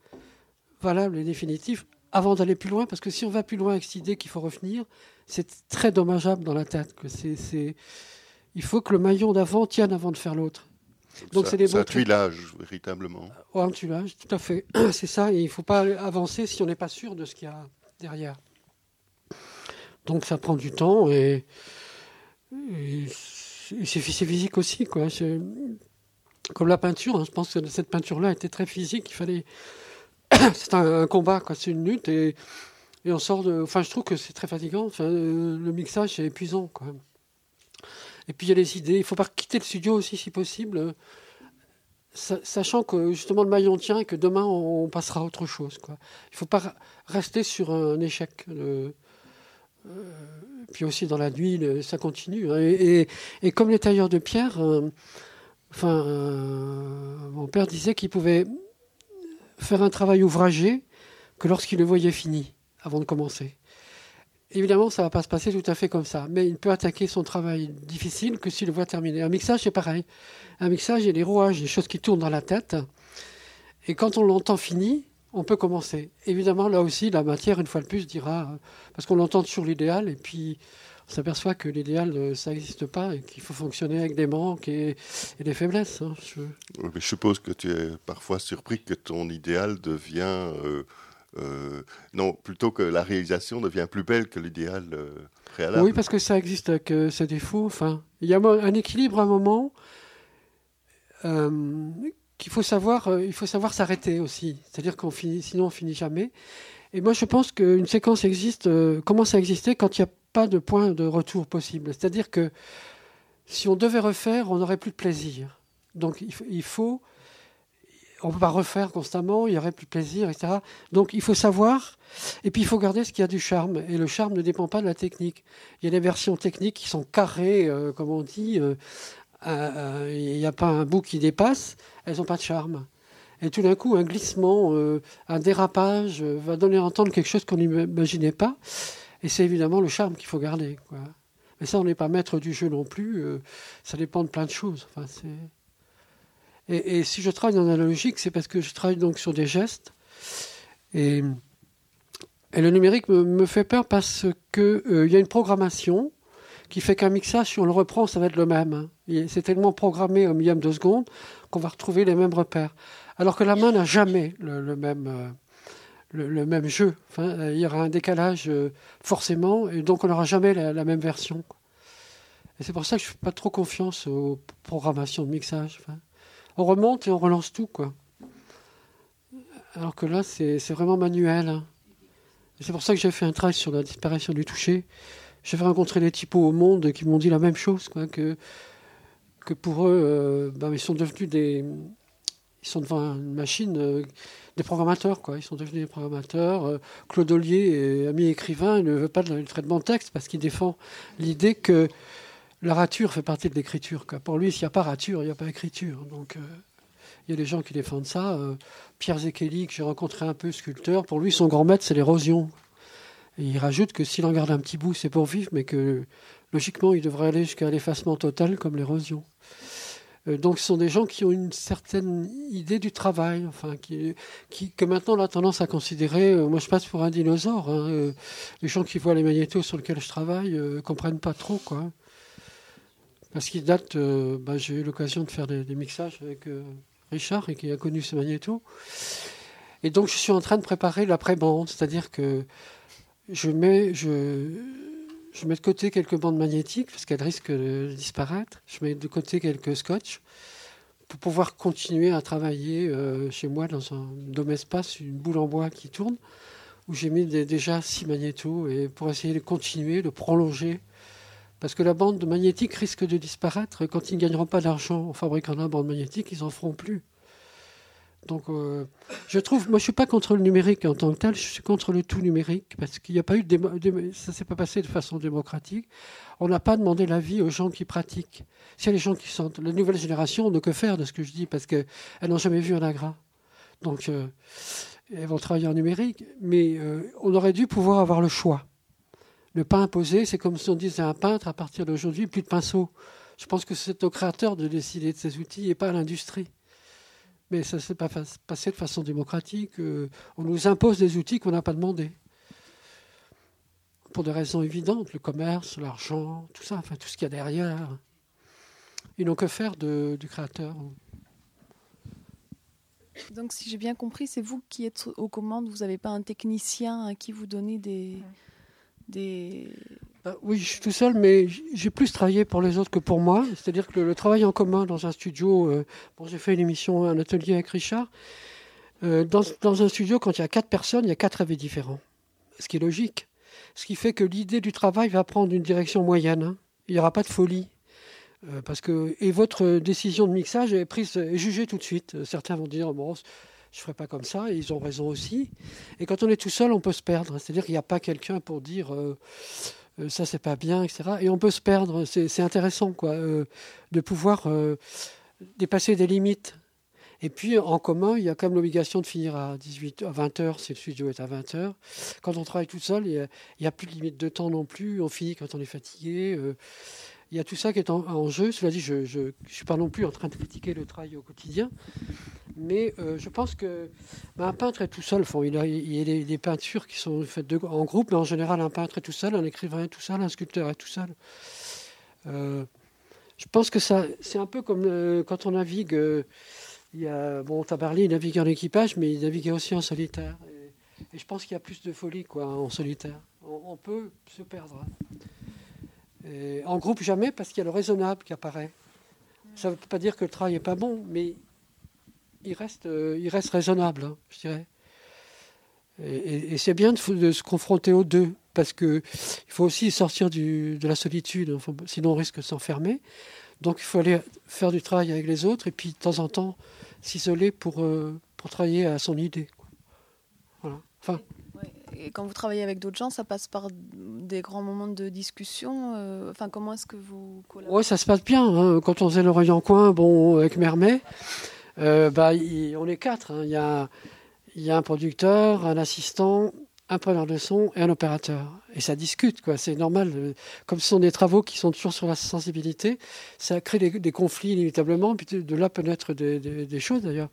valable et définitif avant d'aller plus loin, parce que si on va plus loin avec cette idée qu'il faut revenir, c'est très dommageable dans la tête. Que c'est- Il faut que le maillon d'avant tienne avant de faire l'autre. Donc c'est des un bons trucs. tuilage, véritablement. Oh, un tuilage, tout à fait. C'est ça, et il ne faut pas avancer si on n'est pas sûr de ce qu'il y a derrière. Donc ça prend du temps et, et c'est physique aussi. Quoi. Comme la peinture, hein, je pense que cette peinture-là était très physique. Il fallait. c'est un, un combat, quoi. c'est une lutte et, et on sort de. Enfin, je trouve que c'est très fatigant. Enfin, le mixage, c'est épuisant quand même. Et puis il y a les idées. Il ne faut pas quitter le studio aussi si possible sa- sachant que justement le maillon tient et que demain on, passera à autre chose. Il ne faut pas rester sur un échec. Le- euh, puis aussi dans la nuit, ça continue. hein. Et comme les tailleurs de pierre, euh, enfin, euh, mon père disait qu'il pouvait faire un travail ouvragé que lorsqu'il le voyait fini, avant de commencer. Évidemment, ça ne va pas se passer tout à fait comme ça, mais il ne peut attaquer son travail difficile que s'il le voit terminé. Un mixage, c'est pareil. Un mixage, il y a des rouages, des choses qui tournent dans la tête. Et quand on l'entend fini, on peut commencer. Évidemment, là aussi, la matière, une fois de plus, dira, parce qu'on l'entend sur l'idéal, et puis on s'aperçoit que l'idéal, euh, ça n'existe pas, et qu'il faut fonctionner avec des manques et, des faiblesses. Hein. Je... mais je suppose que tu es parfois surpris que ton idéal devient... Euh, non, plutôt que la réalisation devient plus belle que l'idéal préalable. Oui, parce que ça existe avec ses défauts. Enfin, il y a un équilibre à un moment qu'il faut savoir, il faut savoir s'arrêter aussi. C'est-à-dire qu'on finit, sinon on finit jamais. Et moi, je pense qu'une séquence existe, commence à exister quand il y a pas de point de retour possible. C'est-à-dire que si on devait refaire, on n'aurait plus de plaisir. Donc il faut, on ne peut pas refaire constamment, il n'y aurait plus de plaisir, etc. Donc il faut savoir, et puis il faut garder ce qui a du charme. Et le charme ne dépend pas de la technique. Il y a des versions techniques qui sont carrées, euh, comme on dit, euh, euh, il n'y a pas un bout qui dépasse, elles n'ont pas de charme. Et tout d'un coup, un glissement, un dérapage va donner à entendre quelque chose qu'on n'imaginait pas. Et c'est évidemment le charme qu'il faut garder. Mais ça, on n'est pas maître du jeu non plus. Ça dépend de plein de choses. Enfin, et, si je travaille en analogique, c'est parce que je travaille donc sur des gestes. Et, le numérique me, fait peur parce qu'il euh, y a une programmation qui fait qu'un mixage, si on le reprend, ça va être le même. C'est tellement programmé au millième de seconde qu'on va retrouver les mêmes repères. Alors que la main n'a jamais le, même. Euh, le, même jeu. Il y aura un décalage euh, forcément, et donc on n'aura jamais la, même version. Et c'est pour ça que je ne fais pas trop confiance aux programmations de mixage. On remonte et on relance tout, quoi. Alors que là, c'est vraiment manuel. Hein. C'est pour ça que j'ai fait un travail sur la disparition du toucher. J'ai rencontré des typos au monde qui m'ont dit la même chose, que, que pour eux, euh, ben, ils sont devenus des. Ils sont devant une machine des programmateurs, quoi. Ils sont devenus des programmateurs. Euh, Claude Ollier, ami écrivain, ne veut pas de traitement de texte parce qu'il défend l'idée que la rature fait partie de l'écriture. Pour lui, s'il n'y a pas rature, il n'y a pas écriture. Donc, euh, il y a des gens qui défendent ça. Euh, Pierre Zekeli, que j'ai rencontré un peu, sculpteur, pour lui, son grand maître, c'est l'érosion. Il rajoute que s'il en garde un petit bout, c'est pour vivre, mais que logiquement, il devrait aller jusqu'à l'effacement total comme l'érosion. Euh, donc ce sont des gens qui ont une certaine idée du travail, enfin, qui, que maintenant on a tendance à considérer, moi je passe pour un dinosaure, hein, les gens qui voient les magnétos sur lesquels je travaille ne comprennent pas trop, quoi. Parce qu'ils datent, bah, j'ai eu l'occasion de faire des, mixages avec Richard et qui a connu ce magnéto. Et donc je suis en train de préparer l'après-bande, c'est-à-dire que je mets, je, mets de côté quelques bandes magnétiques parce qu'elles risquent de disparaître. Je mets de côté quelques scotch pour pouvoir continuer à travailler euh, chez moi dans un dôme espace, une boule en bois qui tourne, où j'ai mis déjà six magnétos et pour essayer de continuer, de prolonger. Parce que la bande magnétique risque de disparaître. Quand ils ne gagneront pas d'argent en fabriquant la bande magnétique, ils n'en feront plus. Donc, euh, je trouve, moi, je suis pas contre le numérique en tant que tel, je suis contre le tout numérique parce qu'il n'y a pas eu de, ça s'est pas passé de façon démocratique. On n'a pas demandé l'avis aux gens qui pratiquent. S'il y a les gens qui sont, la nouvelle génération, ne que faire de ce que je dis parce qu'elles n'ont jamais vu un agra. Donc, euh, elles vont travailler en numérique, mais euh, on aurait dû pouvoir avoir le choix. Ne pas imposer, c'est comme si on disait à un peintre à partir d'aujourd'hui, plus de pinceau. Je pense que c'est au créateur de décider de ces outils et pas à l'industrie mais ça ne s'est pas passé de façon démocratique. Euh, on nous impose des outils qu'on n'a pas demandé. Pour des raisons évidentes, le commerce, l'argent, tout ça, enfin tout ce qu'il y a derrière. Ils n'ont que faire de, du créateur. Donc si j'ai bien compris, c'est vous qui êtes aux commandes, vous n'avez pas un technicien à qui vous donnez des... Bah oui, je suis tout seul, mais j'ai plus travaillé pour les autres que pour moi. C'est-à-dire que le, travail en commun dans un studio, euh, bon, j'ai fait une émission, un atelier avec Richard. Euh, dans, dans, un studio, quand il y a quatre personnes, il y a quatre avis différents. Ce qui est logique. Ce qui fait que l'idée du travail va prendre une direction moyenne. Hein. Il n'y aura pas de folie. Euh, parce que, et votre décision de mixage est prise, est jugée tout de suite. Certains vont dire, bon, je ne ferai pas comme ça, et ils ont raison aussi. Et quand on est tout seul, on peut se perdre. C'est-à-dire qu'il n'y a pas quelqu'un pour dire euh, ça c'est pas bien, etc. Et on peut se perdre. C'est intéressant, quoi, euh, de pouvoir euh, dépasser des limites. Et puis en commun, il y a quand même l'obligation de finir à 18 à 20 heures si le studio est à 20 heures. Quand on travaille tout seul, il n'y a, plus de limite de temps non plus. On finit quand on est fatigué. Euh, il y a tout ça qui est en, jeu. Cela dit, je ne suis pas non plus en train de critiquer le travail au quotidien. Mais euh, je pense que bah, un peintre est tout seul. il, y a des, peintures qui sont faites en groupe, mais en général, un peintre est tout seul, un écrivain est tout seul, un sculpteur est tout seul. Euh, je pense que ça, c'est un peu comme euh, quand on navigue. il y a, bon, parlé, il navigue en équipage, mais il navigue aussi en solitaire. Et, je pense qu'il y a plus de folie quoi, en solitaire. On, peut se perdre. en groupe, jamais, parce qu'il y a le raisonnable qui apparaît. Ça ne veut pas dire que le travail n'est pas bon, mais il reste, euh, il reste raisonnable, hein, je dirais. Et, c'est bien de, se confronter aux deux, parce qu'il faut aussi sortir de la solitude, hein, sinon on risque de s'enfermer. Donc il faut aller faire du travail avec les autres, et puis de temps en temps s'isoler pour, euh, pour travailler à son idée. Voilà. Enfin, et quand vous travaillez avec d'autres gens, ça passe par des grands moments de discussion. Euh, enfin, comment est-ce que vous collaborez? Oui, ça se passe bien. Hein. Quand on faisait le en coin, bon, avec Mermet, euh, bah, on est quatre. Hein. Il, y a, un producteur, un assistant, un preneur de son et un opérateur. Et ça discute, quoi. C'est normal. Euh, comme ce sont des travaux qui sont toujours sur la sensibilité, ça crée des, conflits inévitablement. De, là peut naître des, choses d'ailleurs.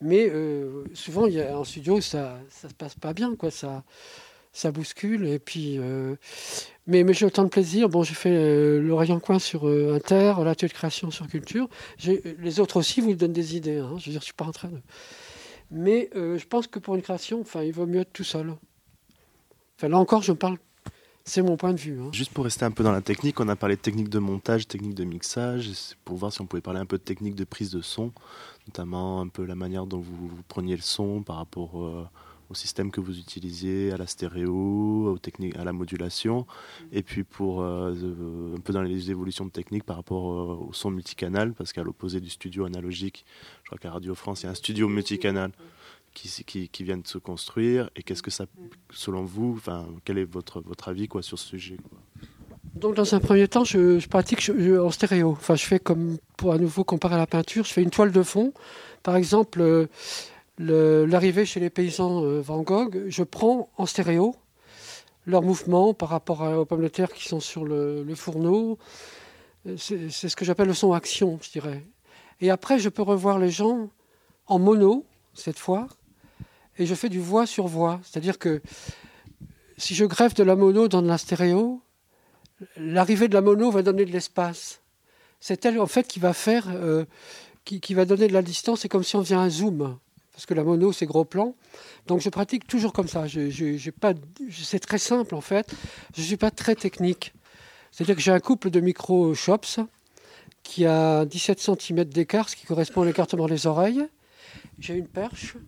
Mais euh, souvent, y a, en studio, ça ne se passe pas bien, quoi. Ça, ça bouscule. Et puis, mais, mais j'ai autant de plaisir. Bon, j'ai fait euh, rayon coin sur euh, Inter, l'atelier de création sur culture. Les autres aussi vous donnent des idées. Hein. Je veux dire, je suis pas en train de. Mais euh, je pense que pour une création, enfin, il vaut mieux être tout seul. Enfin, là encore, je parle. C'est mon point de vue. Hein. Juste pour rester un peu dans la technique, on a parlé de technique de montage, technique de mixage, pour voir si on pouvait parler un peu de technique de prise de son, notamment un peu la manière dont vous, preniez le son par rapport au système que vous utilisiez, à la stéréo, aux techniques, à la modulation, et puis pour euh, un peu dans les évolutions de technique par rapport euh, au son multicanal, parce qu'à l'opposé du studio analogique, je crois qu'à Radio France, il y a un studio multicanal qui, qui, qui vient de se construire. Et qu'est-ce que ça, selon vous, enfin, quel est votre, votre avis quoi, sur ce sujet Donc dans un premier temps, je, pratique en stéréo. Enfin, je fais comme pour à nouveau comparer à la peinture, je fais une toile de fond. Par exemple, euh, l'arrivée chez les paysans euh, Van Gogh, je prends en stéréo leurs mouvements par rapport aux pommes de terre qui sont sur le, fourneau. C'est ce que j'appelle le son action, je dirais. Et après, je peux revoir les gens en mono, cette fois, et je fais du voix sur voix. C'est-à-dire que si je greffe de la mono dans de la stéréo, l'arrivée de la mono va donner de l'espace. C'est elle, en fait, qui va faire, euh, qui, qui, va donner de la distance. C'est comme si on faisait un zoom parce que la mono, c'est gros plan. Donc je pratique toujours comme ça. C'est très simple en fait. Je ne suis pas très technique. C'est-à-dire que j'ai un couple de micro shops qui a 17 cm d'écart, ce qui correspond à l'écartement des oreilles. J'ai une perche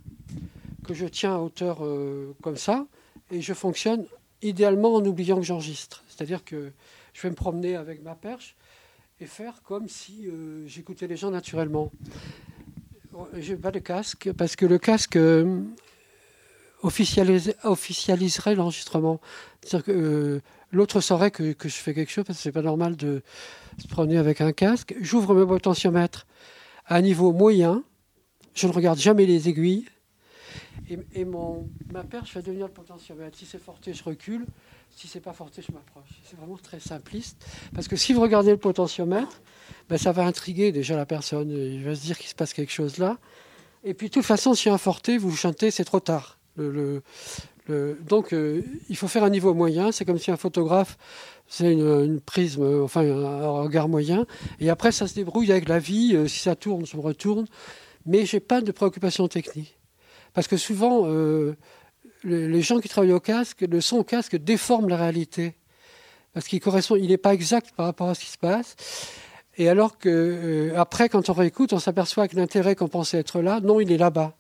que je tiens à hauteur euh, comme ça et je fonctionne idéalement en oubliant que j'enregistre. C'est-à-dire que je vais me promener avec ma perche et faire comme si euh, j'écoutais les gens naturellement. Je n'ai pas de casque parce que le casque euh, officialiserait l'enregistrement. Euh, l'autre saurait que, je fais quelque chose parce que c'est pas normal de se promener avec un casque. J'ouvre mes potentiomètres à un niveau moyen. Je ne regarde jamais les aiguilles. Et, mon, ma perche va devenir le potentiomètre. Si c'est forté, je recule. Si c'est pas forté, je m'approche. C'est vraiment très simpliste. Parce que si vous regardez le potentiomètre, ben, ça va intriguer déjà la personne. Il va se dire qu'il se passe quelque chose là. Et puis de toute façon, si un forté, vous chantez, c'est trop tard. Donc euh, il faut faire un niveau moyen. C'est comme si un photographe c'est une, prisme, enfin un, regard moyen. Et après, ça se débrouille avec la vie. Euh, si ça tourne, me retourne. Mais j'ai pas de préoccupation technique. Parce que souvent, euh, les gens qui travaillent au casque, le son au casque déforme la réalité. Parce qu'il correspond, il n'est pas exact par rapport à ce qui se passe. Et alors que euh, après, quand on réécoute, on s'aperçoit que l'intérêt qu'on pensait être là, non, il est là-bas,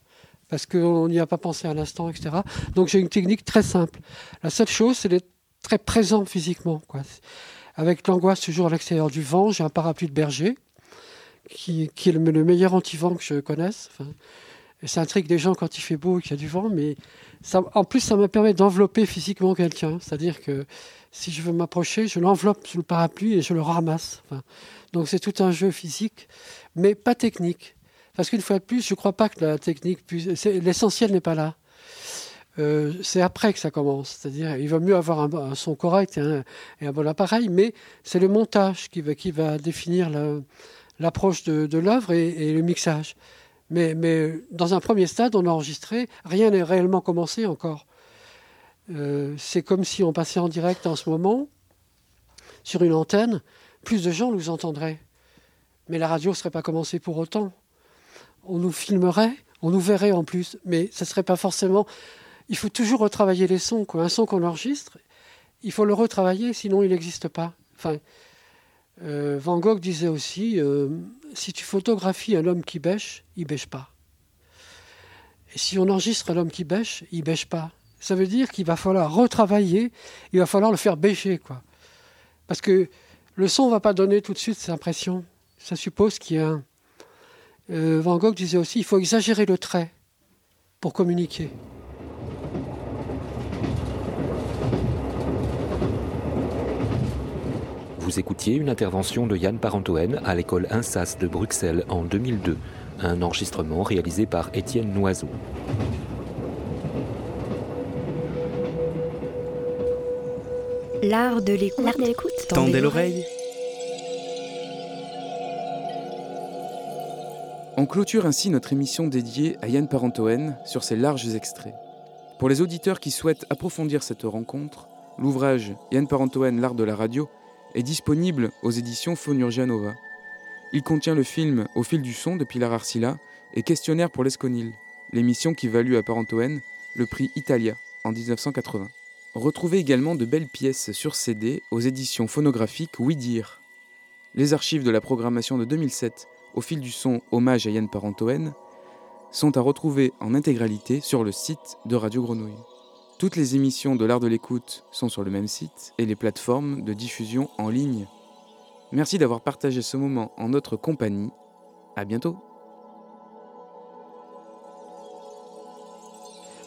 parce qu'on n'y a pas pensé à l'instant, etc. Donc j'ai une technique très simple. La seule chose, c'est d'être très présent physiquement. Quoi. Avec l'angoisse toujours à l'extérieur du vent, j'ai un parapluie de berger, qui, est le, meilleur anti-vent que je connaisse. Ça intrigue des gens quand il fait beau et qu'il y a du vent, mais en plus, ça me permet d'envelopper physiquement quelqu'un. C'est-à-dire que si je veux m'approcher, je l'enveloppe sous le parapluie et je le ramasse. donc c'est tout un jeu physique, mais pas technique. Parce qu'une fois de plus, je ne crois pas que la technique puisse. L'essentiel n'est pas là. Euh, c'est après que ça commence. C'est-à-dire, il vaut mieux avoir un, son correct et un, bon appareil, mais c'est le montage qui va définir l'approche de, l'œuvre et, le mixage. Mais, mais, dans un premier stade, on a enregistré, rien n'est réellement commencé encore. Euh, c'est comme si on passait en direct en ce moment, sur une antenne, plus de gens nous entendraient. Mais la radio ne serait pas commencée pour autant. On nous filmerait, on nous verrait en plus, mais ce ne serait pas forcément. Il faut toujours retravailler les sons. Un son qu'on enregistre, il faut le retravailler, sinon il n'existe pas. Euh, Van Gogh disait aussi euh, si tu photographies un homme qui bêche, il bêche pas. Et si on enregistre un homme qui bêche, il bêche pas. Ça veut dire qu'il va falloir retravailler, il va falloir le faire bêcher, quoi. Parce que le son ne va pas donner tout de suite cette impression. Ça suppose qu'il y a un. Euh, Van Gogh disait aussi il faut exagérer le trait pour communiquer. Vous écoutiez une intervention de Yann Parentoen à l'école INSAS de Bruxelles en 2002, un enregistrement réalisé par Étienne Noiseau. L'art de l'écoute. Tendez l'oreille. On clôture ainsi notre émission dédiée à Yann Parentoen sur ses larges extraits. Pour les auditeurs qui souhaitent approfondir cette rencontre, l'ouvrage Yann Parentoen, l'art de la radio est disponible aux éditions Phonurgia Il contient le film Au fil du son de Pilar Arcila et Questionnaire pour l'Esconil, l'émission qui valut à Parentoen le prix Italia en 1980. Retrouvez également de belles pièces sur CD aux éditions phonographiques Oui Dire. Les archives de la programmation de 2007 au fil du son Hommage à Yann Parentoen sont à retrouver en intégralité sur le site de Radio Grenouille. Toutes les émissions de l'art de l'écoute sont sur le même site et les plateformes de diffusion en ligne. Merci d'avoir partagé ce moment en notre compagnie. À bientôt.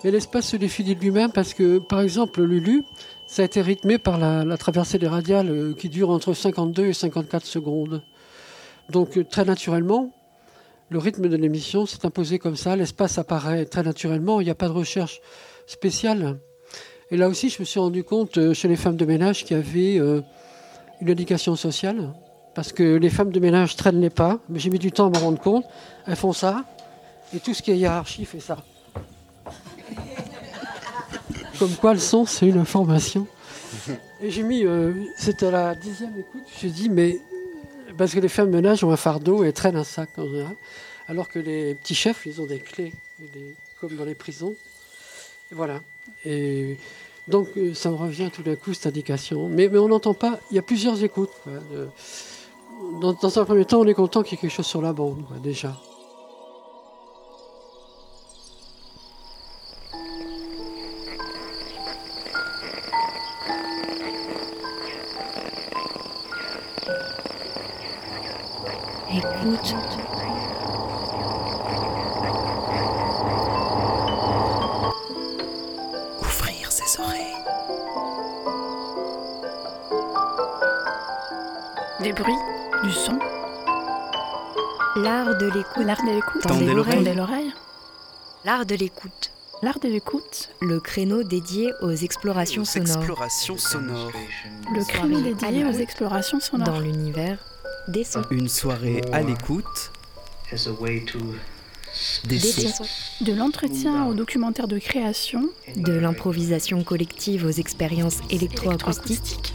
Mais l'espace se définit de lui-même parce que, par exemple, Lulu, ça a été rythmé par la, traversée des radiales euh, qui dure entre 52 et 54 secondes. Donc, euh, très naturellement, le rythme de l'émission s'est imposé comme ça. L'espace apparaît très naturellement. Il n'y a pas de recherche spéciale. Et là aussi, je me suis rendu compte euh, chez les femmes de ménage qu'il y avait une éducation sociale. Parce que les femmes de ménage traînent les pas. Mais j'ai mis du temps à me rendre compte. Elles font ça. Et tout ce qui est hiérarchie fait ça. Comme quoi le son, c'est une information. Et j'ai mis, euh, c'était la dixième écoute, j'ai dit, mais parce que les femmes ménage ont un fardeau et traînent un sac en général, alors que les petits chefs, ils ont des clés, comme dans les prisons. Voilà. Et donc euh, ça me revient tout d'un coup, cette indication. Mais, mais on n'entend pas, il y a plusieurs écoutes. dans, un premier temps, on est content qu'il y ait quelque chose sur la bande, déjà. Écoute. Des bruits, du son. L'art de l'écoute. L'art de l'écoute. Tendez l'oreille. L'art de l'écoute. L'art de l'écoute. Le créneau dédié aux explorations sonores. Explorations sonores. Le créneau dédié aux explorations sonores. Dans l'univers des sons. Une soirée à l'écoute. Des sons. De l'entretien au documentaire de création. De l'improvisation collective aux expériences électroacoustiques.